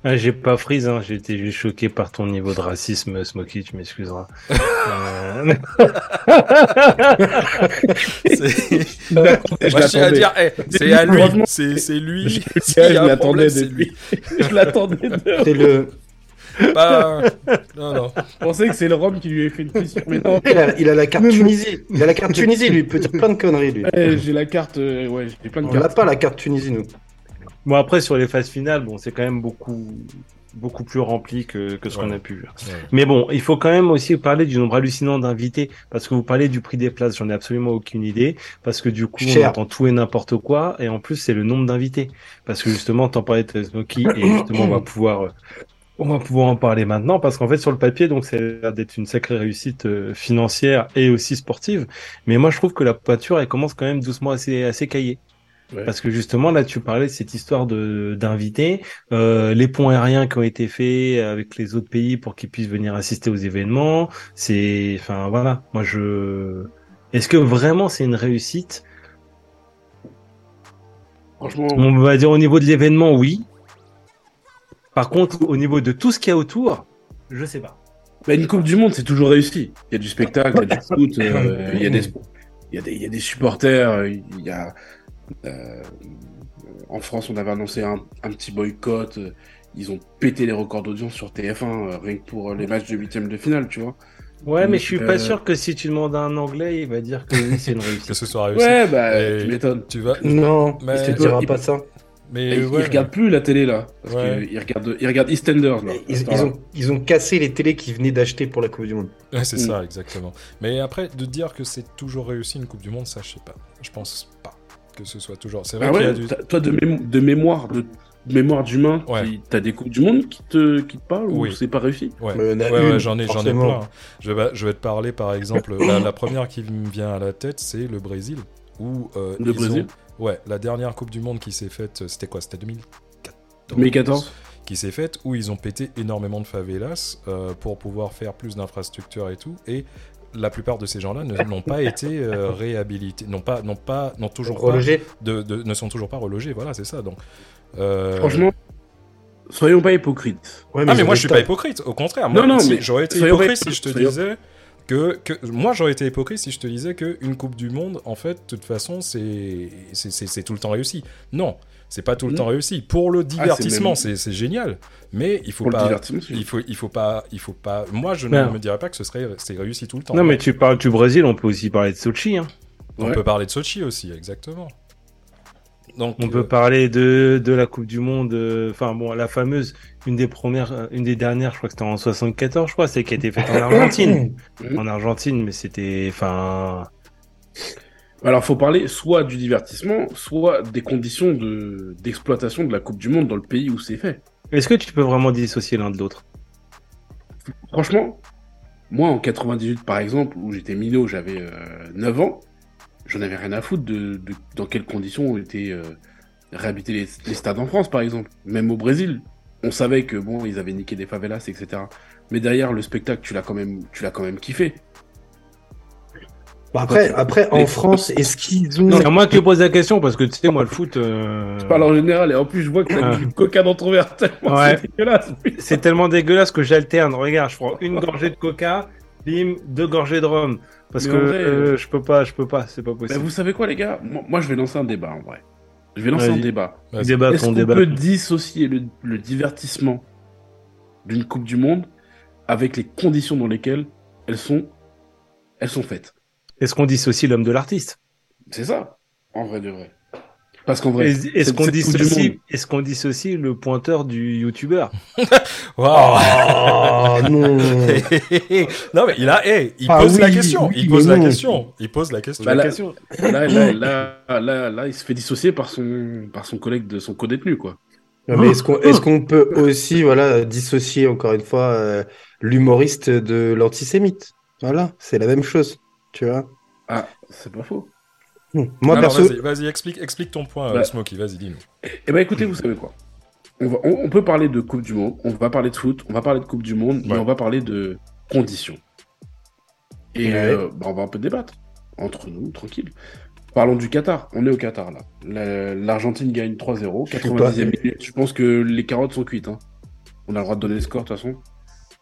Speaker 2: Ah, j'ai pas freeze, hein. j'ai été juste choqué par ton niveau de racisme, Smokey, tu m'excuseras. Euh,
Speaker 1: C'est-
Speaker 4: Je
Speaker 1: à
Speaker 4: l'attendais.
Speaker 1: dire, eh, c'est à lui, c'est lui.
Speaker 4: je- l'attendais
Speaker 1: c'est lui.
Speaker 4: je l'attendais. de-
Speaker 3: C'est le.
Speaker 1: Pas... Non, non.
Speaker 4: Je pensais que c'est le Rome qui lui avait fait une question, mais non.
Speaker 3: Il a, il a la carte Tunisie. Il a la carte Tunisie, lui. Il peut dire plein de conneries, lui.
Speaker 4: Ouais, j'ai la carte, euh, ouais, j'ai plein de
Speaker 3: On
Speaker 4: cartes.
Speaker 3: pas, la carte Tunisie, nous.
Speaker 2: Bon, après, sur les phases finales, bon, c'est quand même beaucoup, beaucoup plus rempli que, que ce qu'on
Speaker 1: Ouais.
Speaker 2: a pu voir.
Speaker 1: Ouais.
Speaker 2: Mais bon, il faut quand même aussi parler du nombre hallucinant d'invités, parce que vous parlez du prix des places, j'en ai absolument aucune idée, parce que du coup, on
Speaker 3: Cher.
Speaker 2: entend tout et n'importe quoi, et en plus, c'est le nombre d'invités. Parce que justement, t'en parlais de Smokey, et justement, on va pouvoir, euh, on va pouvoir en parler maintenant, parce qu'en fait, sur le papier, donc, c'est d'être une sacrée réussite euh, financière et aussi sportive. Mais moi, je trouve que la pâture, elle commence quand même doucement à s'écailler.
Speaker 4: Ouais.
Speaker 2: Parce que justement, là, tu parlais de cette histoire de d'invités, euh, les ponts aériens qui ont été faits avec les autres pays pour qu'ils puissent venir assister aux événements. C'est, enfin, voilà. Moi, je. Est-ce que vraiment c'est une réussite?
Speaker 4: Franchement,
Speaker 2: On va dire au niveau de l'événement, oui. Par contre, au niveau de tout ce qu'il y a autour, je sais pas.
Speaker 4: bah, une Coupe du Monde, c'est toujours réussi. Il y a du spectacle, il y a du foot, euh, il y a des, il y a des, il y a des supporters, il y a. euh, en France, on avait annoncé un, un petit boycott. Ils ont pété les records d'audience sur TF1, euh, rien que pour les matchs de huitième de finale, tu vois.
Speaker 2: Ouais, mais je suis pas
Speaker 4: Euh,
Speaker 2: sûr que si tu demandes à un Anglais, il va dire que oui, c'est une
Speaker 1: Que
Speaker 2: réussite.
Speaker 1: ce soit réussi.
Speaker 4: Ouais, bah,
Speaker 1: Et-
Speaker 4: tu m'étonnes.
Speaker 1: Tu vas.
Speaker 3: Non,
Speaker 1: Mais-
Speaker 3: il te dira
Speaker 4: Il-
Speaker 3: pas ça.
Speaker 1: Mais
Speaker 4: Ils
Speaker 1: ouais,
Speaker 4: regardent plus la télé là. Parce
Speaker 1: Ouais.
Speaker 4: qu'ils regardent, ils regardent EastEnders là.
Speaker 3: Ils, ont, ils ont cassé les télés qu'ils venaient d'acheter pour la Coupe du Monde.
Speaker 1: Ouais, c'est
Speaker 4: Mm.
Speaker 1: ça, exactement. Mais après, de dire que c'est toujours réussi une Coupe du Monde, ça, je sais pas. Je pense pas que ce soit toujours. C'est vrai
Speaker 4: Ah
Speaker 1: qu'il y a du.
Speaker 4: toi de, mémo- de mémoire, de mémoire d'humain,
Speaker 1: Ouais.
Speaker 4: qui- t'as des coupes du monde qui te, qui te parlent ou c'est pas réussi?
Speaker 1: Ouais, ouais, j'en ai, j'en ai plein. Je vais, je vais te parler, par exemple, la, la première qui me vient à la tête, c'est le Brésil. Où, euh,
Speaker 4: Le
Speaker 1: ils
Speaker 4: Brésil?
Speaker 1: ont- Ouais, la dernière Coupe du Monde qui s'est faite, c'était quoi? C'était 2014
Speaker 4: 2014
Speaker 1: Qui s'est faite, où ils ont pété énormément de favelas euh, pour pouvoir faire plus d'infrastructures et tout. Et la plupart de ces gens-là n'ont pas été euh, réhabilités, n'ont pas, n'ont pas, n'ont toujours pas
Speaker 3: Relogé.
Speaker 1: de, de- ne sont toujours pas relogés. Voilà, c'est ça. Donc, euh,
Speaker 4: Franchement, soyons pas hypocrites.
Speaker 3: Ouais,
Speaker 1: ah mais
Speaker 3: ils ont
Speaker 1: moi je suis pas hypocrite. Au contraire, moi,
Speaker 4: Non, non,
Speaker 1: si-
Speaker 4: mais
Speaker 1: j'aurais été
Speaker 4: pas
Speaker 1: hypocrite si je te
Speaker 4: soyons-
Speaker 1: disais que, que moi j'aurais été hypocrite si je te disais que une Coupe du Monde, en fait, de toute façon, c'est c'est- c'est c'est tout le temps réussi. Non, c'est pas tout le
Speaker 4: Mm.
Speaker 1: temps réussi. Pour le divertissement,
Speaker 4: même-
Speaker 1: c'est c'est génial, mais il faut
Speaker 4: Pour le
Speaker 1: pas.
Speaker 4: divertissement, c'est-
Speaker 1: Il faut, il faut pas, il faut pas. Moi, je
Speaker 2: Non.
Speaker 1: ne me dirais pas que ce serait, c'est réussi tout le temps.
Speaker 2: Non, mais tu parles du Brésil, on peut aussi parler de Sochi. Hein.
Speaker 1: on
Speaker 4: Ouais.
Speaker 1: peut parler de Sochi aussi, exactement. Donc,
Speaker 2: On
Speaker 1: euh,
Speaker 2: peut parler de, de la Coupe du Monde, euh, enfin bon, la fameuse, une des premières, euh, une des dernières, je crois que c'était en 74, je crois, c'est qui a été faite en Argentine. En Argentine, mais c'était, enfin,
Speaker 4: Alors, faut parler soit du divertissement, soit des conditions de d'exploitation de la Coupe du Monde dans le pays où c'est fait.
Speaker 2: est-ce que tu peux vraiment dissocier l'un de l'autre?
Speaker 4: Franchement, moi en 98 par exemple, où j'étais minot, j'avais euh, 9 ans, j'en avais rien à foutre de, de- dans quelles conditions ont été euh, réhabilités les, les stades en France par exemple. Même au Brésil, on savait que bon, ils avaient niqué des favelas, etc. Mais derrière le spectacle, tu l'as quand même, tu l'as quand même kiffé.
Speaker 3: Bon, après, après, en France, est-ce qu'ils ont.
Speaker 2: C'est à moi que tu poses la question parce que tu sais, moi, le foot, euh,
Speaker 4: Je parle en général et en plus je vois que t'as
Speaker 2: Ah.
Speaker 4: du coca dans ton verre tellement
Speaker 2: Ouais.
Speaker 4: c'est dégueulasse.
Speaker 2: c'est tellement dégueulasse que j'alterne. Regarde, je prends une gorgée de coca Bim, deux gorgées de rhum. Parce
Speaker 4: Mais
Speaker 2: que
Speaker 4: vrai,
Speaker 2: euh, je peux pas, je peux pas, c'est pas
Speaker 4: Bah,
Speaker 2: possible.
Speaker 4: vous savez quoi, les gars? Moi, moi, je vais lancer un débat en vrai. Je vais lancer un débat.
Speaker 2: Débat
Speaker 4: Est-ce qu'on
Speaker 2: débat.
Speaker 4: peut dissocier le, le divertissement d'une Coupe du Monde avec les conditions dans lesquelles elles sont, elles sont faites?
Speaker 2: Est-ce qu'on dissocie l'homme de l'artiste?
Speaker 4: C'est ça, en vrai de vrai. Parce qu'en vrai,
Speaker 2: Est-ce qu'on dissocie, est-ce qu'on dissocie le pointeur du youtubeur
Speaker 1: Waouh.
Speaker 3: Oh non
Speaker 1: non mais il a, hey, il
Speaker 3: Ah
Speaker 1: pose la
Speaker 3: oui,
Speaker 1: question,
Speaker 3: oui,
Speaker 1: il pose la
Speaker 3: non.
Speaker 1: question, il pose la question.
Speaker 4: Bah, là-
Speaker 2: question.
Speaker 4: là, là, là, là, là, il se fait dissocier par son, par son collègue de son co-détenu, quoi.
Speaker 3: Non, mais est-ce qu'on est-ce qu'on peut aussi voilà dissocier encore une fois euh, l'humoriste de l'antisémite? Voilà, c'est la même chose, tu vois.
Speaker 4: Ah, c'est pas faux.
Speaker 3: Hmm. Moi
Speaker 1: Alors,
Speaker 3: perso,
Speaker 1: vas-y, explique, explique ton point, euh,
Speaker 4: Bah.
Speaker 1: Smokey, vas-y, dis-nous.
Speaker 4: Eh ben, écoutez, vous savez quoi on, va, on, on peut parler de Coupe du Monde, on va parler de foot, on va parler de Coupe du Monde, mais on va parler de conditions. Et
Speaker 3: Ouais.
Speaker 4: euh, bah, on va un peu débattre entre nous, tranquille. Parlons du Qatar. On est au Qatar, là. La- L'Argentine gagne 3-0,
Speaker 3: Je sais
Speaker 4: 90e
Speaker 3: pas.
Speaker 4: minute. Je pense que les carottes sont cuites. Hein. On a le droit de donner les scores, de toute façon.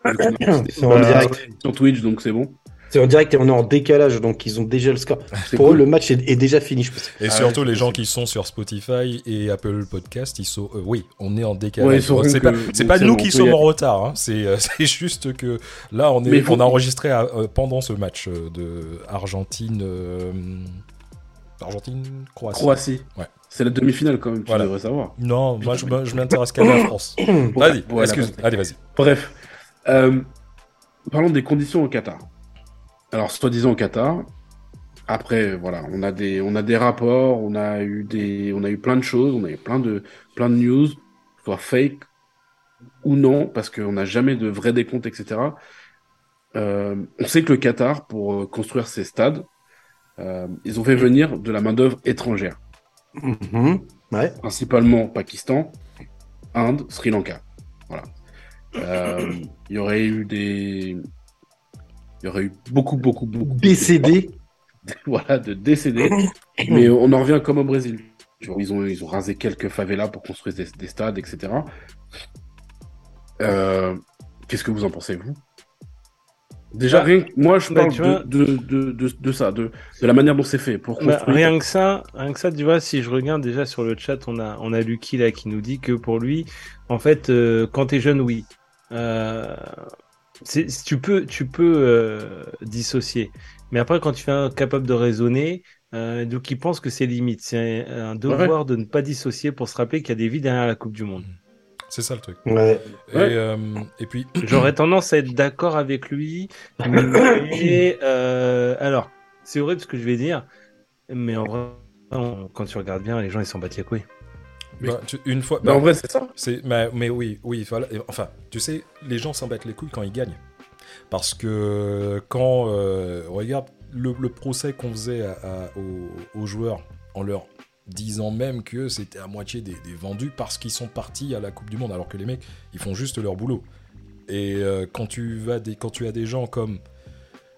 Speaker 3: c'est en
Speaker 2: Bah,
Speaker 3: direct.
Speaker 4: Sur Twitch, donc c'est bon.
Speaker 3: C'est en direct et on est en décalage, donc ils ont déjà le score.
Speaker 4: C'est
Speaker 3: Pour eux, le match est, est déjà fini, je pense.
Speaker 1: Et
Speaker 4: Ah
Speaker 1: surtout
Speaker 4: ouais,
Speaker 1: les gens qui sont sur Spotify et Apple Podcast, ils sont, euh, oui, on est en décalage.
Speaker 4: Ouais,
Speaker 1: c'est
Speaker 4: que-
Speaker 1: pas, nous qui sommes en retard, hein. c'est, euh, c'est juste que là on est,
Speaker 4: Mais faut-
Speaker 1: on a enregistré à- euh, pendant ce match euh, de Argentine, euh, Argentine, Croatie.
Speaker 4: Croatie.
Speaker 1: Ouais.
Speaker 4: C'est la demi-finale, quand même, tu
Speaker 1: Voilà.
Speaker 4: devrais savoir.
Speaker 1: Non, moi je, m'intéresse qu'à la France. Vas-y, excuse, allez vas-y.
Speaker 4: Bref, euh, parlons des conditions au Qatar. Alors, soi-disant au Qatar, après, voilà, on a des, on a des rapports, on a eu des, on a eu plein de choses, on a eu plein de, plein de news, soit fake ou non, parce qu'on n'a jamais de vrai décompte, etc. Euh, on sait que le Qatar, pour euh, construire ses stades, euh, ils ont fait venir de la main-d'œuvre étrangère,
Speaker 3: Mhm. Ouais.
Speaker 4: principalement Pakistan, Inde, Sri Lanka. Voilà. Euh, Il y aurait eu des. Il y aurait eu beaucoup, beaucoup, beaucoup.
Speaker 3: BCD.
Speaker 4: Voilà, de décédés. Mais on en revient comme au Brésil. Tu vois, Ils ont, ils ont rasé quelques favelas pour construire des, des stades, etc. Euh, Qu'est-ce que vous en pensez, vous? Déjà,
Speaker 2: Bah,
Speaker 4: rien que- moi, je
Speaker 2: bah,
Speaker 4: parle
Speaker 2: vois-
Speaker 4: de, de, de, de, de ça, de, de la manière dont c'est fait. Pour
Speaker 2: Bah, rien que ça, rien que ça, tu vois, si je regarde déjà sur le chat, on a, on a Lucky là qui nous dit que pour lui, en fait, euh, quand t'es jeune, oui, euh, tu peux, tu peux euh, dissocier. Mais après, quand tu es capable de raisonner, euh, donc il pense que c'est limite. C'est un devoir de ne pas dissocier pour se rappeler qu'il y a des vies derrière la Coupe du Monde.
Speaker 1: C'est ça le truc.
Speaker 3: Ouais.
Speaker 1: Et,
Speaker 4: Ouais.
Speaker 1: euh, et puis,
Speaker 2: J'aurais tendance à être d'accord avec lui. Mais euh, alors, c'est horrible ce que je vais dire, mais en vrai, on- quand tu regardes bien, les gens ils s'en battent les couilles.
Speaker 1: Bah, tu- une fois,
Speaker 4: Bah,
Speaker 1: bah,
Speaker 4: en vrai, c'est ça.
Speaker 1: C'est, mais, mais oui, oui, voilà. Enfin, tu sais, les gens s'en battent les couilles quand ils gagnent. Parce que quand, euh, regarde le, le procès qu'on faisait à- à- aux, aux joueurs en leur disant même que c'était à moitié des, des vendus parce qu'ils sont partis à la Coupe du Monde, alors que les mecs, ils font juste leur boulot. Et euh, quand, tu vas des, quand tu as des gens comme...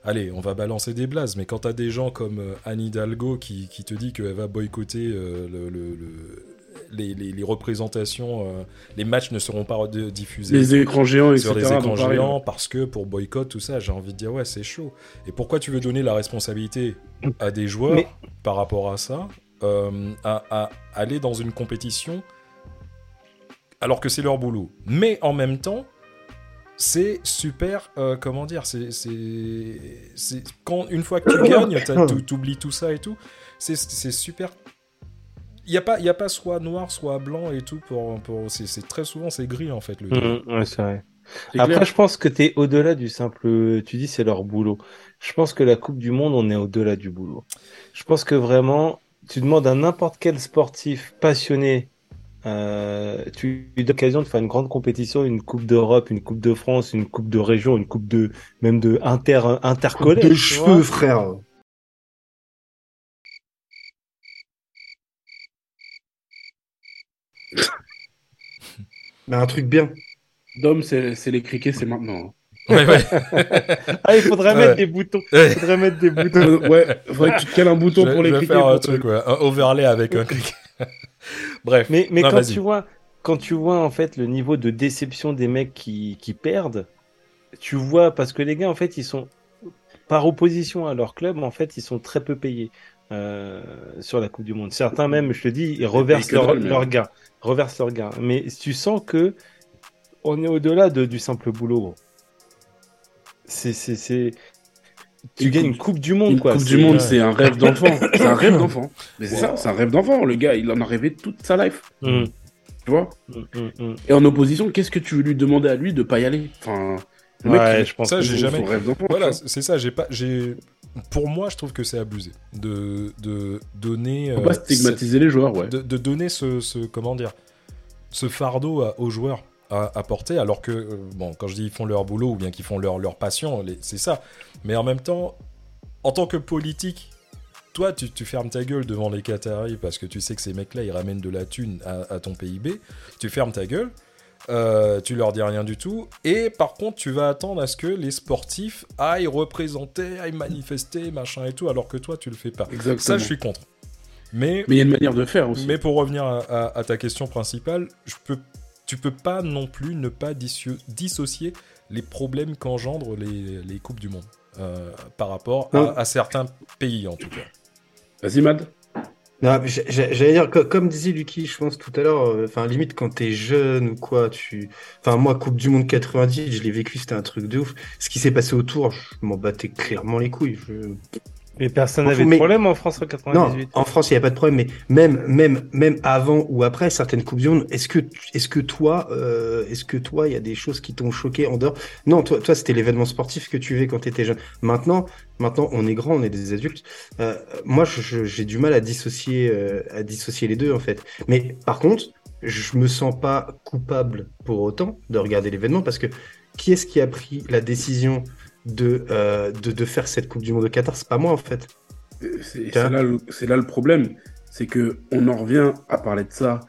Speaker 1: Allez, on va balancer des blazes, mais quand tu as des gens comme euh, Anne Hidalgo qui, qui te dit qu'elle va boycotter euh, le- le- le- les, les- les représentations, euh, les matchs ne seront pas diffusés
Speaker 4: Les écrans géants, etc.
Speaker 1: sur les écrans
Speaker 4: pareil,
Speaker 1: géants parce que pour boycott, tout ça, j'ai envie de dire, ouais, c'est chaud. Et pourquoi tu veux donner la responsabilité à des joueurs
Speaker 2: Mais-
Speaker 1: par rapport à ça, euh, à, à aller dans une compétition alors que c'est leur boulot? Mais en même temps, c'est super, euh, comment dire, c'est, quand une fois que tu gagnes, tu t'oublies tout ça et tout, c'est, c'est super. Il n'y a, pas- y a pas soit noir, soit blanc et tout, pour, pour, c'est, très souvent c'est gris en fait le game.
Speaker 2: ouais, c'est vrai.
Speaker 4: C'est
Speaker 2: Après,
Speaker 4: clair.
Speaker 2: je pense que tu es au-delà du simple. Tu dis c'est leur boulot. Je pense que la Coupe du Monde, on est au-delà du boulot. Je pense que vraiment, tu demandes à n'importe quel sportif passionné. Euh, tu lui donnes l'occasion de faire une grande compétition, une Coupe d'Europe, une Coupe de France, une Coupe de région, une Coupe de même de inter intercollège.
Speaker 3: de cheveux, frère. Mais un truc bien.
Speaker 4: Dom, c'est les criquets, c'est maintenant.
Speaker 1: Ouais, ouais.
Speaker 2: Ah, il faudrait
Speaker 1: Ouais.
Speaker 2: mettre des boutons. Il faudrait mettre des boutons.
Speaker 4: Ouais, faudrait que tu te cales un bouton
Speaker 1: je,
Speaker 4: pour les
Speaker 1: je vais faire un truc, ouais, un overlay avec un clic. Bref.
Speaker 2: Mais, mais
Speaker 1: Non,
Speaker 2: quand tu vois, quand tu vois en fait le niveau de déception des mecs qui, qui perdent, tu vois parce que les gars en fait ils sont par opposition à leur club, en fait, ils sont très peu payés euh, sur la Coupe du Monde. Certains même, je te dis, ils reversent
Speaker 4: que
Speaker 2: leur,
Speaker 4: dalle,
Speaker 2: reversent leur gain. Mais tu sens que on est au-delà de, du simple boulot. gros. C'est, c'est, c'est, tu
Speaker 4: Une
Speaker 2: gagnes
Speaker 4: coupe-
Speaker 2: une Coupe du Monde,
Speaker 4: Une
Speaker 2: quoi.
Speaker 4: Coupe
Speaker 2: C'est-
Speaker 4: du Monde, c'est un rêve d'enfant. c'est un rêve d'enfant. Mais c'est ça, c'est un rêve d'enfant. Le gars, il en a rêvé toute sa life.
Speaker 2: Mm,
Speaker 4: Tu vois
Speaker 2: mm, mm, mm.
Speaker 4: Et en opposition, qu'est-ce que tu veux lui demander à lui de pas y aller? Enfin, le mec,
Speaker 2: Ouais,
Speaker 4: il-
Speaker 2: je pense
Speaker 1: Ça,
Speaker 2: que
Speaker 1: j'ai jamais-
Speaker 4: rêve d'enfant.
Speaker 1: Voilà, c'est ça. J'ai pas, j'ai. Pour moi, je trouve que c'est abusé de de donner.
Speaker 4: Faut
Speaker 1: euh,
Speaker 4: pas stigmatiser les joueurs, ouais.
Speaker 1: de, de donner ce, ce comment dire, ce fardeau à- aux joueurs à, à porter, alors que euh, bon, quand je dis ils font leur boulot ou bien qu'ils font leur leur passion, c'est ça. Mais en même temps, en tant que politique. Toi, tu, tu fermes ta gueule devant les Qataris parce que tu sais que ces mecs-là, ils ramènent de la thune à, à ton PIB. Tu fermes ta gueule. Euh, tu leur dis rien du tout. Et par contre, tu vas attendre à ce que les sportifs aillent représenter, aillent manifester, machin et tout, alors que toi, tu le fais pas.
Speaker 4: Exactement.
Speaker 1: Ça, je suis contre. Mais,
Speaker 4: il y a une manière de faire aussi.
Speaker 1: mais pour revenir à, à- à ta question principale, je peux, tu peux pas non plus ne pas dissocier les problèmes qu'engendrent les, les Coupes du Monde euh, par rapport à, à certains pays, en tout cas.
Speaker 4: Vas-y, Mad.
Speaker 3: Non, j'allais dire, co- comme disait Lucky, je pense tout à l'heure, euh, enfin, limite quand t'es jeune ou quoi, tu. Enfin, moi, Coupe du Monde 90, je l'ai vécu, c'était un truc de ouf. Ce qui s'est passé autour, je m'en battais clairement les couilles.
Speaker 2: Mais personne n'avait de problème en France en
Speaker 3: Non,
Speaker 2: 98.
Speaker 3: en France, il n'y a pas de problème, mais même, même, même avant ou après certaines Coupes du Monde, est-ce que, est-ce que toi, euh, est-ce que toi, il y a des choses qui t'ont choqué en dehors? Non, toi, toi, c'était l'événement sportif que tu vivais quand t'étais jeune. Maintenant, maintenant, on est grand, on est des adultes. Euh, moi, j'ai du mal à dissocier, euh, à dissocier les deux, en fait. Mais par contre, je me sens pas coupable pour autant de regarder l'événement parce que qui est-ce qui a pris la décision de, euh, de, de faire cette Coupe du Monde au Qatar? C'est pas moi, en fait.
Speaker 4: C'est
Speaker 3: Tiens.
Speaker 4: c'est là, là le problème. C'est que on en revient à parler de ça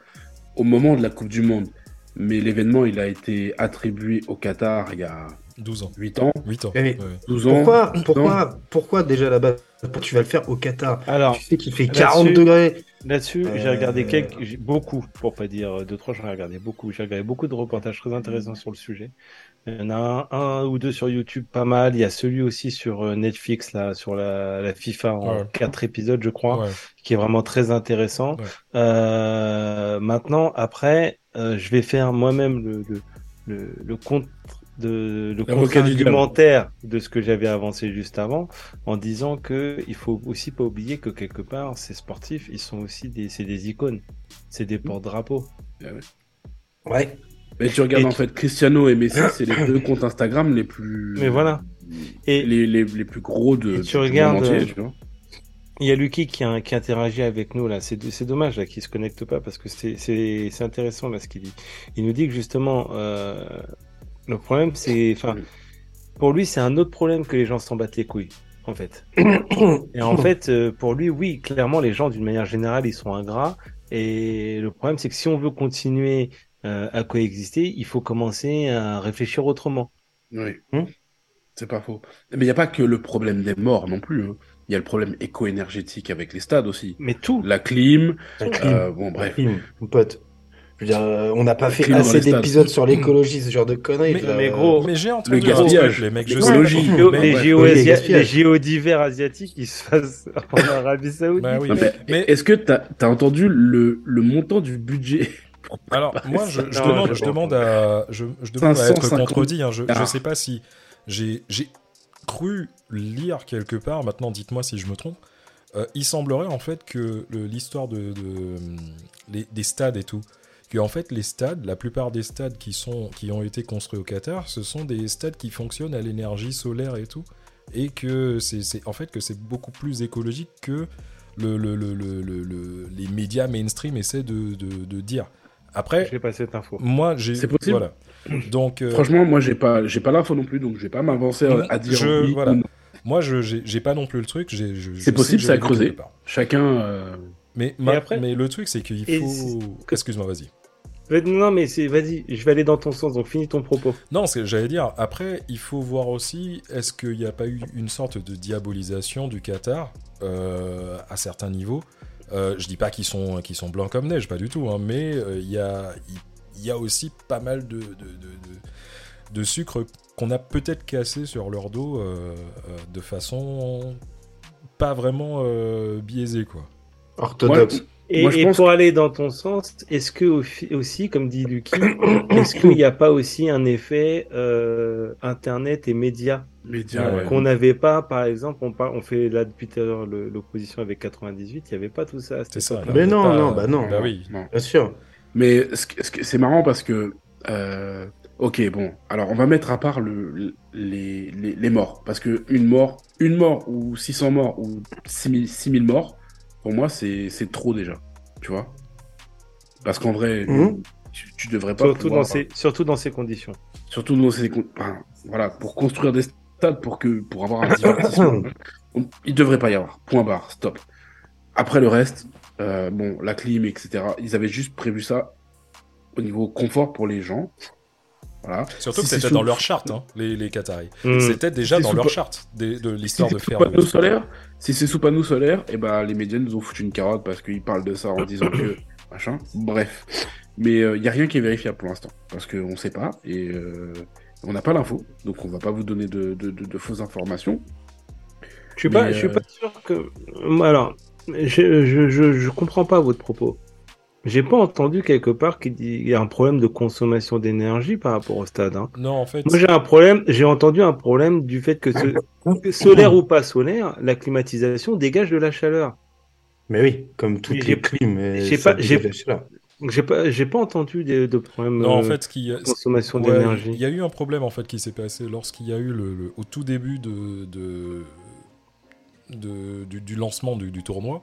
Speaker 4: au moment de la Coupe du Monde. Mais l'événement, il a été attribué au Qatar il y a
Speaker 1: 12 ans,
Speaker 4: 8 ans,
Speaker 1: 8 ans. Ouais.
Speaker 4: 12 ans.
Speaker 3: Pourquoi, pourquoi, pourquoi déjà là-bas pourquoi tu vas le faire au Qatar?
Speaker 2: Alors,
Speaker 3: Tu sais qu'il fait
Speaker 2: là-dessus-
Speaker 3: 40 degrés.
Speaker 2: Là-dessus, j'ai
Speaker 3: Euh,
Speaker 2: regardé quelques, j'ai- beaucoup, pour pas dire deux, trois, j'en ai regardé beaucoup. J'ai regardé beaucoup de reportages très intéressants sur le sujet. Il y en a un, un ou deux sur YouTube, pas mal. Il y a celui aussi sur euh, Netflix, là, sur la, la FIFA en
Speaker 1: Ouais.
Speaker 2: quatre épisodes, je crois,
Speaker 1: Ouais.
Speaker 2: qui est vraiment très intéressant.
Speaker 1: Ouais.
Speaker 2: Euh, maintenant, après, euh, je vais faire moi-même le, le, le, le contre de le contre-argumentaire de ce que j'avais avancé juste avant en disant que il faut aussi pas oublier que quelque part ces sportifs ils sont aussi des c'est des icônes c'est des porte-drapeaux
Speaker 3: Ouais.
Speaker 4: Mais tu regardes
Speaker 3: Et
Speaker 4: en
Speaker 3: tu-
Speaker 4: fait Cristiano et Messi, c'est les deux comptes Instagram les plus.
Speaker 2: mais voilà et
Speaker 4: Les, les, les plus gros de.
Speaker 2: Et tu regardes,
Speaker 4: entier,
Speaker 2: euh,
Speaker 4: tu vois.
Speaker 2: il y a Lucky qui, a, qui interagit avec nous là c'est c'est dommage là qu'il se connecte pas parce que c'est c'est c'est intéressant là ce qu'il dit il nous dit que justement euh, le problème c'est enfin pour lui c'est un autre problème que les gens s'en battent les couilles en fait Et en fait, euh, pour lui, oui, clairement, les gens, d'une manière générale, ils sont ingrats. Et le problème, c'est que si on veut continuer euh, à coexister, il faut commencer à réfléchir autrement.
Speaker 4: Oui.
Speaker 3: Hmm.
Speaker 4: C'est pas faux. Mais il n'y a pas que le problème des morts non plus. hein. Il y a le problème éco-énergétique avec les stades aussi.
Speaker 2: Mais tout.
Speaker 4: La clim.
Speaker 3: La clim.
Speaker 4: euh, bon, bref.
Speaker 3: Clim, mon pote. Je veux dire, euh, on n'a pas fait
Speaker 4: clim
Speaker 3: assez d'épisodes sur l'écologie, ce genre de conneries.
Speaker 1: Mais-
Speaker 3: là.
Speaker 2: mais gros,
Speaker 1: Mais j'ai entendu un
Speaker 4: gaspillage.
Speaker 1: les mecs, je
Speaker 4: L'écologie.
Speaker 1: sais.
Speaker 2: Les JO, d'hiver asiatiques, ils se fassent en Arabie Saoudite.
Speaker 1: Bah oui,
Speaker 4: Non,
Speaker 1: mais-
Speaker 4: mais
Speaker 1: mais-
Speaker 4: Est-ce que tu as, entendu le, le montant du budget
Speaker 1: Alors, moi, je, je
Speaker 2: Non,
Speaker 1: demande,
Speaker 2: je
Speaker 1: demande à, je, je demande à être
Speaker 4: 550.
Speaker 1: contredit. hein. Je, je
Speaker 4: Ah.
Speaker 1: sais pas si j'ai, cru lire quelque part. Maintenant, dites-moi si je me trompe. Euh, il semblerait en fait que l'histoire de, de, les- des stades et tout, que en fait les stades, la plupart des stades qui sont, qui ont été construits au Qatar, ce sont des stades qui fonctionnent à l'énergie solaire et tout, et que c'est, en fait que c'est beaucoup plus écologique que le, le- le- le- le- le- les médias mainstream essaient de, de- de dire. Après,
Speaker 2: J'ai pas cette info.
Speaker 1: moi, j'ai.
Speaker 4: C'est possible.
Speaker 1: Voilà. Donc, euh,
Speaker 4: Franchement, moi, j'ai pas, j'ai pas l'info non plus, donc je vais pas m'avancer à- à dire
Speaker 1: je-
Speaker 4: oui
Speaker 1: voilà.
Speaker 4: ou non.
Speaker 1: moi, je j'ai pas non plus le truc. j'ai- je- je
Speaker 4: C'est possible, creuser.
Speaker 1: quelque part.
Speaker 4: Chacun. euh,
Speaker 1: Mais, ma-
Speaker 2: après-
Speaker 1: mais le truc, c'est qu'il faut. Excuse-moi, vas-y.
Speaker 2: Non, mais c'est, vas-y, je vais aller dans ton sens, donc finis ton propos.
Speaker 1: Non, c'est- j'allais dire, après, il faut voir aussi, est-ce qu'il n'y a pas eu une sorte de diabolisation du Qatar euh, à certains niveaux Euh, Je dis pas qu'ils sont, qu'ils sont blancs comme neige, pas du tout, hein, mais euh, il y, a, il- il y a aussi pas mal de, de, de, de- de sucre qu'on a peut-être cassé sur leur dos euh, euh, de façon pas vraiment euh, biaisée, quoi.
Speaker 3: Orthodoxe.
Speaker 2: Et,
Speaker 4: Moi, je
Speaker 2: et
Speaker 4: pense
Speaker 2: pour aller dans ton sens, est-ce que aussi, comme dit Lucky, est-ce qu'il n'y a pas aussi un effet euh, Internet et médias
Speaker 1: Ah
Speaker 4: ouais.
Speaker 2: qu'on n'avait pas, par exemple, on, par- on fait là depuis tout à l'heure l'opposition avec 98, il n'y avait pas tout ça.
Speaker 3: Mais non,
Speaker 1: pas-
Speaker 3: non, bah non.
Speaker 1: Bah oui.
Speaker 4: Non.
Speaker 3: Bien sûr.
Speaker 4: Mais c'est marrant parce que. euh, ok, bon. Alors, on va mettre à part le, le- les, les, les morts. Parce que une mort, une mort ou 600 morts ou 6000 6000 morts, pour moi, c'est c'est trop déjà. Tu vois? Parce qu'en vrai,
Speaker 3: Mhm.
Speaker 4: tu, tu devrais pas.
Speaker 2: Surtout,
Speaker 4: pouvoir-
Speaker 2: dans ces, surtout dans ces conditions.
Speaker 4: Surtout dans ces. enfin, voilà, pour construire des stades, pour, que, pour avoir un divertissement, on- il devrait pas y avoir. Point barre, stop. Après le reste, euh, bon, la clim, etc., ils avaient juste prévu ça au niveau confort pour les gens. Voilà.
Speaker 1: Surtout
Speaker 4: Si
Speaker 1: que
Speaker 4: c'est
Speaker 1: c'était
Speaker 4: sous-
Speaker 1: dans leur charte, hein, les, les Qataris.
Speaker 2: Hmm.
Speaker 1: C'était déjà dans leur
Speaker 4: pa-
Speaker 1: charte de l'histoire de faire.
Speaker 4: panneaux
Speaker 1: le-
Speaker 4: solaires, si c'est sous panneaux solaires, et ben les médias nous ont foutu une carotte parce qu'ils parlent de ça en disant que machin. Bref, mais il y a rien qui est vérifiable pour l'instant parce qu'on sait pas et euh, on n'a pas l'info, donc on va pas vous donner de, de- de- de fausses informations.
Speaker 2: Je suis pas, je suis
Speaker 4: euh,
Speaker 2: pas sûr que. Moi, Alors, je, je, je, je comprends pas votre propos. J'ai pas entendu quelque part qu'il dit- il y a un problème de consommation d'énergie par rapport au stade. hein.
Speaker 1: Non, en fait.
Speaker 2: Moi, j'ai un problème. J'ai entendu un problème du fait que ce- solaire ou pas solaire, la climatisation dégage de la chaleur.
Speaker 3: Mais oui, comme toutes les clims. euh,
Speaker 2: j'ai
Speaker 3: ça
Speaker 2: pas- j'ai- pas, j'ai pas entendu de, de problème
Speaker 1: Non, en
Speaker 2: euh,
Speaker 1: fait, ce qui.
Speaker 2: de consommation
Speaker 1: Ouais,
Speaker 2: d'énergie.
Speaker 1: Il y a eu un problème en fait qui s'est passé lorsqu'il y a eu le, le- au tout début de, de, de- du, du lancement du, du tournoi.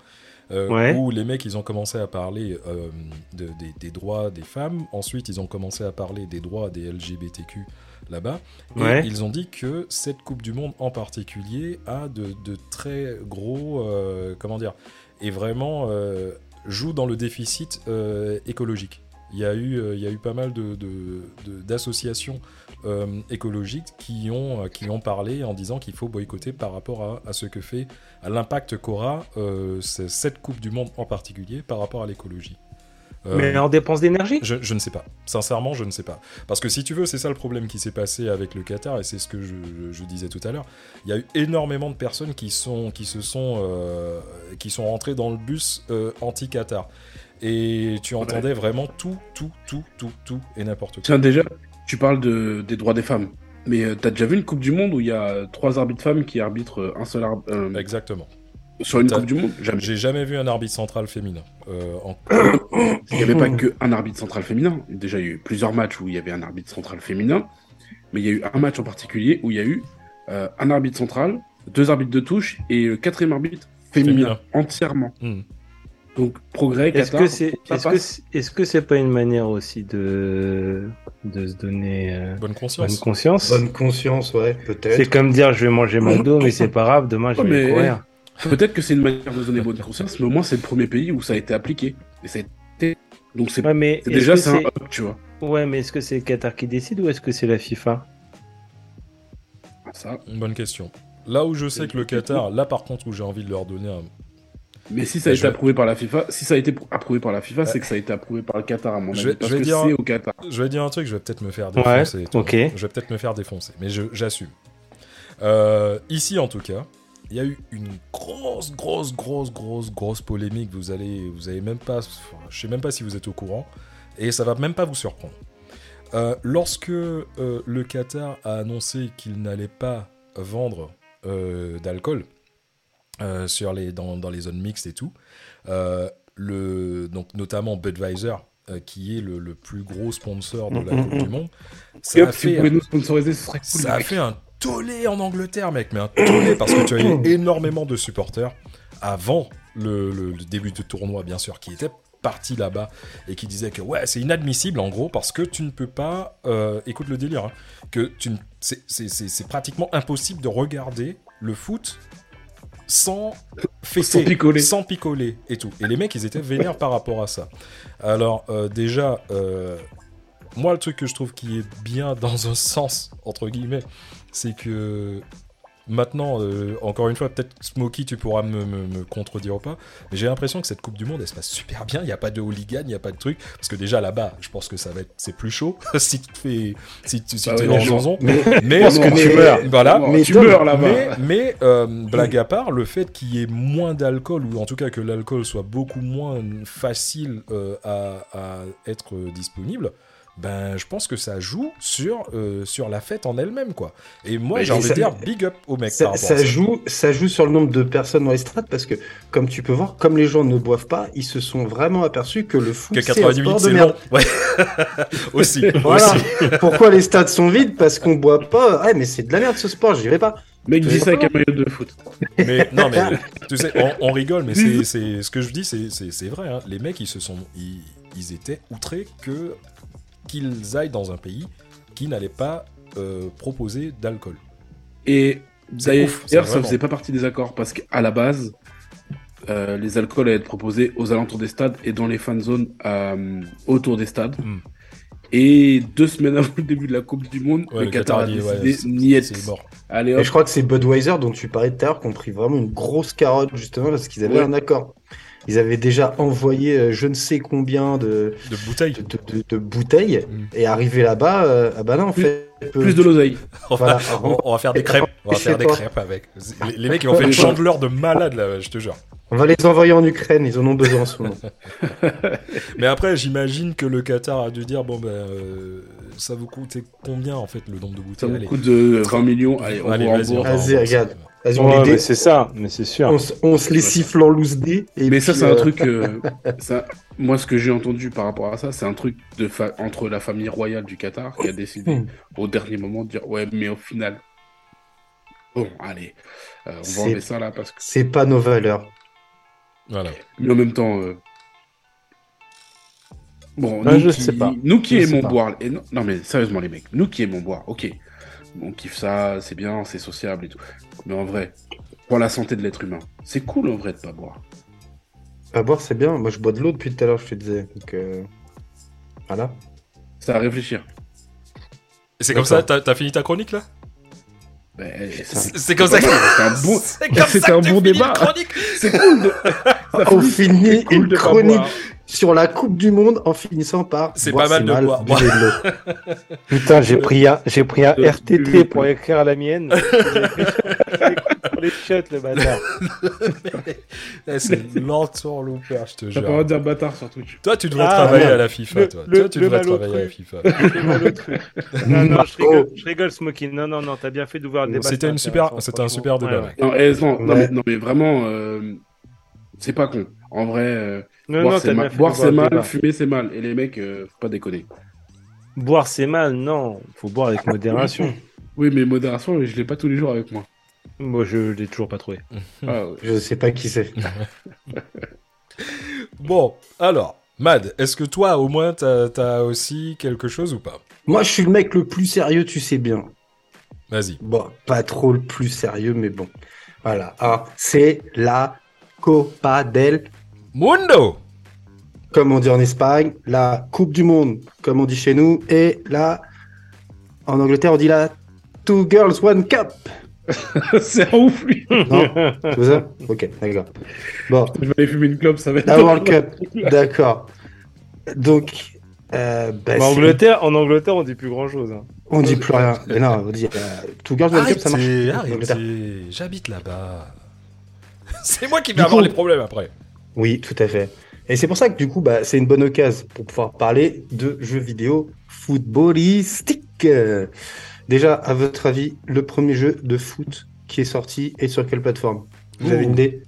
Speaker 1: euh,
Speaker 2: Ouais.
Speaker 1: Où les mecs ils ont commencé à parler euh, de- des, des droits des femmes, ensuite ils ont commencé à parler des droits des LGBTQ là-bas, et
Speaker 2: Ouais.
Speaker 1: ils ont dit que cette Coupe du Monde en particulier a de, de très gros, euh, comment dire, et vraiment joue dans le déficit euh, écologique. Il y, a eu, euh, il y a eu pas mal de- de- d'associations euh, écologiques qui ont, qui ont parlé en disant qu'il faut boycotter par rapport à, à ce que fait, à l'impact qu'aura ce- cette Coupe du Monde en particulier par rapport à l'écologie. Euh,
Speaker 2: Mais en dépense d'énergie?
Speaker 1: Je, je ne sais pas. Sincèrement, je ne sais pas. Parce que si tu veux, c'est ça le problème qui s'est passé avec le Qatar, et c'est ce que je, je- je disais tout à l'heure. Il y a eu énormément de personnes qui, sont, qui se sont, euh, qui sont rentrées dans le bus euh, anti-Qatar. Et tu entendais vraiment tout, tout, tout, tout, tout et n'importe quoi.
Speaker 4: Tiens, déjà, tu parles de, des droits des femmes. Mais euh, t'as déjà vu une Coupe du Monde où il y a trois arbitres femmes qui arbitrent un seul arbitre euh,
Speaker 1: Exactement.
Speaker 4: Sur une Coupe du Monde Jamais.
Speaker 1: J'ai jamais vu un arbitre central féminin. Euh, en-
Speaker 4: Il n'y avait pas qu'un arbitre central féminin. Déjà, il y a eu plusieurs matchs où il y avait un arbitre central féminin. Mais il y a eu un match en particulier où il y a eu euh, un arbitre central, deux arbitres de touche et le quatrième arbitre féminin,
Speaker 1: Féminin.
Speaker 4: entièrement.
Speaker 1: Hmm.
Speaker 4: Donc, progrès,
Speaker 2: Est-ce que c'est,
Speaker 4: ça
Speaker 2: est-ce que
Speaker 4: passe.
Speaker 2: c'est, est-ce que c'est pas une manière aussi de, de se donner euh,
Speaker 1: Bonne
Speaker 2: bonne
Speaker 1: conscience?
Speaker 2: conscience
Speaker 3: Bonne conscience, ouais,
Speaker 2: C'est
Speaker 3: peut-être.
Speaker 2: comme dire je vais manger McDo, mais c'est pas grave, demain je vais
Speaker 4: mais-
Speaker 2: courir.
Speaker 4: Peut-être que c'est une manière de donner bonne conscience, mais au moins, c'est le premier pays où ça a été appliqué. Et ça a été... Donc, c'est
Speaker 2: Ouais, mais
Speaker 4: déjà c'est un up, tu vois.
Speaker 2: Ouais, mais est-ce que c'est le Qatar qui décide ou est-ce que c'est la FIFA?
Speaker 4: Ça.
Speaker 1: Une bonne question. Là où je sais que le Qatar, là par contre où j'ai envie de leur donner un...
Speaker 4: Mais si ça a été
Speaker 1: vais-
Speaker 4: approuvé par la FIFA, si ça a été approuvé par la FIFA, c'est que ça a été approuvé par le Qatar à mon
Speaker 1: Je
Speaker 4: avis,
Speaker 1: vais-
Speaker 4: parce
Speaker 1: je vais
Speaker 4: que
Speaker 1: dire-
Speaker 4: c'est au Qatar.
Speaker 1: Je vais dire un truc, je vais peut-être me faire
Speaker 2: Ouais,
Speaker 1: défoncer.
Speaker 2: ok.
Speaker 1: Je vais peut-être me faire défoncer, mais j'assume. Euh, ici, en tout cas, il y a eu une grosse, grosse, grosse, grosse, grosse polémique. Vous allez, vous avez même pas, je sais même pas si vous êtes au courant, et ça va même pas vous surprendre. Euh, lorsque euh, le Qatar a annoncé qu'il n'allait pas vendre euh, d'alcool sur les, dans, dans les zones mixtes et tout, le, donc notamment Budweiser, qui est le, le plus gros sponsor de la
Speaker 3: Mhm.
Speaker 1: Coupe du Monde, ça a fait ça a fait un tollé en Angleterre, mec, mais un tollé parce que tu as eu énormément de supporters avant le, le- le début du tournoi, bien sûr, qui étaient partis là-bas et qui disaient que ouais, c'est inadmissible en gros parce que tu ne peux pas, euh, écoute le délire, hein, que tu ne- c'est- c'est c'est- c'est pratiquement impossible de regarder le foot sans fêter,
Speaker 4: Sans picoler.
Speaker 1: sans picoler et tout. Et les mecs, ils étaient vénères par rapport à ça. Alors euh, déjà, euh, moi, le truc que je trouve qui est bien dans un sens, entre guillemets, c'est que maintenant, euh, encore une fois, peut-être Smokey, tu pourras me, me- me contredire ou pas, mais j'ai l'impression que cette Coupe du Monde, elle se passe super bien. Il n'y a pas de hooligan, il n'y a pas de truc. Parce que déjà là-bas, je pense que ça va être, c'est plus chaud si tu te fais, si tu si
Speaker 4: Ah
Speaker 1: t'es
Speaker 4: ouais,
Speaker 1: dans
Speaker 4: mais.
Speaker 3: Mais,
Speaker 1: Mais,
Speaker 3: Parce que
Speaker 1: mais-
Speaker 3: tu meurs.
Speaker 1: Voilà.
Speaker 3: Mais
Speaker 4: tu
Speaker 3: Tom,
Speaker 4: meurs là-bas.
Speaker 1: Mais, mais, euh, blague à part, le fait qu'il y ait moins d'alcool, ou en tout cas que l'alcool soit beaucoup moins facile euh, à, à être disponible, ben je pense que ça joue sur, euh, sur la fête en elle-même, quoi. Et moi, j'ai envie de dire big up aux mecs par
Speaker 3: ça, joue, ça joue sur le nombre de personnes dans les strates parce que, comme tu peux voir, comme les gens ne boivent pas, ils se sont vraiment aperçus que le foot c'est un
Speaker 1: 90
Speaker 3: sport
Speaker 1: minutes,
Speaker 3: de
Speaker 1: c'est
Speaker 3: merde.
Speaker 1: long. Ouais. aussi.
Speaker 3: Voilà.
Speaker 1: aussi.
Speaker 3: Pourquoi les stades sont vides? Parce qu'on boit pas. Ouais, mais c'est de la merde ce sport, j'y vais pas.
Speaker 4: Mec, dis
Speaker 3: Mais
Speaker 4: ça avec un maillot de foot.
Speaker 1: Mais non, mais tu sais, on, on rigole, mais c'est, c'est ce que je dis, c'est, vrai. hein. Les mecs, ils se sont, ils, ils étaient outrés que qu'ils aillent dans un pays qui n'allait pas euh, proposer d'alcool.
Speaker 4: Et d'ailleurs, ça faisait pas partie des accords parce qu'à la base, euh, les alcools allaient être proposés aux alentours des stades et dans les fan zones euh, autour des stades.
Speaker 1: Mm.
Speaker 4: Et deux semaines avant le début de la Coupe du Monde,
Speaker 1: Ouais,
Speaker 4: le Qatar a décidé
Speaker 1: mort.
Speaker 4: Allez
Speaker 3: Et je crois que c'est Budweiser dont tu parlais tout à l'heure qui ont pris vraiment une grosse carotte justement parce qu'ils avaient
Speaker 4: Ouais.
Speaker 3: un accord. Ils avaient déjà envoyé euh, je ne sais combien de,
Speaker 1: De bouteilles.
Speaker 3: de, de- de- de bouteilles
Speaker 1: Mm.
Speaker 3: et arrivé là-bas, euh, ah bah non en
Speaker 4: Plus-
Speaker 3: fait. peu-
Speaker 4: plus de l'oseille.
Speaker 1: On va,
Speaker 3: Voilà.
Speaker 1: on, on va faire des crêpes. On va faire des crêpes avec. Les, les mecs, ils vont faire une chandeleur de malade, là, je te jure.
Speaker 3: On va les envoyer en Ukraine, ils en ont besoin en ce moment.
Speaker 1: Mais après, j'imagine que le Qatar a dû dire bon, ben, euh, ça vous coûte combien, en fait, le nombre de
Speaker 4: Ça
Speaker 1: bouteilles
Speaker 4: vous
Speaker 1: Allez.
Speaker 4: coûte de 20 millions. Allez, on
Speaker 1: Allez,
Speaker 4: vous
Speaker 1: vas-y,
Speaker 4: rembourse.
Speaker 3: regarde. Vas-y, on,
Speaker 2: Ouais,
Speaker 3: les dé-
Speaker 2: mais c'est ça, mais c'est sûr.
Speaker 3: on, s- on se les siffle en loose dé. et
Speaker 4: Mais ça, c'est un
Speaker 3: euh,
Speaker 4: truc. euh, ça, moi, ce que j'ai entendu par rapport à ça, c'est un truc de fa- entre la famille royale du Qatar qui a décidé
Speaker 3: Hmm.
Speaker 4: au dernier moment de dire ouais, mais au final, bon, allez, euh, on va
Speaker 3: C'est-
Speaker 4: enlever ça là parce que.
Speaker 3: C'est pas nos valeurs.
Speaker 1: Voilà.
Speaker 4: Mais en même temps, euh, bon,
Speaker 2: Ah,
Speaker 4: nous,
Speaker 2: je
Speaker 4: qui...
Speaker 2: sais pas.
Speaker 4: nous qui
Speaker 3: Je
Speaker 4: aimons boire, et non, non, mais sérieusement les mecs, nous qui aimons boire, ok, on kiffe ça, c'est bien, c'est sociable et tout, mais en vrai, pour la santé de l'être humain, c'est cool en vrai de pas boire.
Speaker 3: Pas boire, c'est bien. Moi, je bois de l'eau depuis tout à l'heure, je te disais. Donc, euh, voilà.
Speaker 4: C'est à réfléchir.
Speaker 1: Et c'est comme ça, t'as t'as fini ta chronique, là?
Speaker 4: Ben, c'est-
Speaker 1: C'est c'est comme ça que.
Speaker 4: C'est un bon-
Speaker 1: C'est comme
Speaker 4: c'est
Speaker 1: ça
Speaker 4: un bon débat.
Speaker 1: une chronique?
Speaker 4: C'est cool de...
Speaker 3: On finit
Speaker 4: cool
Speaker 3: une chronique. Sur la Coupe du Monde en finissant par.
Speaker 1: C'est pas mal de boire.
Speaker 3: buvez de l'eau.
Speaker 2: Putain, j'ai pris un, j'ai pris un
Speaker 4: De-
Speaker 2: RTT pour écrire la mienne. pour les shots, le bâtard.
Speaker 1: C'est l'entourloupeur, je te
Speaker 4: T'as pas le droit
Speaker 1: jure.
Speaker 4: de dire bâtard sur Twitch.
Speaker 1: Toi, tu devrais
Speaker 2: Ah,
Speaker 1: travailler
Speaker 2: ouais.
Speaker 1: à la FIFA, toi.
Speaker 2: le-
Speaker 1: toi, tu
Speaker 2: le
Speaker 1: devrais travailler à la FIFA.
Speaker 2: Non, non, je rigole, je rigole, Smokey. Non, non, non, t'as bien fait d'ouvrir le débat.
Speaker 1: C'était une super- c'était un super débat,
Speaker 2: Ouais,
Speaker 1: mec.
Speaker 4: Non, eh, non, mais vraiment, euh, c'est pas con. En vrai, euh,
Speaker 2: Non,
Speaker 4: boire
Speaker 2: non,
Speaker 4: c'est mal, boire, fumer c'est mal. Et les mecs, euh, faut pas déconner.
Speaker 2: Boire, c'est mal, non. Faut boire avec modération.
Speaker 4: Oui, mais modération, je l'ai pas tous les jours avec moi.
Speaker 2: Moi, je l'ai toujours pas trouvé.
Speaker 4: Ah, ouais.
Speaker 3: Je sais pas qui c'est.
Speaker 1: Bon, alors, Mad, est-ce que toi, au moins, t'as as aussi quelque chose ou pas?
Speaker 3: Moi, je suis le mec le plus sérieux, tu sais bien.
Speaker 1: Vas-y.
Speaker 3: Bon, pas trop le plus sérieux, mais bon. Voilà. Ah, c'est la Copa del,
Speaker 1: Mundo
Speaker 3: comme on dit en Espagne, la Coupe du Monde, comme on dit chez nous, et la, en Angleterre, on dit la Two Girls One Cup.
Speaker 4: c'est un ouf, lui.
Speaker 3: Non C'est ça Ok, d'accord. Bon,
Speaker 4: Je vais aller fumer une clope, ça va être.
Speaker 3: la World Cup, d'accord. Donc, euh, bah,
Speaker 2: en Angleterre, en Angleterre, on dit plus grand chose.
Speaker 3: on dit plus rien. Mais non, on dit euh, Two Girls One Cup, ça marche.
Speaker 1: J'habite là-bas. C'est moi qui vais
Speaker 3: Du
Speaker 1: avoir
Speaker 3: coup-
Speaker 1: les problèmes après.
Speaker 3: Oui, tout à fait. Et c'est pour ça que du coup, bah, c'est une bonne occasion pour pouvoir parler de jeux vidéo footballistiques. Déjà, à votre avis, le premier jeu de foot qui est sorti et sur quelle plateforme? Vous avez une idée?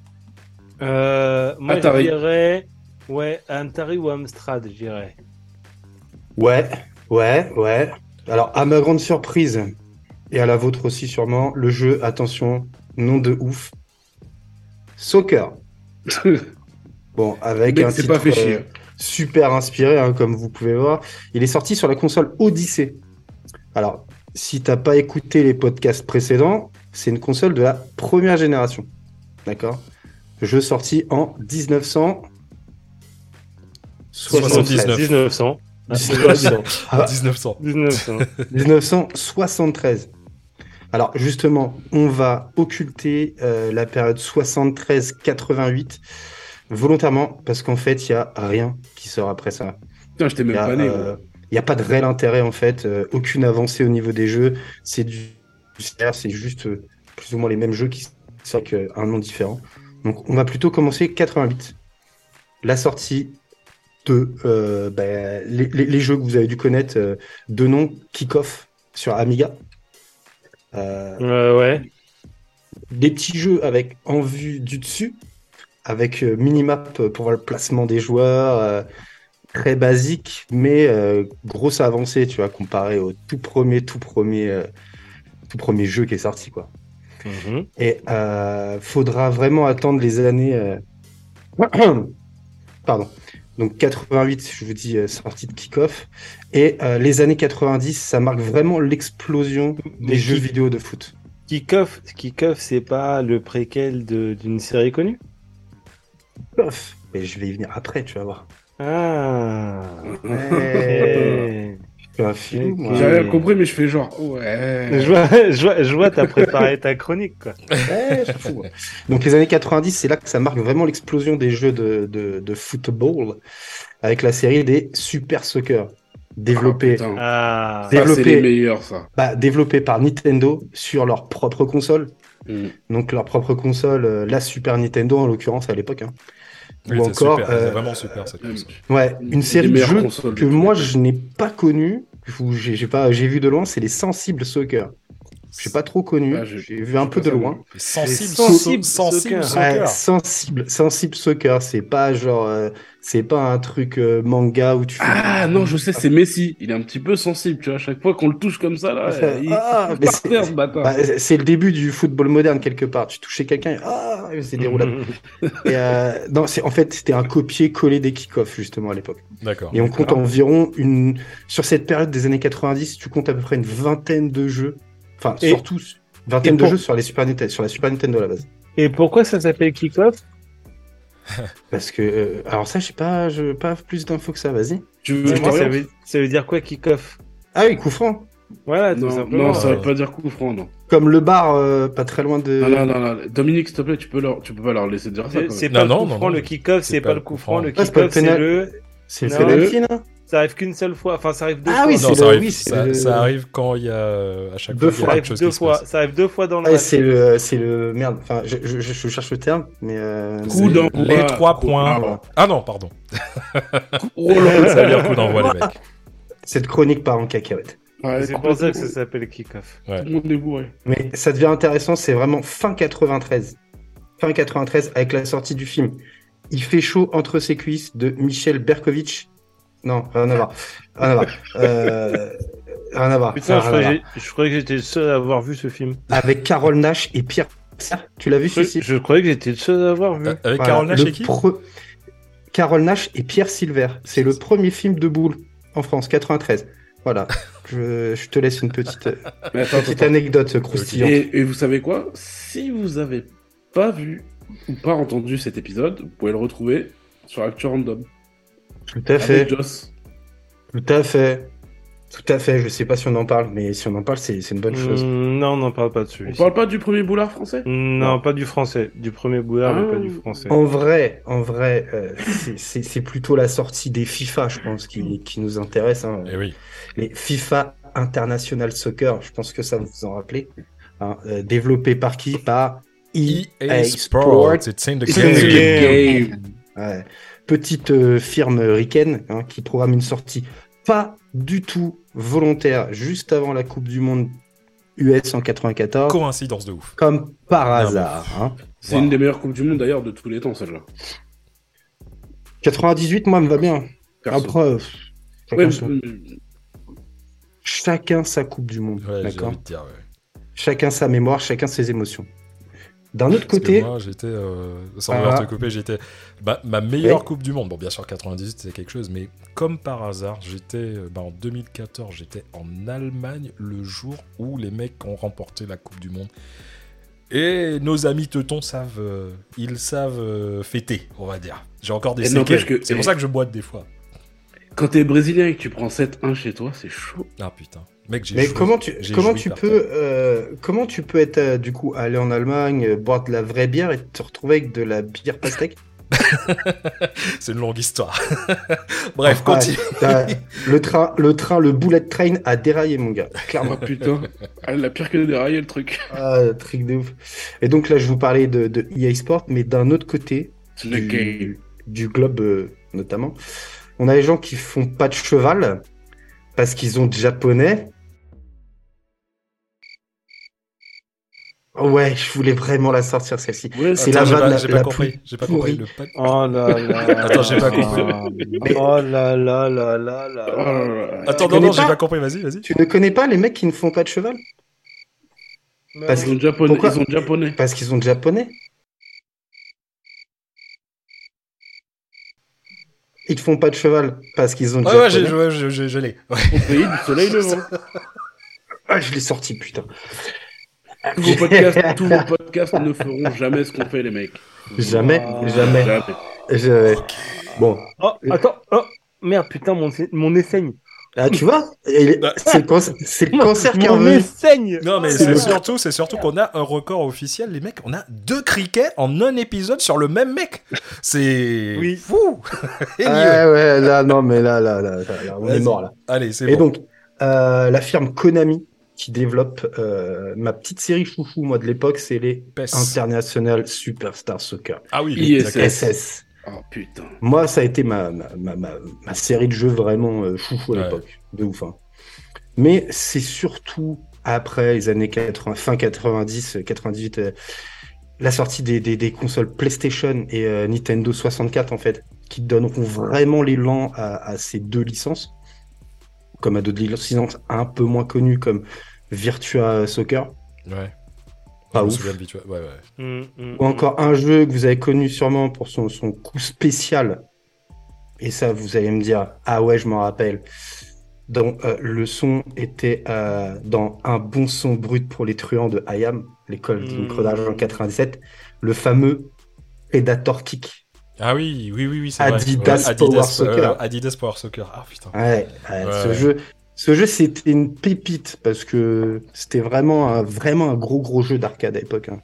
Speaker 2: Euh, moi,
Speaker 4: Atari.
Speaker 2: je dirais. Ouais, Atari ou Amstrad, je dirais.
Speaker 3: Ouais, ouais, ouais. Alors, à ma grande surprise, et à la vôtre aussi sûrement, le jeu, attention, nom de ouf, Soccer. Bon, avec un
Speaker 4: c'est
Speaker 3: titre
Speaker 4: pas fait chier.
Speaker 3: euh, super inspiré, hein, comme vous pouvez voir. Il est sorti sur la console Odyssey. Alors, si t'as pas écouté les podcasts précédents, c'est une console de la première génération. D'accord? Jeu sorti en 1900.
Speaker 1: 79.
Speaker 2: 1900. Ah,
Speaker 3: 1900. Ah,
Speaker 1: 1900.
Speaker 2: 1900.
Speaker 3: 1973. Alors justement, on va occulter euh, la période 73-88 volontairement parce qu'en fait, il y a rien qui sort après ça.
Speaker 4: Putain, j'étais
Speaker 3: Il
Speaker 4: même pas né.
Speaker 3: euh, il y a pas de réel intérêt en fait, euh, aucune avancée au niveau des jeux. C'est du, c'est juste euh, plus ou moins les mêmes jeux qui sortent avec un nom différent. Donc on va plutôt commencer 88. La sortie de euh, ben, les, les- les jeux que vous avez dû connaître, euh, de nom Kick-Off sur Amiga. Euh,
Speaker 2: Euh, ouais.
Speaker 3: des petits jeux avec en vue du dessus, avec euh, minimap pour voir le placement des joueurs, euh, très basique, mais euh, grosse avancée, tu vois, comparé au tout premier, tout premier, euh, tout premier jeu qui est sorti, quoi.
Speaker 2: Mhm.
Speaker 3: Et euh, faudra vraiment attendre les années. euh, Pardon. Donc 88, je vous dis, euh, sortie de kick-off. Et euh, les années 90, ça marque vraiment l'explosion des jeux vidéo de foot.
Speaker 2: Kick-Off, Kick-Off, c'est pas le préquel de- d'une série connue?
Speaker 3: Kick-off. Mais je vais y venir après, tu vas voir.
Speaker 2: Ah.
Speaker 3: Ouais. Un moi.
Speaker 4: J'ai rien compris, mais je fais genre, ouais.
Speaker 2: Je vois, je vois, je vois, t'as préparé ta chronique, quoi.
Speaker 3: Ouais, je moi. Donc les années 90, c'est là que ça marque vraiment l'explosion des jeux de, de, de football avec la série des Super Soccer, développés,
Speaker 4: Putain.
Speaker 2: Ah.
Speaker 4: Ça,
Speaker 3: développé.
Speaker 4: les meilleurs, ça.
Speaker 3: bah, développés par Nintendo sur leur propre console.
Speaker 4: Mm.
Speaker 3: Donc leur propre console, euh, la Super Nintendo en l'occurrence à l'époque. hein.
Speaker 1: Oui,
Speaker 3: Ou
Speaker 1: c'est
Speaker 3: encore,
Speaker 1: super,
Speaker 3: euh,
Speaker 1: vraiment super cette console.
Speaker 3: Ouais,
Speaker 4: Une
Speaker 3: série de jeux que moi je n'ai pas connu, ou j'ai j'ai pas, j'ai vu de loin, c'est les Sensibles Soccer. J'ai pas trop connu,
Speaker 4: Ah, j'ai-
Speaker 3: vu un peu de loin.
Speaker 1: Sensible,
Speaker 2: sensible
Speaker 1: sensible,
Speaker 2: soccer.
Speaker 1: soccer.
Speaker 3: Ouais, sensible, sensible soccer, c'est pas genre, euh, c'est pas un truc euh, manga où tu fais.
Speaker 4: Ah non, je sais, c'est Messi. Il est un petit peu sensible, tu vois. À chaque fois qu'on le touche comme ça, là,
Speaker 3: Ah,
Speaker 4: il
Speaker 3: ah, mais c'est-
Speaker 4: ce.
Speaker 3: Bah, le début du football moderne quelque part. Tu touchais quelqu'un, et ah, c'est déroulable. Euh, non, c'est en fait c'était un copier-coller des kick-off justement à l'époque.
Speaker 1: D'accord.
Speaker 3: Et on compte environ une sur cette période des années 90, tu comptes à peu près une vingtaine de jeux, enfin
Speaker 2: Et-
Speaker 3: surtout vingtaine de
Speaker 2: pour-
Speaker 3: jeux sur les Super Nintendo, sur la Super Nintendo à la base.
Speaker 2: Et pourquoi ça s'appelle Kick-Off
Speaker 3: Parce que euh, alors ça, je sais pas, je pas plus d'infos que ça. Vas-y.
Speaker 4: Tu veux
Speaker 2: Dis-moi, ça, veut, ça veut dire quoi Kick-Off?
Speaker 3: Ah oui, coup franc.
Speaker 2: Voilà, tout
Speaker 4: Non,
Speaker 2: simplement.
Speaker 4: non, ça veut pas dire coup franc, non.
Speaker 3: Comme le bar, euh, pas très loin de.
Speaker 4: Non, non, non, non. Dominique, s'il te plaît, tu peux, leur... tu peux pas leur laisser dire ça.
Speaker 2: C'est- pas
Speaker 1: Non,
Speaker 2: le
Speaker 1: non,
Speaker 2: coup
Speaker 1: non,
Speaker 2: franc,
Speaker 1: non,
Speaker 2: le kick-off, c'est pas le coup franc. Le
Speaker 3: Ah, c'est pas le
Speaker 2: kick-off, c'est le.
Speaker 3: C'est le là
Speaker 2: Ça arrive qu'une seule fois. Enfin, ça arrive deux
Speaker 3: Ah
Speaker 2: fois.
Speaker 3: oui,
Speaker 1: Non,
Speaker 3: c'est
Speaker 1: ça
Speaker 3: le-
Speaker 1: arrive,
Speaker 3: oui, c'est
Speaker 1: ça,
Speaker 3: le-
Speaker 1: ça arrive quand il y a à chaque
Speaker 3: Deux
Speaker 1: fois, il y a
Speaker 2: Ça
Speaker 3: fois.
Speaker 1: quelque
Speaker 2: arrive
Speaker 1: chose
Speaker 2: deux
Speaker 1: qui se
Speaker 2: fois.
Speaker 1: passe.
Speaker 2: Ça arrive deux fois dans le
Speaker 3: Ouais,
Speaker 2: match.
Speaker 3: c'est le, c'est le merde. Enfin, je, je, je cherche le terme, mais euh,
Speaker 4: Coup d'envoi.
Speaker 1: Les trois
Speaker 4: Coup-
Speaker 1: points.
Speaker 4: Ah,
Speaker 1: Ah non, pardon.
Speaker 4: Là
Speaker 1: Ça veut dire coup d'envoi, les mecs.
Speaker 3: cette chronique part en cacahuète.
Speaker 4: Ouais,
Speaker 2: C'est pour ça que ça s'appelle Kick-Off.
Speaker 1: Ouais.
Speaker 4: Tout le monde est bourré.
Speaker 3: Mais ça devient intéressant, c'est vraiment fin 93. Fin 93 avec la sortie du film. Il fait chaud entre ses cuisses de Michel Berkovitch. Non, rien à voir. Rien à voir. Euh, rien à voir.
Speaker 2: Putain, je croyais, je croyais que j'étais le seul à avoir vu ce film.
Speaker 3: Avec Carole Nash et Pierre. Tu l'as vu celui-ci
Speaker 2: je croyais que j'étais le seul à avoir vu.
Speaker 1: Euh, Avec
Speaker 3: Voilà,
Speaker 1: Carole Nash
Speaker 3: le
Speaker 1: et qui
Speaker 3: pre- Carole Nash et Pierre Silver. C'est le premier film de boule en France, 93. Voilà. Je, je te laisse une petite,
Speaker 4: Mais attends,
Speaker 3: petite
Speaker 4: attends.
Speaker 3: anecdote croustillante.
Speaker 4: Et, et vous savez quoi? Si vous avez pas vu ou pas entendu cet épisode, vous pouvez le retrouver sur Actu Random.
Speaker 3: Tout à fait.
Speaker 4: Joss.
Speaker 3: Tout à fait. Tout à fait. Je sais pas si on en parle, mais si on en parle, c'est c'est une bonne chose.
Speaker 2: Mm, non, on n'en parle pas de
Speaker 4: On parle pas du premier boulard français?
Speaker 2: Non, pas du français. Du premier boulard, mais
Speaker 4: Ah.
Speaker 2: pas du français.
Speaker 3: En vrai, en vrai, euh, c'est- c'est c'est plutôt la sortie des FIFA, je pense, qui, qui nous intéresse. hein.
Speaker 1: Eh oui.
Speaker 3: Les FIFA International Soccer, je pense que ça vous en rappelez. Hein, euh, développé par qui? Par EA,
Speaker 1: EA
Speaker 3: Sport.
Speaker 1: Sports, it's in the
Speaker 3: It's in
Speaker 1: game.
Speaker 3: the
Speaker 2: game.
Speaker 4: Game.
Speaker 3: Ouais. Petite euh, firme ricaine hein, qui programme une sortie pas du tout volontaire juste avant la Coupe du Monde US en 94,
Speaker 1: Coïncidence de ouf.
Speaker 3: comme par hasard. hein.
Speaker 4: C'est
Speaker 1: Wow.
Speaker 4: une des meilleures Coupes du Monde d'ailleurs de tous les temps, celle-là.
Speaker 3: 98, moi, me va bien.
Speaker 4: Perso.
Speaker 3: Après, euh, chacun,
Speaker 4: Ouais,
Speaker 3: son-
Speaker 4: mais-
Speaker 3: chacun sa Coupe du Monde.
Speaker 1: Ouais, j'ai
Speaker 3: D'accord
Speaker 1: envie de dire, ouais.
Speaker 3: Chacun sa mémoire, chacun ses émotions. D'un autre
Speaker 1: Parce
Speaker 3: côté,
Speaker 1: moi, j'étais, euh, sans
Speaker 3: Ah.
Speaker 1: vouloir te couper, j'étais bah, ma meilleure
Speaker 3: Oui.
Speaker 1: Coupe du Monde. Bon, bien sûr, 98, c'est quelque chose, mais comme par hasard, j'étais euh, bah, en 2014, j'étais en Allemagne le jour où les mecs ont remporté la Coupe du Monde. Et nos amis teutons savent, euh, ils savent euh, fêter, on va dire. J'ai encore des séquelles.
Speaker 4: que-
Speaker 1: C'est pour ça que je boite des fois.
Speaker 4: Quand t'es brésilien et que tu prends 7-1 chez toi, c'est chaud.
Speaker 1: Ah putain. Mec, j'ai
Speaker 3: Mais
Speaker 1: joué-
Speaker 3: comment tu, comment tu peux, euh, comment tu peux être, euh, du coup, aller en Allemagne, euh, boire de la vraie bière et te retrouver avec de la bière pastèque?
Speaker 1: C'est une longue histoire. Bref,
Speaker 3: Ah,
Speaker 1: continue.
Speaker 3: le train, le train, le bullet train a déraillé, mon gars. Clairement.
Speaker 4: Ah putain, elle a pire que déraillé le truc.
Speaker 3: Ah, truc de ouf. Et donc là, je vous parlais de, de EA Sport, mais d'un autre côté,
Speaker 4: C'est le game.
Speaker 3: du, du globe euh, notamment, on a les gens qui font pas de cheval parce qu'ils ont de japonais. Ouais, je voulais vraiment la sortir celle-ci.
Speaker 4: Ouais,
Speaker 3: C'est
Speaker 1: Attends,
Speaker 3: la vanne
Speaker 1: j'ai pas
Speaker 3: la
Speaker 1: compris.
Speaker 3: plus
Speaker 1: J'ai pas compris. Le
Speaker 2: Oh là là.
Speaker 1: Attends, j'ai pas compris.
Speaker 3: Mais-
Speaker 2: Oh là là là là
Speaker 4: Oh
Speaker 2: là.
Speaker 1: Attends, non, non, j'ai
Speaker 3: pas
Speaker 1: compris. Vas-y, vas-y.
Speaker 3: Tu ne connais pas les mecs qui ne font pas de cheval? Parce
Speaker 4: Ils ont japonais.
Speaker 3: Pourquoi
Speaker 4: Ils ont japonais.
Speaker 3: Parce qu'ils sont de japonais. Ils ne font pas de cheval parce qu'ils ont
Speaker 1: Ouais, ouais, ouais, je, je, je l'ai. Ouais.
Speaker 4: Au pays du soleil levant.
Speaker 3: Ah, je l'ai sorti, putain.
Speaker 4: Tous vos podcasts, tous vos podcasts ne feront jamais ce qu'on fait, les mecs.
Speaker 3: Jamais, jamais.
Speaker 4: Jamais.
Speaker 3: Je- Bon,
Speaker 2: Oh, attends. Oh, merde, putain, mon, mon.
Speaker 3: Ah, tu vois, Et
Speaker 1: Bah.
Speaker 3: c'est le, cancer- c'est le cancer qui revenu.
Speaker 2: saigne.
Speaker 1: Non, mais
Speaker 3: C'est
Speaker 1: surtout, c'est surtout qu'on a un record officiel, les mecs. On a deux criquets en un épisode sur le même mec. C'est
Speaker 2: Oui.
Speaker 1: fou. Et.
Speaker 3: Ah ouais, là, non, mais là, là, là, là, là, on est mort là.
Speaker 1: Allez, c'est
Speaker 3: Et
Speaker 1: bon.
Speaker 3: donc, euh, la firme Konami qui développe euh, ma petite série chouchou, moi de l'époque, c'est les
Speaker 1: PES.
Speaker 3: International Superstar Soccer.
Speaker 1: Ah oui,
Speaker 4: ISS. Oh putain.
Speaker 3: Moi, ça a été ma, ma, ma, ma, ma série de jeux vraiment euh, chouchou à
Speaker 1: Ouais.
Speaker 3: l'époque. De ouf. hein. Mais c'est surtout après les années 80, fin 90, euh, 98, euh, la sortie des, des, des consoles PlayStation et euh, Nintendo 64, en fait, qui donneront vraiment l'élan à, à ces deux licences, comme à d'autres licences un peu moins connues comme Virtua Soccer,
Speaker 1: Ouais.
Speaker 3: Pas ouf.
Speaker 1: de ouais. ouais.
Speaker 2: Mm, mm,
Speaker 3: ou encore un jeu que vous avez connu sûrement pour son, son coup spécial. Et ça, vous allez me dire, ah ouais, je m'en rappelle. Donc, euh, le son était euh, dans un bon son brut pour les truands de IAM, l'école de
Speaker 2: Mm.
Speaker 3: Micro d'argent 97, le fameux Predator Kick.
Speaker 1: Ah oui, oui, oui, oui, c'est vrai.
Speaker 3: Adidas Power
Speaker 1: Adidas,
Speaker 3: Soccer.
Speaker 1: euh, Adidas Power Soccer. Ah putain.
Speaker 3: Ouais, ouais,
Speaker 1: Ouais,
Speaker 3: ce jeu, ce jeu, c'était une pépite parce que c'était vraiment un, vraiment un gros gros jeu d'arcade à l'époque. hein.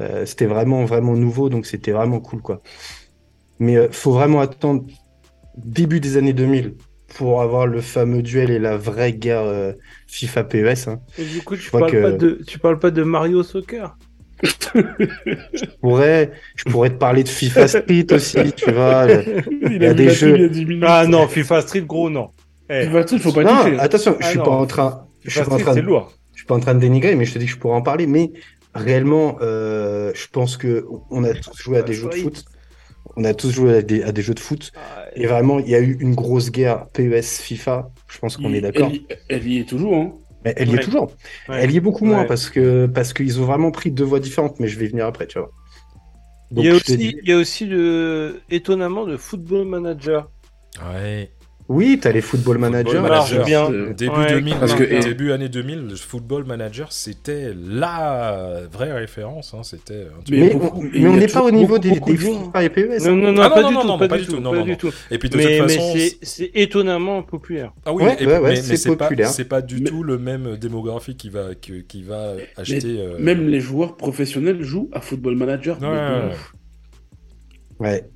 Speaker 3: Euh, c'était vraiment vraiment nouveau, donc c'était vraiment cool quoi. Mais euh, faut vraiment attendre début des années 2000 pour avoir le fameux duel et la vraie guerre euh, FIFA PES. hein.
Speaker 2: Et du coup, tu parles,
Speaker 3: que-
Speaker 2: pas de, tu parles pas de Mario Soccer?
Speaker 3: Je pourrais, je pourrais te parler de FIFA Street aussi, tu vois.
Speaker 4: Il
Speaker 3: y a
Speaker 4: vu
Speaker 3: des
Speaker 4: la
Speaker 3: jeux.
Speaker 4: pub il y a 10 minutes.
Speaker 2: Ah non, FIFA Street, gros, non. Eh,
Speaker 4: FIFA Street, faut pas
Speaker 3: Non,
Speaker 4: toucher.
Speaker 3: attention, je suis
Speaker 2: non.
Speaker 3: pas en train, je suis pas en train de
Speaker 2: lourd.
Speaker 3: je suis pas en train de dénigrer, mais je te dis que je pourrais en parler. Mais réellement, euh, je pense que on a tous joué à des jeux de foot. On a tous joué à des, à des jeux de foot.
Speaker 2: Ah,
Speaker 3: Et vraiment, il y a eu une grosse guerre PES FIFA. Je pense qu'on est d'accord.
Speaker 4: Elle, y- elle y est toujours, hein.
Speaker 3: Mais elle y est toujours.
Speaker 2: ouais.
Speaker 3: Elle y est beaucoup moins
Speaker 2: Ouais.
Speaker 3: parce que parce qu'ils ont vraiment pris deux voies différentes. Mais je vais y venir après, tu vois.
Speaker 2: Il y, a aussi,
Speaker 3: dis-
Speaker 2: il y a aussi le, étonnamment, de Football Manager.
Speaker 1: Ouais.
Speaker 3: Oui, t'as les Football Managers.
Speaker 1: Football
Speaker 2: Alors,
Speaker 1: Manager,
Speaker 2: bien.
Speaker 1: Début
Speaker 2: Ouais,
Speaker 1: 2000,
Speaker 4: parce que-
Speaker 1: euh, début année 2000, le Football Manager, c'était la vraie référence. hein, C'était un truc-
Speaker 4: Mais beaucoup-
Speaker 3: on mais n'est pas au niveau
Speaker 4: beaucoup,
Speaker 3: des,
Speaker 4: beaucoup
Speaker 3: des. FIFA et PES.
Speaker 2: Non, non, non,
Speaker 1: Ah,
Speaker 2: pas,
Speaker 1: non,
Speaker 2: du
Speaker 1: non,
Speaker 2: tout,
Speaker 1: non,
Speaker 2: pas,
Speaker 1: pas
Speaker 2: du tout,
Speaker 1: tout, non,
Speaker 2: pas
Speaker 1: non,
Speaker 2: du
Speaker 1: non.
Speaker 2: tout.
Speaker 1: Et puis de
Speaker 2: Mais,
Speaker 1: toute
Speaker 2: mais
Speaker 1: façon,
Speaker 2: c'est- étonnamment populaire.
Speaker 1: Ah oui,
Speaker 3: Ouais,
Speaker 1: et-
Speaker 3: ouais, ouais,
Speaker 1: mais,
Speaker 3: c'est populaire.
Speaker 1: c'est pas du tout le même démographie qui va, qui, qui va acheter. euh,
Speaker 4: Même les joueurs professionnels jouent à Football Manager.
Speaker 1: Ouais,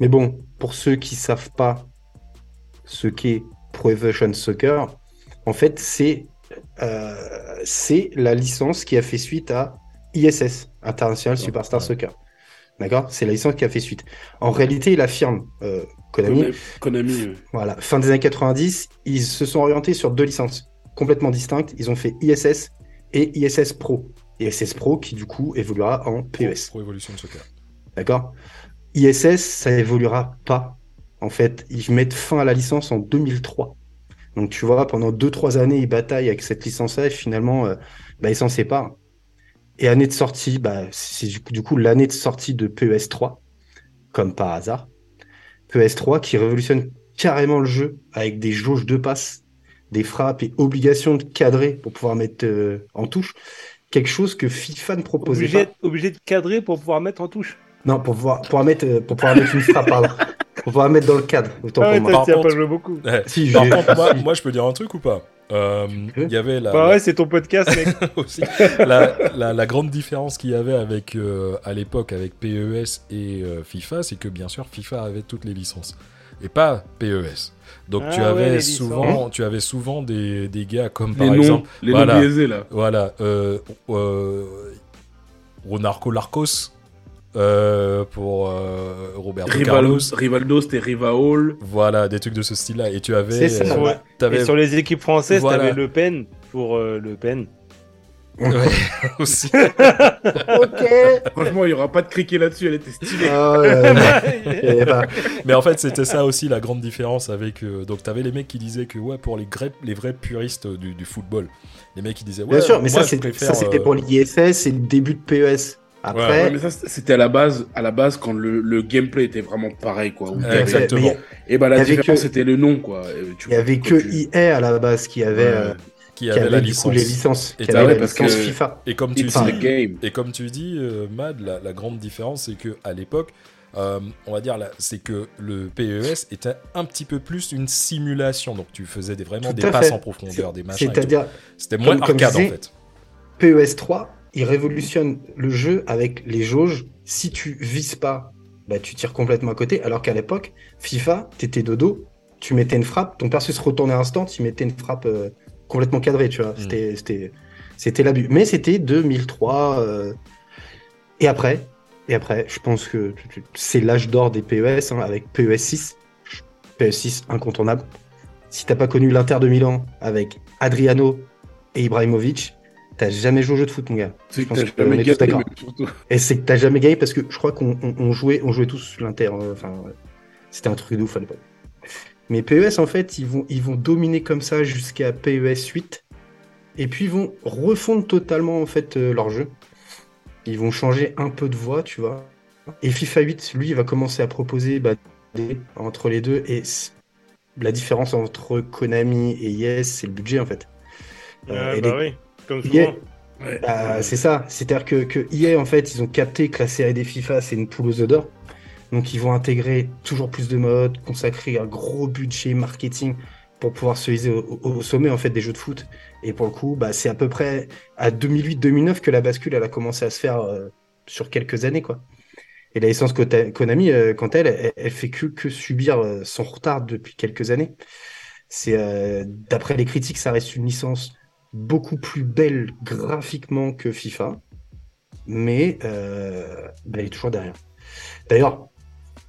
Speaker 4: mais bon,
Speaker 3: pour ceux qui savent pas ce qu'est Pro Evolution Soccer, en fait, c'est euh, c'est la licence qui a fait suite à ISS, International Superstar
Speaker 1: ouais.
Speaker 3: Soccer. D'accord? C'est la licence qui a fait suite. En réalité, la firme euh, Konami,
Speaker 4: Konami, euh,
Speaker 3: voilà, fin des années 90, ils se sont orientés sur deux licences complètement distinctes. Ils ont fait ISS et ISS Pro. ISS Pro qui, du coup, évoluera en PES.
Speaker 1: Pro Evolution Soccer.
Speaker 3: D'accord? ISS, ça évoluera pas. En fait, ils mettent fin à la licence en 2003. Donc tu vois, pendant 2-3 années, ils bataillent avec cette licence-là et finalement, euh, bah, ils s'en séparent. Et année de sortie, bah, c'est du coup, coup l'année de sortie de PES 3, comme par hasard. PES 3 qui révolutionne carrément le jeu avec des jauges de passe, des frappes et obligation de cadrer pour pouvoir mettre euh, en touche. Quelque chose que FIFA ne proposait
Speaker 2: Obligé,
Speaker 3: pas.
Speaker 2: obligé de cadrer pour pouvoir mettre en touche.
Speaker 3: Non, pour pouvoir, pouvoir mettre, euh, pour pouvoir mettre une frappe, pardon. On va mettre dans le cadre. Autant
Speaker 2: Ah
Speaker 3: pour moi.
Speaker 1: Par contre-
Speaker 2: pas joué beaucoup.
Speaker 1: Ouais.
Speaker 3: Si,
Speaker 1: Par
Speaker 3: j'ai-
Speaker 1: contre, moi, moi, je peux dire un truc ou pas? Euh. Il y avait la,
Speaker 2: Bah ouais, c'est ton podcast, mec.
Speaker 1: aussi. La, la- la grande différence qu'il y avait avec, euh, à l'époque avec PES et euh, FIFA, c'est que bien sûr FIFA avait toutes les licences et pas PES. Donc tu
Speaker 2: Ah
Speaker 1: avais souvent, tu avais souvent des, des gars comme
Speaker 4: Les
Speaker 1: par
Speaker 4: noms,
Speaker 1: exemple,
Speaker 4: les
Speaker 1: voilà.
Speaker 4: noms biaisés là.
Speaker 1: voilà, euh, euh, Ronarco Larcos euh, pour euh, Roberto
Speaker 4: Rival,
Speaker 1: Carlos.
Speaker 4: Rivaldo, c'était Rivaol.
Speaker 1: Voilà, des trucs de ce style-là. Et tu avais,
Speaker 3: C'est ça.
Speaker 1: euh,
Speaker 3: ouais.
Speaker 1: t'avais
Speaker 2: Et sur les équipes françaises,
Speaker 1: Voilà.
Speaker 2: t'avais Le Pen pour euh, Le Pen.
Speaker 1: Ouais, aussi.
Speaker 3: Ok.
Speaker 4: Franchement, il n'y aura pas de cricket là-dessus, elle était stylée.
Speaker 3: Ah, ouais, ouais. Eh ben,
Speaker 1: Mais en fait, c'était ça aussi la grande différence avec. euh, donc, t'avais les mecs qui disaient que, ouais, pour les, vrais- les vrais puristes du, du football, les mecs qui disaient, ouais,
Speaker 3: bien sûr, mais
Speaker 1: moi,
Speaker 3: ça, c'était pour l'IFS, c'est le début de PES. Après,
Speaker 1: Ouais,
Speaker 4: Ouais, mais ça, c'était à la base, à la base quand le, le gameplay était vraiment pareil, quoi.
Speaker 1: Ouais, exactement.
Speaker 4: Et bah, la
Speaker 3: Il y avait
Speaker 4: différence,
Speaker 3: que-
Speaker 4: c'était le nom, quoi.
Speaker 3: Il y avait que
Speaker 4: tu-
Speaker 3: EA à la base qui avait,
Speaker 4: Ouais.
Speaker 3: euh,
Speaker 1: qui
Speaker 3: avait
Speaker 1: la licence.
Speaker 3: coup les licences,
Speaker 1: Et
Speaker 3: qui avait la
Speaker 4: parce
Speaker 3: licence
Speaker 4: que-
Speaker 3: FIFA.
Speaker 1: Et comme tu dis,
Speaker 4: the game.
Speaker 1: et comme tu dis, euh, Mad, la, la grande différence, c'est que à l'époque, euh, on va dire, là, c'est que le PES était un petit peu plus une simulation. Donc, tu faisais des, vraiment des passes
Speaker 3: fait.
Speaker 1: en profondeur, des machins.
Speaker 3: C'est-à-dire,
Speaker 1: C'était moins
Speaker 3: comme-
Speaker 1: arcade, en fait.
Speaker 3: PES 3, il révolutionne le jeu avec les jauges. Si tu vises pas, bah, tu tires complètement à côté. Alors qu'à l'époque, FIFA, t'étais de dos, tu mettais une frappe, ton perso se retournait instant, tu mettais une frappe euh, complètement cadrée, tu vois. C'était, c'était, c'était l'abus. Mais c'était 2003. euh, Et après, et après, je pense que c'est l'âge d'or des PES, hein, avec PES 6. PES 6, incontournable. Si t'as pas connu l'Inter de Milan avec Adriano et Ibrahimovic, t'as jamais joué au jeu de foot, mon gars.
Speaker 4: C'est
Speaker 3: Je
Speaker 4: que
Speaker 3: pense
Speaker 4: t'as
Speaker 3: que on
Speaker 4: jamais gagné,
Speaker 3: d'accord. Et c'est que t'as jamais gagné parce que je crois qu'on on- on jouait, on jouait tous l'Inter. euh, Enfin, ouais. c'était un truc de ouf à l'époque. Mais PES, en fait, ils vont, ils vont dominer comme ça jusqu'à PES 8. Et puis, ils vont refondre totalement, en fait, euh, leur jeu. Ils vont changer un peu de voix, tu vois. Et FIFA 8, lui, il va commencer à proposer bah, des- entre les deux. Et la différence entre Konami et Yes, c'est le budget, en fait. Euh, et
Speaker 2: bah
Speaker 3: les-
Speaker 2: oui, comme
Speaker 3: Yeah.
Speaker 2: souvent.
Speaker 4: Ouais.
Speaker 3: bah, c'est ça, c'est-à-dire que, que EA, en fait, ils ont capté que la série des FIFA, c'est une poule aux œufs d'or. Donc, ils vont intégrer toujours plus de modes, consacrer un gros budget marketing pour pouvoir se hiser au, sommet, en fait, des jeux de foot. Et pour le coup, bah, c'est à peu près à 2008-2009 que la bascule, elle a commencé à se faire euh, sur quelques années, quoi. Et la licence Konami, euh, quant à elle, elle, elle fait que, que subir euh, son retard depuis quelques années. C'est, d'après les critiques, ça reste une licence beaucoup plus belle graphiquement que FIFA, mais euh, bah, elle est toujours derrière. D'ailleurs,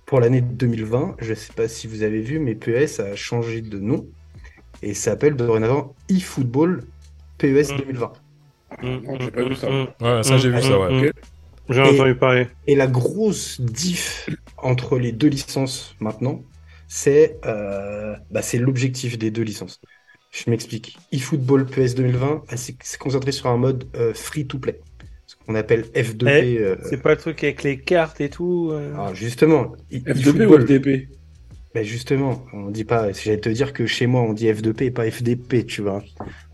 Speaker 3: pour l'année 2020, je ne sais pas si vous avez vu, mais PES a changé de nom et s'appelle dorénavant eFootball PES
Speaker 2: Mm.
Speaker 3: 2020.
Speaker 4: Non, j'ai pas vu ça.
Speaker 2: Mm,
Speaker 1: Ouais, ça, j'ai vu
Speaker 2: mm,
Speaker 1: ça, ouais.
Speaker 2: mm,
Speaker 4: Ok.
Speaker 2: J'ai
Speaker 3: Et-
Speaker 2: entendu parler.
Speaker 3: Et la grosse diff entre les deux licences maintenant, c'est euh, bah, c'est l'objectif des deux licences. Je m'explique. eFootball PS 2020, elle s'est concentrée sur un mode euh, free-to-play, ce qu'on appelle F2P. euh,
Speaker 2: C'est pas le truc avec les cartes et tout. euh.
Speaker 3: alors justement, e-
Speaker 4: F2P ou FDP
Speaker 3: ben justement, on dit pas. J'allais te dire que chez moi on dit F2P et pas FDP, tu vois.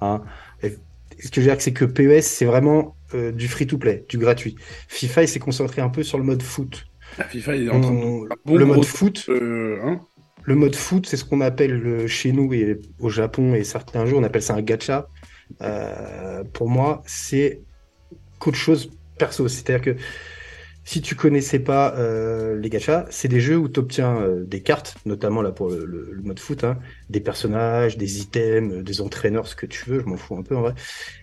Speaker 3: Hein? F- Ce que je veux dire, c'est que PES c'est vraiment euh, du free-to-play, du gratuit. FIFA il s'est concentré un peu sur le mode foot.
Speaker 4: La FIFA, il est en train de.
Speaker 3: On-
Speaker 4: bon
Speaker 3: le
Speaker 4: gros-
Speaker 3: mode foot,
Speaker 4: Euh, hein
Speaker 3: Le mode foot, c'est ce qu'on appelle euh, chez nous et au Japon et certains jeux, on appelle ça un gacha. Euh, pour moi, c'est qu'autre chose perso. C'est-à-dire que si tu connaissais pas euh, les gachas, c'est des jeux où tu obtiens des cartes, notamment là pour le, mode foot, hein, des personnages, des items, des entraîneurs, ce que tu veux, je m'en fous un peu en vrai.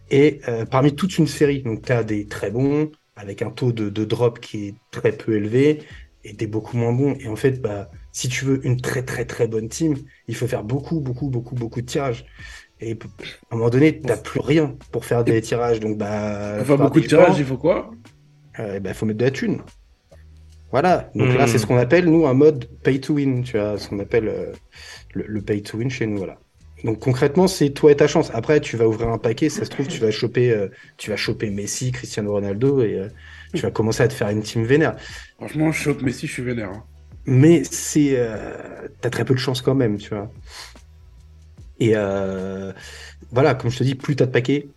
Speaker 3: Et parmi toute une série, donc tu as des très bons, avec un taux de, de drop qui est très peu élevé, et des beaucoup moins bons. Et en fait, bah, si tu veux une très très très bonne team, il faut faire beaucoup beaucoup beaucoup beaucoup de tirages. Et à un moment donné, t'as plus rien pour faire des tirages, donc bah.
Speaker 4: Enfin, beaucoup de tirages, il faut quoi?
Speaker 3: euh, bah, faut mettre de la thune. Voilà. Donc là,
Speaker 2: Hmm.
Speaker 3: c'est ce qu'on appelle nous un mode pay to win, tu vois, ce qu'on appelle euh, le, le pay to win chez nous, voilà. Donc concrètement, c'est toi et ta chance. Après, tu vas ouvrir un paquet, ça se trouve, tu vas choper, euh, tu vas choper Messi, Cristiano Ronaldo, et tu vas commencer à te faire une team vénère.
Speaker 4: Franchement, je chope Messi, je suis vénère. hein.
Speaker 3: Mais c'est euh, t'as très peu de chance quand même, tu vois. Et euh, voilà, comme je te dis, plus t'as de paquets,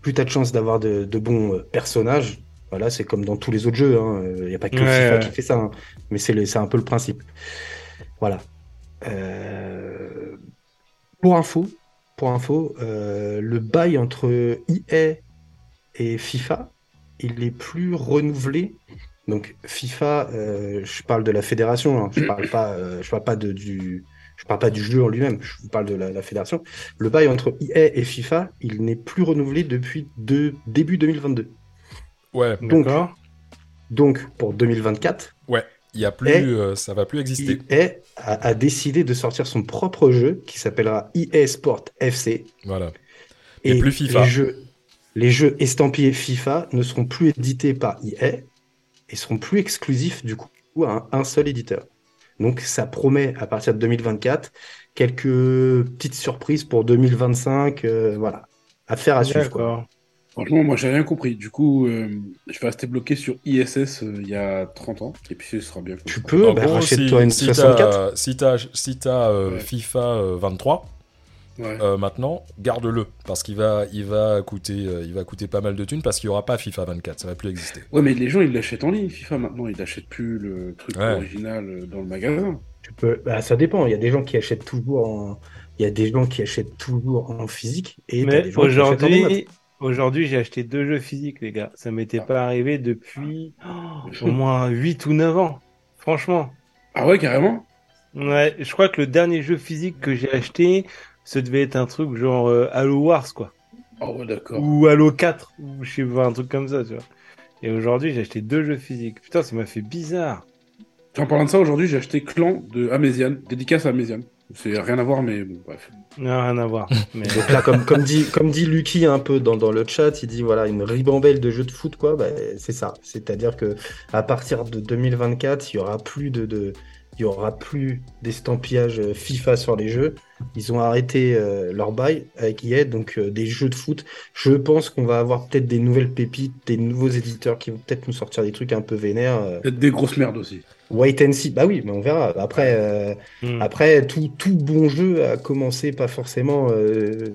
Speaker 3: plus t'as de chances d'avoir de, de bons euh, personnages. Voilà, c'est comme dans tous les autres jeux. Il n'y a pas que
Speaker 2: Ouais,
Speaker 3: FIFA
Speaker 2: ouais.
Speaker 3: qui fait ça, hein. mais c'est un peu le principe. Voilà. Euh, Pour info, pour info, euh, le bail entre EA et FIFA, il est plus renouvelé. Donc FIFA, euh, je parle de la fédération, hein, je parle pas, euh, je parle pas de, du, je parle pas du jeu en lui-même, je vous parle de la, la fédération. Le bail entre EA et FIFA, il n'est plus renouvelé depuis de, début 2022.
Speaker 1: Ouais,
Speaker 3: Donc, donc pour 2024,
Speaker 1: il y a plus,
Speaker 3: Et-
Speaker 1: euh, ça va plus exister.
Speaker 3: EA a, a décidé de sortir son propre jeu qui s'appellera EA Sport FC.
Speaker 1: Voilà. Et
Speaker 3: Et
Speaker 1: plus FIFA.
Speaker 3: Les jeux, les jeux estampillés FIFA ne seront plus édités par EA et seront plus exclusifs du coup à un, un seul éditeur. Donc ça promet à partir de 2024 quelques petites surprises pour 2025, euh, voilà, à faire à suivre. Quoi.
Speaker 4: Franchement, moi, j'ai rien compris. Du coup, euh, je vais rester bloqué sur ISS euh, il y a 30 ans. Et puis, ce sera bien.
Speaker 3: Tu peux, bah, rachète-toi
Speaker 1: si-
Speaker 3: une
Speaker 1: si
Speaker 3: 64.
Speaker 1: t'as- Si t'as si t'as, euh,
Speaker 4: Ouais.
Speaker 1: FIFA euh, 23,
Speaker 4: Ouais.
Speaker 1: euh, maintenant, garde-le. Parce qu'il va, il va, coûter, euh, il va coûter pas mal de thunes parce qu'il n'y aura pas FIFA 24. Ça va plus exister.
Speaker 4: Ouais, mais les gens, ils l'achètent en ligne, FIFA, maintenant. Ils n'achètent plus le truc
Speaker 1: Ouais.
Speaker 4: original euh, dans le magasin.
Speaker 3: Tu peux, bah, ça dépend. Il y a des gens qui achètent toujours en, il y a des gens qui achètent toujours en physique et
Speaker 2: Mais aujourd'hui, aujourd'hui, j'ai acheté deux jeux physiques, les gars. Ça m'était pas arrivé depuis oh, au moins 8 ou 9 ans. Franchement.
Speaker 4: Ah ouais, carrément?
Speaker 2: Ouais, je crois que le dernier jeu physique que j'ai acheté, ce devait être un truc genre euh, Halo Wars, quoi.
Speaker 4: Oh, ouais, d'accord.
Speaker 2: Ou Halo 4, ou je sais pas, un truc comme ça, tu vois. Et aujourd'hui, j'ai acheté deux jeux physiques. Putain, ça m'a fait bizarre.
Speaker 4: En parlant de ça, aujourd'hui, j'ai acheté Clan de Améziane, dédicace à Améziane. C'est rien à voir, mais bon, bref.
Speaker 2: Non, rien à voir. Mais
Speaker 3: Donc là, comme, comme dit, comme dit Lucky un peu dans, dans le chat, il dit voilà, une ribambelle de jeux de foot, quoi, bah, c'est ça. C'est-à-dire que à partir de 2024, il y aura plus de, de- il y aura plus d'estampillage euh, FIFA sur les jeux. Ils ont arrêté euh, leur bail avec EA, donc euh, des jeux de foot. Je pense qu'on va avoir peut-être des nouvelles pépites, des nouveaux éditeurs qui vont peut-être nous sortir des trucs un peu vénères. euh,
Speaker 4: Peut-être des grosses merdes aussi.
Speaker 3: Wait and see. Bah oui, mais on verra. Après, euh,
Speaker 2: Hmm.
Speaker 3: après tout, tout bon jeu a commencé pas forcément euh,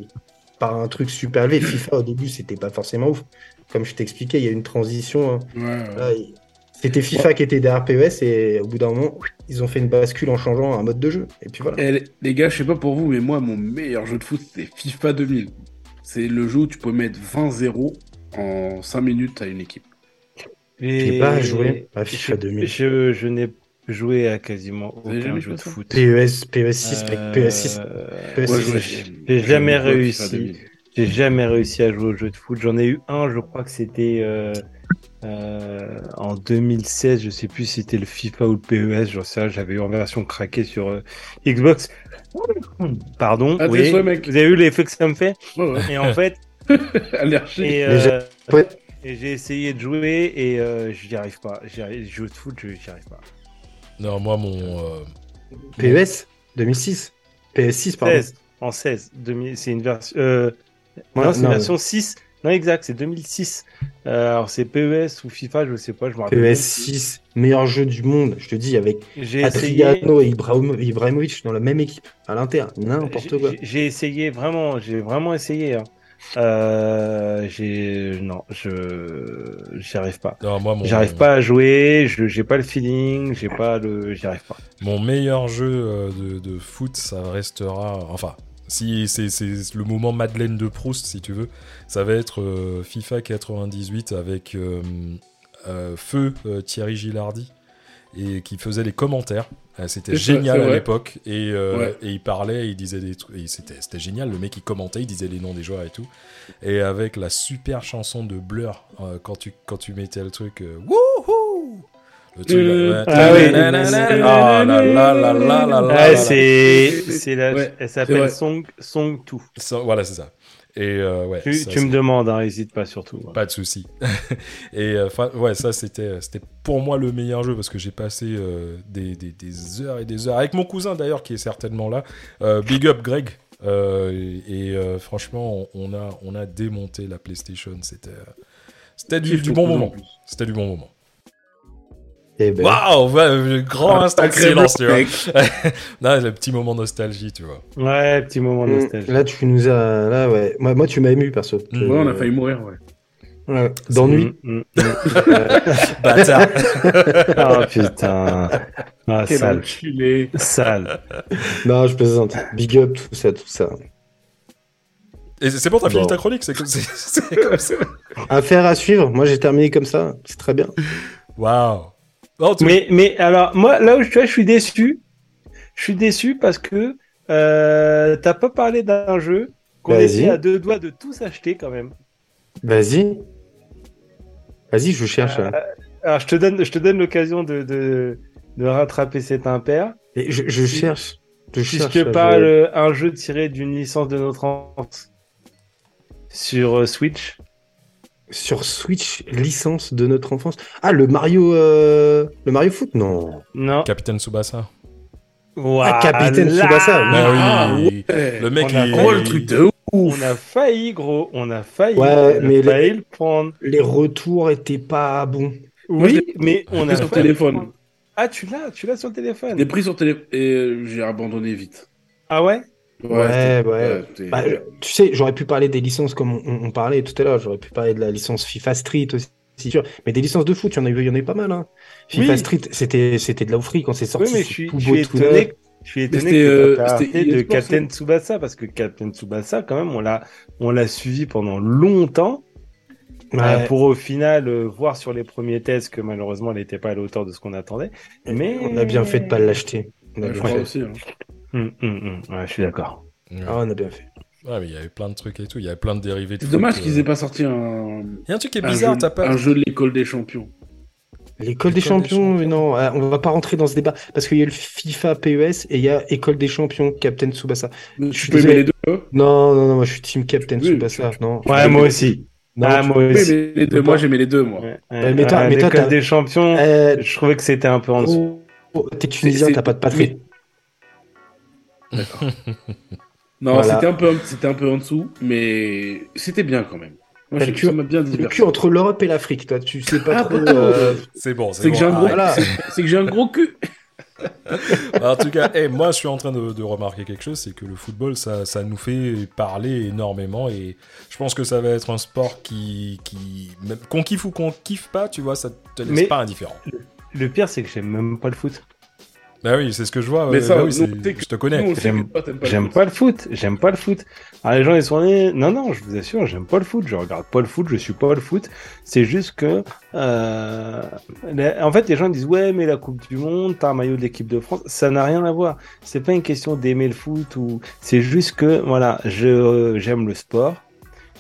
Speaker 3: par un truc super élevé. FIFA au début, c'était pas forcément ouf. Comme je t'expliquais, il y a une transition. hein.
Speaker 4: Ouais, ouais.
Speaker 3: Là, il- C'était FIFA qui était derrière PES et au bout d'un moment, ils ont fait une bascule en changeant un mode de jeu. Et puis voilà.
Speaker 4: Eh, les- gars, je sais pas pour vous, mais moi, mon meilleur jeu de foot, c'est FIFA 2000. C'est le jeu où tu peux mettre 20-0 en 5 minutes à une équipe.
Speaker 3: J'ai pas joué à FIFA
Speaker 2: je-
Speaker 3: 2000.
Speaker 2: Je, je n'ai joué à quasiment aucun jeu de foot.
Speaker 3: PES, PES6, mec,
Speaker 2: Euh,
Speaker 3: PES6. PES6.
Speaker 4: Moi, je-
Speaker 3: ouais.
Speaker 2: j'ai jamais réussi.
Speaker 4: FIFA 2000.
Speaker 2: J'ai jamais réussi à jouer au jeu de foot. J'en ai eu un, je crois que c'était euh, euh, en 2016. Je sais plus si c'était le FIFA ou le PES. J'en sais. J'avais eu en version craquée sur euh, Xbox. Pardon.
Speaker 4: Ah,
Speaker 2: oui.
Speaker 4: mec.
Speaker 2: Vous avez vu l'effet que ça me fait
Speaker 4: Ouais, ouais.
Speaker 2: Et en fait,
Speaker 4: Allergique.
Speaker 2: et, euh, et j'ai essayé de jouer et euh, j'y arrive pas. J'y arrive- Jeu de foot, je- j'y arrive pas.
Speaker 1: Non, moi, mon. euh,
Speaker 3: PES 2006. PS6, pardon.
Speaker 2: 16, en 16. 2000 C'est une version. euh, non, c'est une
Speaker 3: non,
Speaker 2: version 6. Non, exact, c'est 2006. Euh, alors, c'est PES ou FIFA, je sais pas, je me rappelle. plus.
Speaker 3: PES6, meilleur jeu du monde, je te dis, avec
Speaker 2: J'ai essayé.
Speaker 3: Adriano et Ibrahimo- Ibrahimovic dans la même équipe, à l'Inter, n'importe quoi.
Speaker 2: j'ai- essayé vraiment, j'ai vraiment essayé. hein. Euh, j'ai non, je j'y arrive pas.
Speaker 1: non, moi, mon.
Speaker 2: J'arrive pas à jouer, je j'ai pas le feeling, j'ai pas le, j'y arrive pas.
Speaker 1: Mon meilleur jeu euh, de, de foot, ça restera. Enfin, si c'est le moment Madeleine de Proust, si tu veux, ça va être euh, FIFA 98 avec euh, euh, Feu Thierry Gilardi et qui faisait les commentaires. C'était génial à l'époque et,
Speaker 4: Ouais.
Speaker 1: et il parlait, il disait des trucs, c'était génial. Le mec il commentait, il disait les noms des joueurs et tout. Et avec la super chanson de Blur quand tu quand tu mettais le truc, wouhou,
Speaker 2: elle
Speaker 4: c'est
Speaker 2: s'appelle. Song Song 2.
Speaker 1: Ça, voilà, c'est ça. Et euh, ouais,
Speaker 2: Tu,
Speaker 1: ça,
Speaker 2: tu me demandes, hein, hésite pas surtout.
Speaker 1: pas de souci. et euh, ouais, ça c'était c'était pour moi le meilleur jeu parce que j'ai passé euh, des, des, des heures et des heures avec mon cousin d'ailleurs qui est certainement là. Euh, big up Greg. Euh, et et, euh, franchement, on, on a on a démonté la PlayStation. C'était euh, c'était du, du bon moment. C'était du bon moment.
Speaker 3: Eh ben,
Speaker 1: Waouh, ouais, grand instant de
Speaker 4: Sacré
Speaker 1: silence, tu vois.
Speaker 4: mec.
Speaker 1: non, le petit moment nostalgie, tu vois.
Speaker 2: Ouais, petit moment
Speaker 3: mm,
Speaker 2: nostalgique.
Speaker 3: là, tu nous as. Là, ouais. Moi, moi tu m'as ému, perso.
Speaker 1: Mm.
Speaker 3: Euh,
Speaker 4: Ouais, on a failli mourir, ouais.
Speaker 3: Ouais, D'ennui.
Speaker 2: Mm.
Speaker 1: Bâtard.
Speaker 2: oh putain. Ah,
Speaker 4: Quel
Speaker 2: sale.
Speaker 4: enculé.
Speaker 2: Sale.
Speaker 3: Non, je plaisante. Big up, tout ça, tout ça.
Speaker 1: Et c'est bon, t'as fini
Speaker 3: Bon.
Speaker 1: ta chronique, c'est comme, comme ça.
Speaker 3: Affaire à suivre. Moi, j'ai terminé comme ça. C'est très bien.
Speaker 1: Waouh. Non, tu-
Speaker 2: Mais, mais alors, moi, là où tu vois, je suis déçu. Je suis déçu parce que euh, t'as pas parlé d'un jeu qu'on était à deux doigts de tous acheter quand même.
Speaker 3: Vas-y. Vas-y, je cherche.
Speaker 2: Euh. Alors, je te donne, je te donne l'occasion de, de, de rattraper cet impair.
Speaker 3: Et je, je
Speaker 2: si-
Speaker 3: cherche. Je
Speaker 2: Si
Speaker 3: cherche.
Speaker 2: je te
Speaker 3: là,
Speaker 2: parle
Speaker 3: je-
Speaker 2: un jeu tiré d'une licence de notre enfance sur euh, Switch.
Speaker 3: Sur Switch, licence de notre enfance. Ah, le Mario, euh, le Mario Foot, non.
Speaker 2: Non.
Speaker 1: Capitaine Tsubasa.
Speaker 2: Voilà.
Speaker 3: Capitaine Tsubasa,
Speaker 1: Bah
Speaker 4: Ah,
Speaker 1: oui.
Speaker 4: ouais.
Speaker 1: Le mec,
Speaker 2: On
Speaker 1: il,
Speaker 4: Oh, le truc de ouf.
Speaker 2: On a failli, gros. On a failli.
Speaker 3: Ouais,
Speaker 2: on a
Speaker 3: mais
Speaker 2: failli
Speaker 3: les-
Speaker 2: le prendre.
Speaker 3: Les retours étaient pas bons.
Speaker 2: Oui, mais on a
Speaker 4: sur téléphone.
Speaker 2: prendre. Ah, tu l'as, tu l'as sur le téléphone.
Speaker 4: l'ai pris sur téléphone et euh, j'ai abandonné vite.
Speaker 2: Ah ouais?
Speaker 3: Ouais, ouais. Bah, tu sais, j'aurais pu parler des licences comme on, on- on parlait tout à l'heure. J'aurais pu parler de la licence FIFA Street aussi. c'est sûr. Mais des licences de foot, il y en a eu, y en a eu pas mal. Hein. FIFA
Speaker 2: Oui.
Speaker 3: Street, c'était, c'était de la oufrie quand c'est sorti.
Speaker 2: Oui, mais je suis,
Speaker 3: tout
Speaker 2: je
Speaker 3: beau,
Speaker 2: suis
Speaker 3: tout
Speaker 2: étonné. Je suis étonné
Speaker 4: c'était,
Speaker 2: que
Speaker 4: euh,
Speaker 2: de Captain Tsubasa parce que Captain Tsubasa, quand même, on l'a, on l'a suivi pendant longtemps.
Speaker 3: Ouais.
Speaker 2: euh, pour au final euh, voir sur les premiers tests que malheureusement elle n'était pas à la hauteur de ce qu'on attendait. Mais
Speaker 3: On a bien fait de pas l'acheter. On a
Speaker 4: Ouais, je
Speaker 3: bien
Speaker 4: crois
Speaker 3: fait.
Speaker 4: aussi. hein.
Speaker 2: Hum, hum, hum. Ouais, je suis d'accord.
Speaker 1: Ouais.
Speaker 3: Ah, on a bien fait.
Speaker 1: Ouais, mais il y avait plein de trucs et tout. Il y avait plein de dérivés
Speaker 4: C'est dommage qu'ils
Speaker 1: euh.
Speaker 4: aient pas sorti un,
Speaker 1: Il y a un truc qui est bizarre,
Speaker 4: jeu,
Speaker 1: t'as pas.
Speaker 4: un jeu de l'école des champions.
Speaker 3: L'école des
Speaker 1: des
Speaker 3: champions, non, ah, on va pas rentrer dans ce débat parce qu'il y a le FIFA PES et il y a École des champions Captain Tsubasa.
Speaker 4: Tu peux aimer les deux. hein?
Speaker 3: Non, non, non, moi je suis team Captain
Speaker 4: Oui,
Speaker 3: Tsubasa.
Speaker 4: tu-
Speaker 3: Non,
Speaker 2: Ouais, moi aussi.
Speaker 3: non,
Speaker 2: ah, moi aussi.
Speaker 4: les deux. Moi, j'aimais les deux, moi.
Speaker 2: Ouais,
Speaker 3: Euh, mais toi-
Speaker 2: ouais,
Speaker 3: mais toi,
Speaker 2: l'école
Speaker 3: t'as-
Speaker 2: des champions,
Speaker 3: Euh,
Speaker 2: je trouvais que c'était un peu en dessous.
Speaker 3: oh, oh, T'es tunisien, t'as pas de patrie.
Speaker 4: Non,
Speaker 3: Voilà.
Speaker 4: c'était un peu, c'était un peu en dessous, mais c'était bien quand même. Moi,
Speaker 3: le cul-
Speaker 4: ça m'a bien
Speaker 3: Le cul entre l'Europe et l'Afrique, toi, tu sais pas
Speaker 4: Ah,
Speaker 3: trop.
Speaker 4: pas trop.
Speaker 3: euh,
Speaker 1: C'est bon, c'est
Speaker 4: C'est
Speaker 1: bon.
Speaker 4: que j'ai un gros.
Speaker 3: Voilà.
Speaker 4: c'est- c'est que j'ai un gros cul.
Speaker 1: En tout cas, moi, je suis en train de, de remarquer quelque chose, c'est que le football, ça, ça nous fait parler énormément, et je pense que ça va être un sport qui, qui même- qu'on kiffe ou qu'on kiffe pas, tu vois, ça te laisse
Speaker 2: Mais-
Speaker 1: pas indifférent.
Speaker 2: Le pire, c'est que j'aime même pas le foot.
Speaker 1: Bah oui, c'est ce que je vois.
Speaker 4: Mais ça,
Speaker 1: bah oui,
Speaker 4: nous, que-
Speaker 1: je te connais.
Speaker 2: J'aime-
Speaker 4: pas le foot.
Speaker 2: pas le foot, j'aime pas le foot. Alors les gens ils sont nés, non non, je vous assure, j'aime pas le foot, je regarde pas le foot, je suis pas le foot. C'est juste que, euh, en fait, les gens disent ouais mais la Coupe du Monde, t'as un maillot de l'équipe de France, ça n'a rien à voir. C'est pas une question d'aimer le foot ou, c'est juste que voilà, je j'aime le sport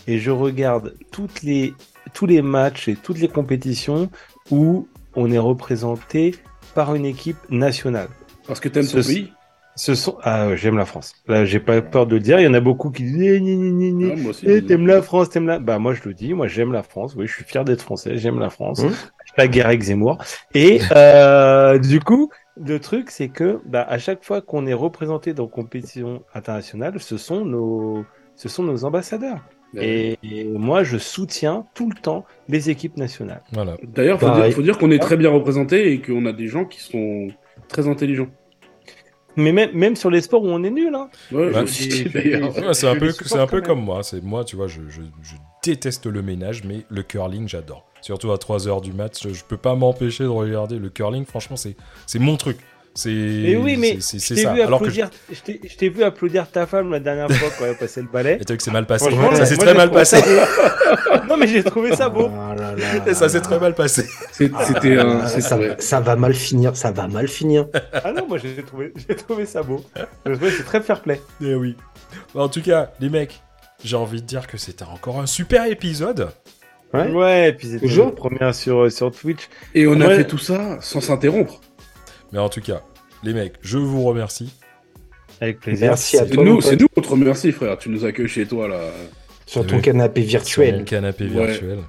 Speaker 2: et je regarde toutes les tous les matchs et toutes les compétitions où on est représenté par une équipe nationale.
Speaker 4: Parce que t'aimes ton
Speaker 2: Ce-
Speaker 4: pays.
Speaker 2: Ce sont ah j'aime la France. Là j'ai pas peur de le dire. Il y en a beaucoup qui disent eh, ni, ni, ni, ni.
Speaker 4: Ah, moi aussi.
Speaker 2: Eh, t'aimes la France, t'aimes la. Bah moi je le dis, moi j'aime la France. Oui, je suis fier d'être français. J'aime la France.
Speaker 3: Hum.
Speaker 2: La guerre avec Zemmour. Et euh, du coup, le truc c'est que bah, à chaque fois qu'on est représenté dans compétition internationale, ce sont nos ce sont nos ambassadeurs. Et, et moi je soutiens tout le temps les équipes nationales.
Speaker 1: Voilà.
Speaker 4: D'ailleurs, faut
Speaker 3: Pareil.
Speaker 4: dire, faut dire qu'on est très bien représenté et qu'on a des gens qui sont très intelligents.
Speaker 2: Mais même même sur les sports où on est nul, hein.
Speaker 4: Ouais,
Speaker 1: Bah, c'est un peu, un peu comme moi. C'est moi, tu vois, je, je, je déteste le ménage, mais le curling, j'adore. Surtout à 3 heures du match, je, je peux pas m'empêcher de regarder le curling. Franchement, c'est, c'est mon truc. C'est,
Speaker 2: Et oui, mais
Speaker 1: c'est,
Speaker 2: je
Speaker 1: c'est
Speaker 2: t'ai
Speaker 1: ça.
Speaker 2: vu
Speaker 1: Alors que je-
Speaker 2: applaudir, je t'ai- je t'ai vu applaudir ta femme la dernière fois quand elle passait le balai.
Speaker 1: Et vu que c'est mal passé. Ça s'est
Speaker 2: moi,
Speaker 1: très mal passé.
Speaker 2: ça non, mais j'ai trouvé ça beau.
Speaker 3: Ah là là
Speaker 1: Et ça
Speaker 3: là
Speaker 1: s'est
Speaker 3: là.
Speaker 1: très mal passé.
Speaker 4: C'est- C'était un.
Speaker 3: Ah,
Speaker 4: c'est
Speaker 3: ça, ça va mal finir, ça va mal finir.
Speaker 2: Ah non, moi j'ai trouvé, j'ai trouvé ça beau. Je trouvais que c'est très fair play.
Speaker 1: Eh oui. En tout cas, les mecs, j'ai envie de dire que c'était encore un super épisode.
Speaker 3: Ouais.
Speaker 2: Ouais, et puis c'était
Speaker 3: Toujours
Speaker 2: la première sur, sur Twitch.
Speaker 4: Et on a fait tout ça sans s'interrompre.
Speaker 1: Mais en tout cas, les mecs, je vous remercie.
Speaker 2: Avec plaisir.
Speaker 3: Merci à
Speaker 4: C'est
Speaker 3: toi.
Speaker 4: nous, c'est nous qu'on te remercie, frère. Tu nous accueilles chez toi, là.
Speaker 3: Sur
Speaker 1: Oui.
Speaker 3: ton canapé
Speaker 1: sur mon
Speaker 3: virtuel.
Speaker 1: canapé
Speaker 4: Ouais.
Speaker 1: virtuel.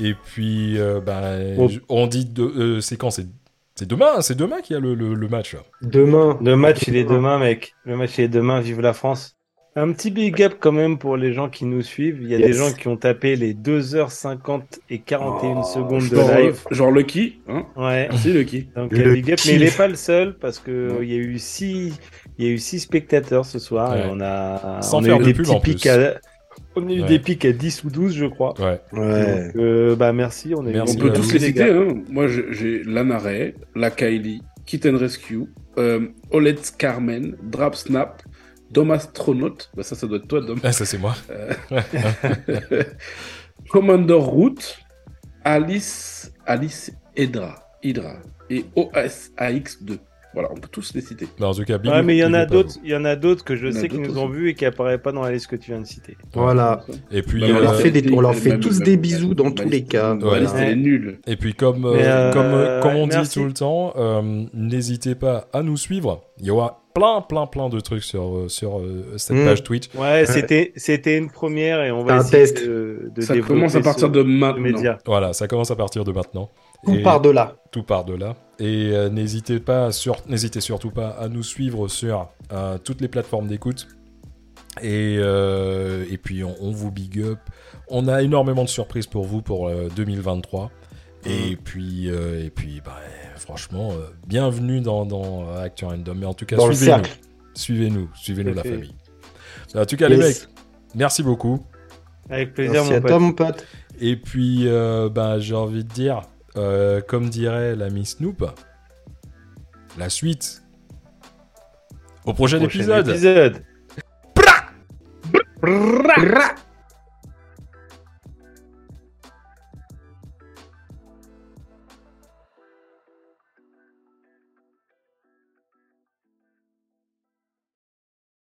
Speaker 1: Et puis, euh, bah, je- on dit, de, euh, c'est quand? C'est c'est demain, c'est demain qu'il y a le, le- le match. Là.
Speaker 3: Demain.
Speaker 2: Le match il est demain, mec. Le match il est demain. Vive la France. Un petit big up quand même pour les gens qui nous suivent. Il y a
Speaker 3: Yes.
Speaker 2: des gens qui ont tapé les 2h50 et 41
Speaker 3: Oh,
Speaker 2: secondes de
Speaker 4: Genre,
Speaker 2: live.
Speaker 4: genre Lucky, hein
Speaker 2: Ouais.
Speaker 4: Merci Lucky.
Speaker 2: Donc
Speaker 3: Le
Speaker 2: big up, mais il n'est pas le seul parce que il y a eu six, il y a eu six spectateurs ce soir
Speaker 1: Ouais.
Speaker 2: et on a,
Speaker 1: Sans
Speaker 2: on a
Speaker 1: faire
Speaker 2: eu
Speaker 1: de
Speaker 2: des
Speaker 1: pub,
Speaker 2: petits
Speaker 1: en plus.
Speaker 2: pics à, On a eu
Speaker 1: Ouais.
Speaker 2: des pics à 10 ou 12, je crois.
Speaker 1: Ouais.
Speaker 3: Ouais.
Speaker 2: Donc, euh, bah merci, on
Speaker 1: Merci
Speaker 4: On peut tous les citer. Hein. Moi, j'ai Lana Ray, la Kylie, Kitten Rescue, euh, Olet's Carmen, Drap Snap, Dom Astronaut. Bah, ça, ça doit être toi, Dom.
Speaker 1: Ah, ça, c'est moi.
Speaker 4: Commander Root, Alice, Alice Hydra, Hydra et OSAX2. Voilà, on peut tous les citer.
Speaker 1: Non, en tout cas, big
Speaker 2: Ouais,
Speaker 1: up-
Speaker 2: mais il y en a d'autres, il y en a d'autres que je sais qu'ils
Speaker 4: d'autres
Speaker 2: nous ont vus et qui apparaissent pas dans la liste que tu viens de citer.
Speaker 3: Voilà.
Speaker 1: Et puis,
Speaker 4: Bah,
Speaker 3: on
Speaker 1: euh,
Speaker 3: leur fait des- on leur fait tous des bisous dans tous
Speaker 4: liste-
Speaker 3: les cas.
Speaker 1: Voilà.
Speaker 4: liste, elle est nulle.
Speaker 1: Et puis comme, euh,
Speaker 2: euh,
Speaker 1: comme, euh, comme on dit
Speaker 2: merci.
Speaker 1: tout le temps, euh, n'hésitez pas à nous suivre. Il y aura plein, plein, plein de trucs sur, euh, sur euh, cette
Speaker 3: Mm.
Speaker 1: page Twitch.
Speaker 2: Ouais, c'était, c'était une première et on va
Speaker 3: Un
Speaker 2: essayer
Speaker 3: test.
Speaker 2: de, de
Speaker 4: Ça commence à partir
Speaker 2: ce-
Speaker 4: de maintenant.
Speaker 1: Voilà, ça commence à partir de maintenant.
Speaker 3: Tout
Speaker 1: Et
Speaker 3: par de là.
Speaker 1: tout part de là. Et euh, n'hésitez pas, sur... n'hésitez surtout pas à nous suivre sur euh, toutes les plateformes d'écoute. Et, euh, et puis on, on vous big up. On a énormément de surprises pour vous pour euh, 2023. Et puis, euh, et puis bah, franchement, euh, bienvenue dans, dans euh, Actu Random. Mais en tout cas, suivez-nous. Suivez-nous, suivez-nous la
Speaker 2: fait.
Speaker 1: famille. En tout cas, les mecs, merci beaucoup.
Speaker 2: Avec plaisir,
Speaker 3: Merci
Speaker 2: mon
Speaker 3: à
Speaker 2: pote.
Speaker 3: toi, mon pote.
Speaker 1: Et puis, euh, bah, j'ai envie de dire, euh, comme dirait l'ami Snoop, la suite au prochain,
Speaker 2: Prochain
Speaker 1: épisode.